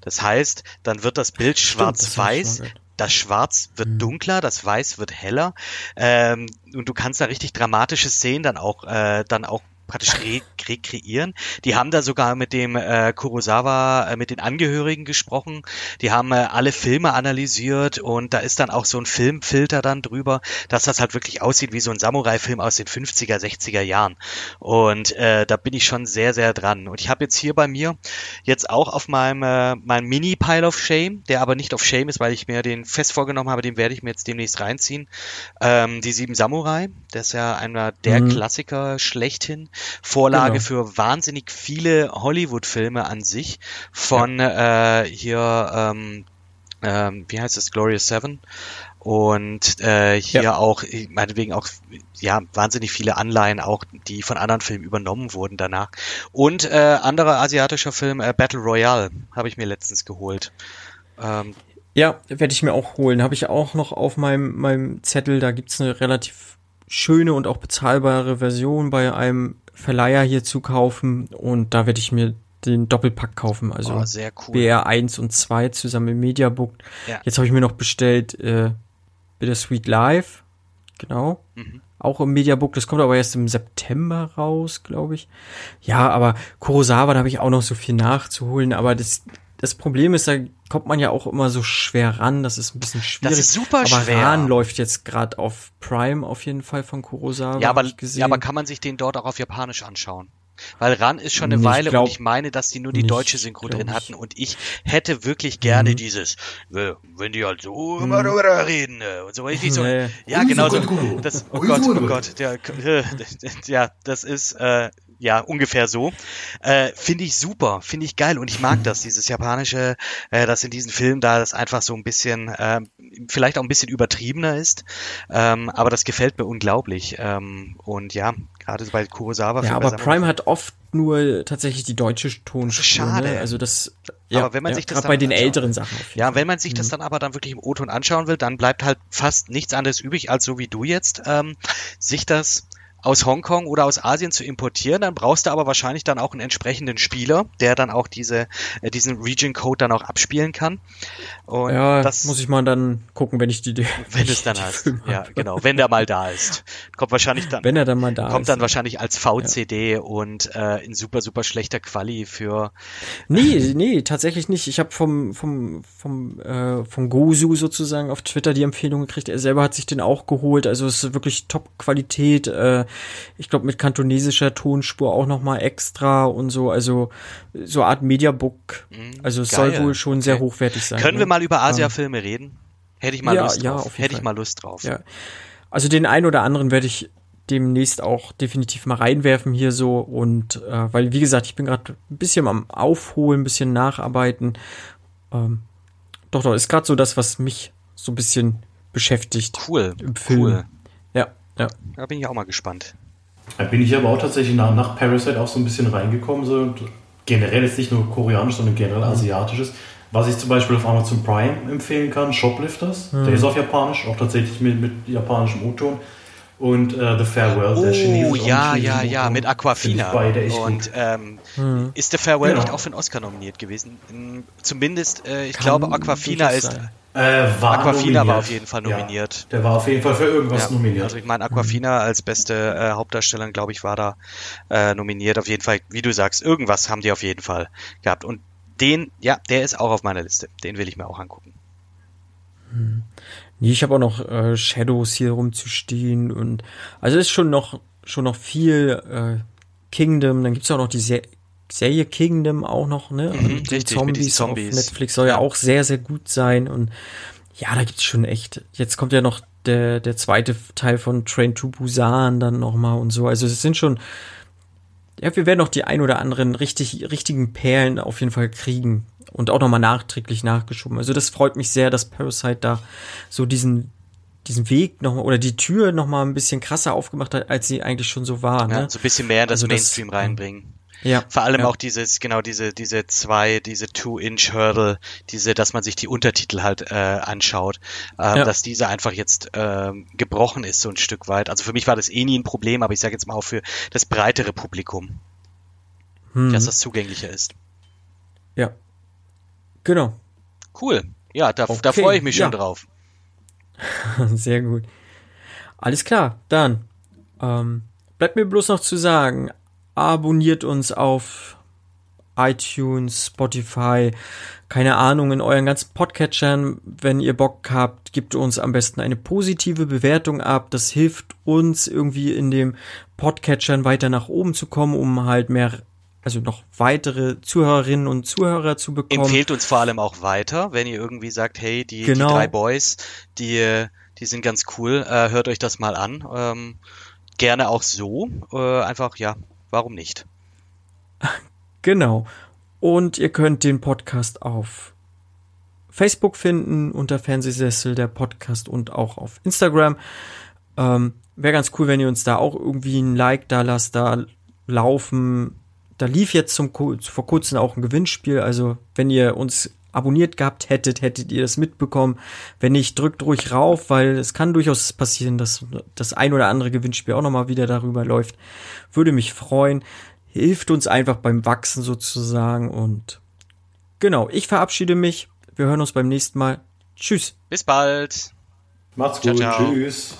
Das heißt, dann wird das Bild schwarz-weiß, das Schwarz wird mhm. dunkler, das Weiß wird heller. Ähm, und du kannst da richtig dramatische Szenen dann auch äh, dann auch praktisch re rekreieren. Die haben da sogar mit dem äh, Kurosawa, äh, mit den Angehörigen gesprochen. Die haben äh, alle Filme analysiert und da ist dann auch so ein Filmfilter dann drüber, dass das halt wirklich aussieht wie so ein Samurai-Film aus den 50er, 60er Jahren. Und äh, da bin ich schon sehr, sehr dran. Und ich habe jetzt hier bei mir jetzt auch auf meinem äh, mein Mini-Pile of Shame, der aber nicht auf Shame ist, weil ich mir den fest vorgenommen habe, den werde ich mir jetzt demnächst reinziehen. Ähm, die Sieben Samurai, das ist ja einer der mhm. Klassiker schlechthin. Vorlage genau. für wahnsinnig viele Hollywood-Filme an sich von ja. äh, hier, ähm, ähm, wie heißt es, Glorious Seven und äh, hier ja. auch, meinetwegen auch, ja, wahnsinnig viele Anleihen auch, die von anderen Filmen übernommen wurden danach. Und äh, anderer asiatischer Film, äh, Battle Royale, habe ich mir letztens geholt. Ähm, ja, werde ich mir auch holen. Habe ich auch noch auf meinem, meinem Zettel. Da gibt's eine relativ schöne und auch bezahlbare Version bei einem Verleiher hier zu kaufen und da werde ich mir den Doppelpack kaufen, also oh, cool. BR 1 und 2 zusammen im Mediabook. Ja. Jetzt habe ich mir noch bestellt äh, Bittersweet Live, genau. Mhm. Auch im Mediabook, das kommt aber erst im September raus, glaube ich. Ja, aber Kurosawa, da habe ich auch noch so viel nachzuholen, aber das das Problem ist, da kommt man ja auch immer so schwer ran. Das ist ein bisschen schwierig. Das ist super aber schwer. Ran läuft jetzt gerade auf Prime auf jeden Fall von Kurosawa. Ja, aber, ja, aber kann man sich den dort auch auf Japanisch anschauen? Weil Ran ist schon eine nicht Weile glaub, und ich meine, dass die nur die deutsche Synchro drin hatten und ich hätte wirklich gerne mhm. dieses, wenn die halt so mhm. immer darüber reden äh, und so richtig so, nee. ja genau so, das, oh Gott, oh Gott, der, ja, das ist, äh, ja, ungefähr so. Äh, finde ich super, finde ich geil und ich mag das, dieses japanische, äh, das in diesen Filmen da das einfach so ein bisschen, äh, vielleicht auch ein bisschen übertriebener ist, ähm, aber das gefällt mir unglaublich. Ähm, und ja, gerade bei Kurosawa. Ja, aber Prime hat oft nur tatsächlich die deutsche Tonspur. Schade. Ne? Also das, ja, aber wenn man ja, sich das dann bei den älteren Sachen. Ja, wenn man sich mhm. das dann aber dann wirklich im O-Ton anschauen will, dann bleibt halt fast nichts anderes übrig, als so wie du jetzt, ähm, sich das aus Hongkong oder aus Asien zu importieren, dann brauchst du aber wahrscheinlich dann auch einen entsprechenden Spieler, der dann auch diese, äh, diesen Region Code dann auch abspielen kann. Und ja, das muss ich mal dann gucken, wenn ich die, wenn es dann hast. Ja, genau, wenn der mal da ist. Kommt wahrscheinlich dann, wenn er dann mal da kommt ist. dann wahrscheinlich als VCD ja. und äh, in super, super schlechter Quali für. Nee, nee, tatsächlich nicht. Ich habe vom, vom, vom, äh, vom Gosu sozusagen auf Twitter die Empfehlung gekriegt. Er selber hat sich den auch geholt. Also es ist wirklich Top-Qualität. Äh, ich glaube mit kantonesischer Tonspur auch noch mal extra und so, also so Art Mediabook. Mhm, also es Geil. soll wohl schon okay. sehr hochwertig sein. Können ne? wir mal über Asia-Filme reden? Hätte ich mal ja, Lust drauf. Ja, Hätte ich mal Lust drauf. Ja. Also den einen oder anderen werde ich demnächst auch definitiv mal reinwerfen hier so und äh, weil wie gesagt ich bin gerade ein bisschen am Aufholen, ein bisschen nacharbeiten. Ähm, doch, doch ist gerade so das, was mich so ein bisschen beschäftigt. Cool. Im Film. Cool. Ja. Da bin ich auch mal gespannt. Da bin ich aber auch tatsächlich nach, nach Parasite auch so ein bisschen reingekommen. So. Generell ist nicht nur koreanisch, sondern generell mhm. asiatisches. Was ich zum Beispiel auf Amazon Prime empfehlen kann, Shoplifters. Mhm. Der ist auf Japanisch, auch tatsächlich mit, mit japanischem O-Ton. Und äh, The Farewell, oh, der chinesische. Oh, ja, ja, ja, mit Aquafina. Und ähm, mhm. ist The Farewell genau. nicht auch für einen Oscar nominiert gewesen? Zumindest, äh, ich Kann glaube, Aquafina ist. Äh, war Aquafina nominiert. war auf jeden Fall nominiert. Ja, der war auf jeden Fall für irgendwas ja, nominiert. Also ich meine, Aquafina mhm. als beste äh, Hauptdarstellerin, glaube ich, war da äh, nominiert. Auf jeden Fall, wie du sagst, irgendwas haben die auf jeden Fall gehabt. Und den, ja, der ist auch auf meiner Liste. Den will ich mir auch angucken. Hm. Nee, ich habe auch noch äh, Shadows hier rumzustehen und also ist schon noch schon noch viel äh, Kingdom. Dann gibt's auch noch die Se Serie Kingdom auch noch, ne? Mhm, und die Zombies, Zombies, auf Netflix soll ja auch sehr, sehr gut sein. Und ja, da gibt's schon echt. Jetzt kommt ja noch der, der zweite Teil von Train to Busan dann nochmal und so. Also es sind schon. Ja, wir werden noch die ein oder anderen richtig, richtigen Perlen auf jeden Fall kriegen. Und auch nochmal nachträglich nachgeschoben. Also das freut mich sehr, dass Parasite da so diesen diesen Weg noch oder die Tür noch mal ein bisschen krasser aufgemacht hat, als sie eigentlich schon so war. Ne? Ja, so ein bisschen mehr in das also Mainstream das, reinbringen. Ja. Vor allem ja. auch dieses, genau, diese, diese zwei, diese Two-Inch-Hurdle, diese, dass man sich die Untertitel halt äh, anschaut, ähm, ja. dass diese einfach jetzt ähm, gebrochen ist, so ein Stück weit. Also für mich war das eh nie ein Problem, aber ich sage jetzt mal auch für das breitere Publikum, hm. dass das zugänglicher ist. Ja. Genau. Cool. Ja, da, okay. da freue ich mich schon ja. drauf. Sehr gut. Alles klar, dann ähm, bleibt mir bloß noch zu sagen, abonniert uns auf iTunes, Spotify, keine Ahnung, in euren ganzen Podcatchern. Wenn ihr Bock habt, gebt uns am besten eine positive Bewertung ab. Das hilft uns irgendwie in dem Podcatchern weiter nach oben zu kommen, um halt mehr, also noch weitere Zuhörerinnen und Zuhörer zu bekommen. Empfehlt uns vor allem auch weiter, wenn ihr irgendwie sagt, hey, die, genau. die drei Boys, die, die sind ganz cool, äh, hört euch das mal an. Ähm, gerne auch so. Äh, einfach, ja, warum nicht? Genau. Und ihr könnt den Podcast auf Facebook finden, unter Fernsehsessel der Podcast und auch auf Instagram. Ähm, Wäre ganz cool, wenn ihr uns da auch irgendwie ein Like da lasst, da laufen. Da lief jetzt zum, vor kurzem auch ein Gewinnspiel. Also, wenn ihr uns abonniert gehabt hättet, hättet ihr das mitbekommen. Wenn nicht, drückt ruhig rauf, weil es kann durchaus passieren, dass das ein oder andere Gewinnspiel auch nochmal wieder darüber läuft. Würde mich freuen. Hilft uns einfach beim Wachsen sozusagen und genau, ich verabschiede mich. Wir hören uns beim nächsten Mal. Tschüss. Bis bald. Macht's gut. Ciao, ciao. Tschüss.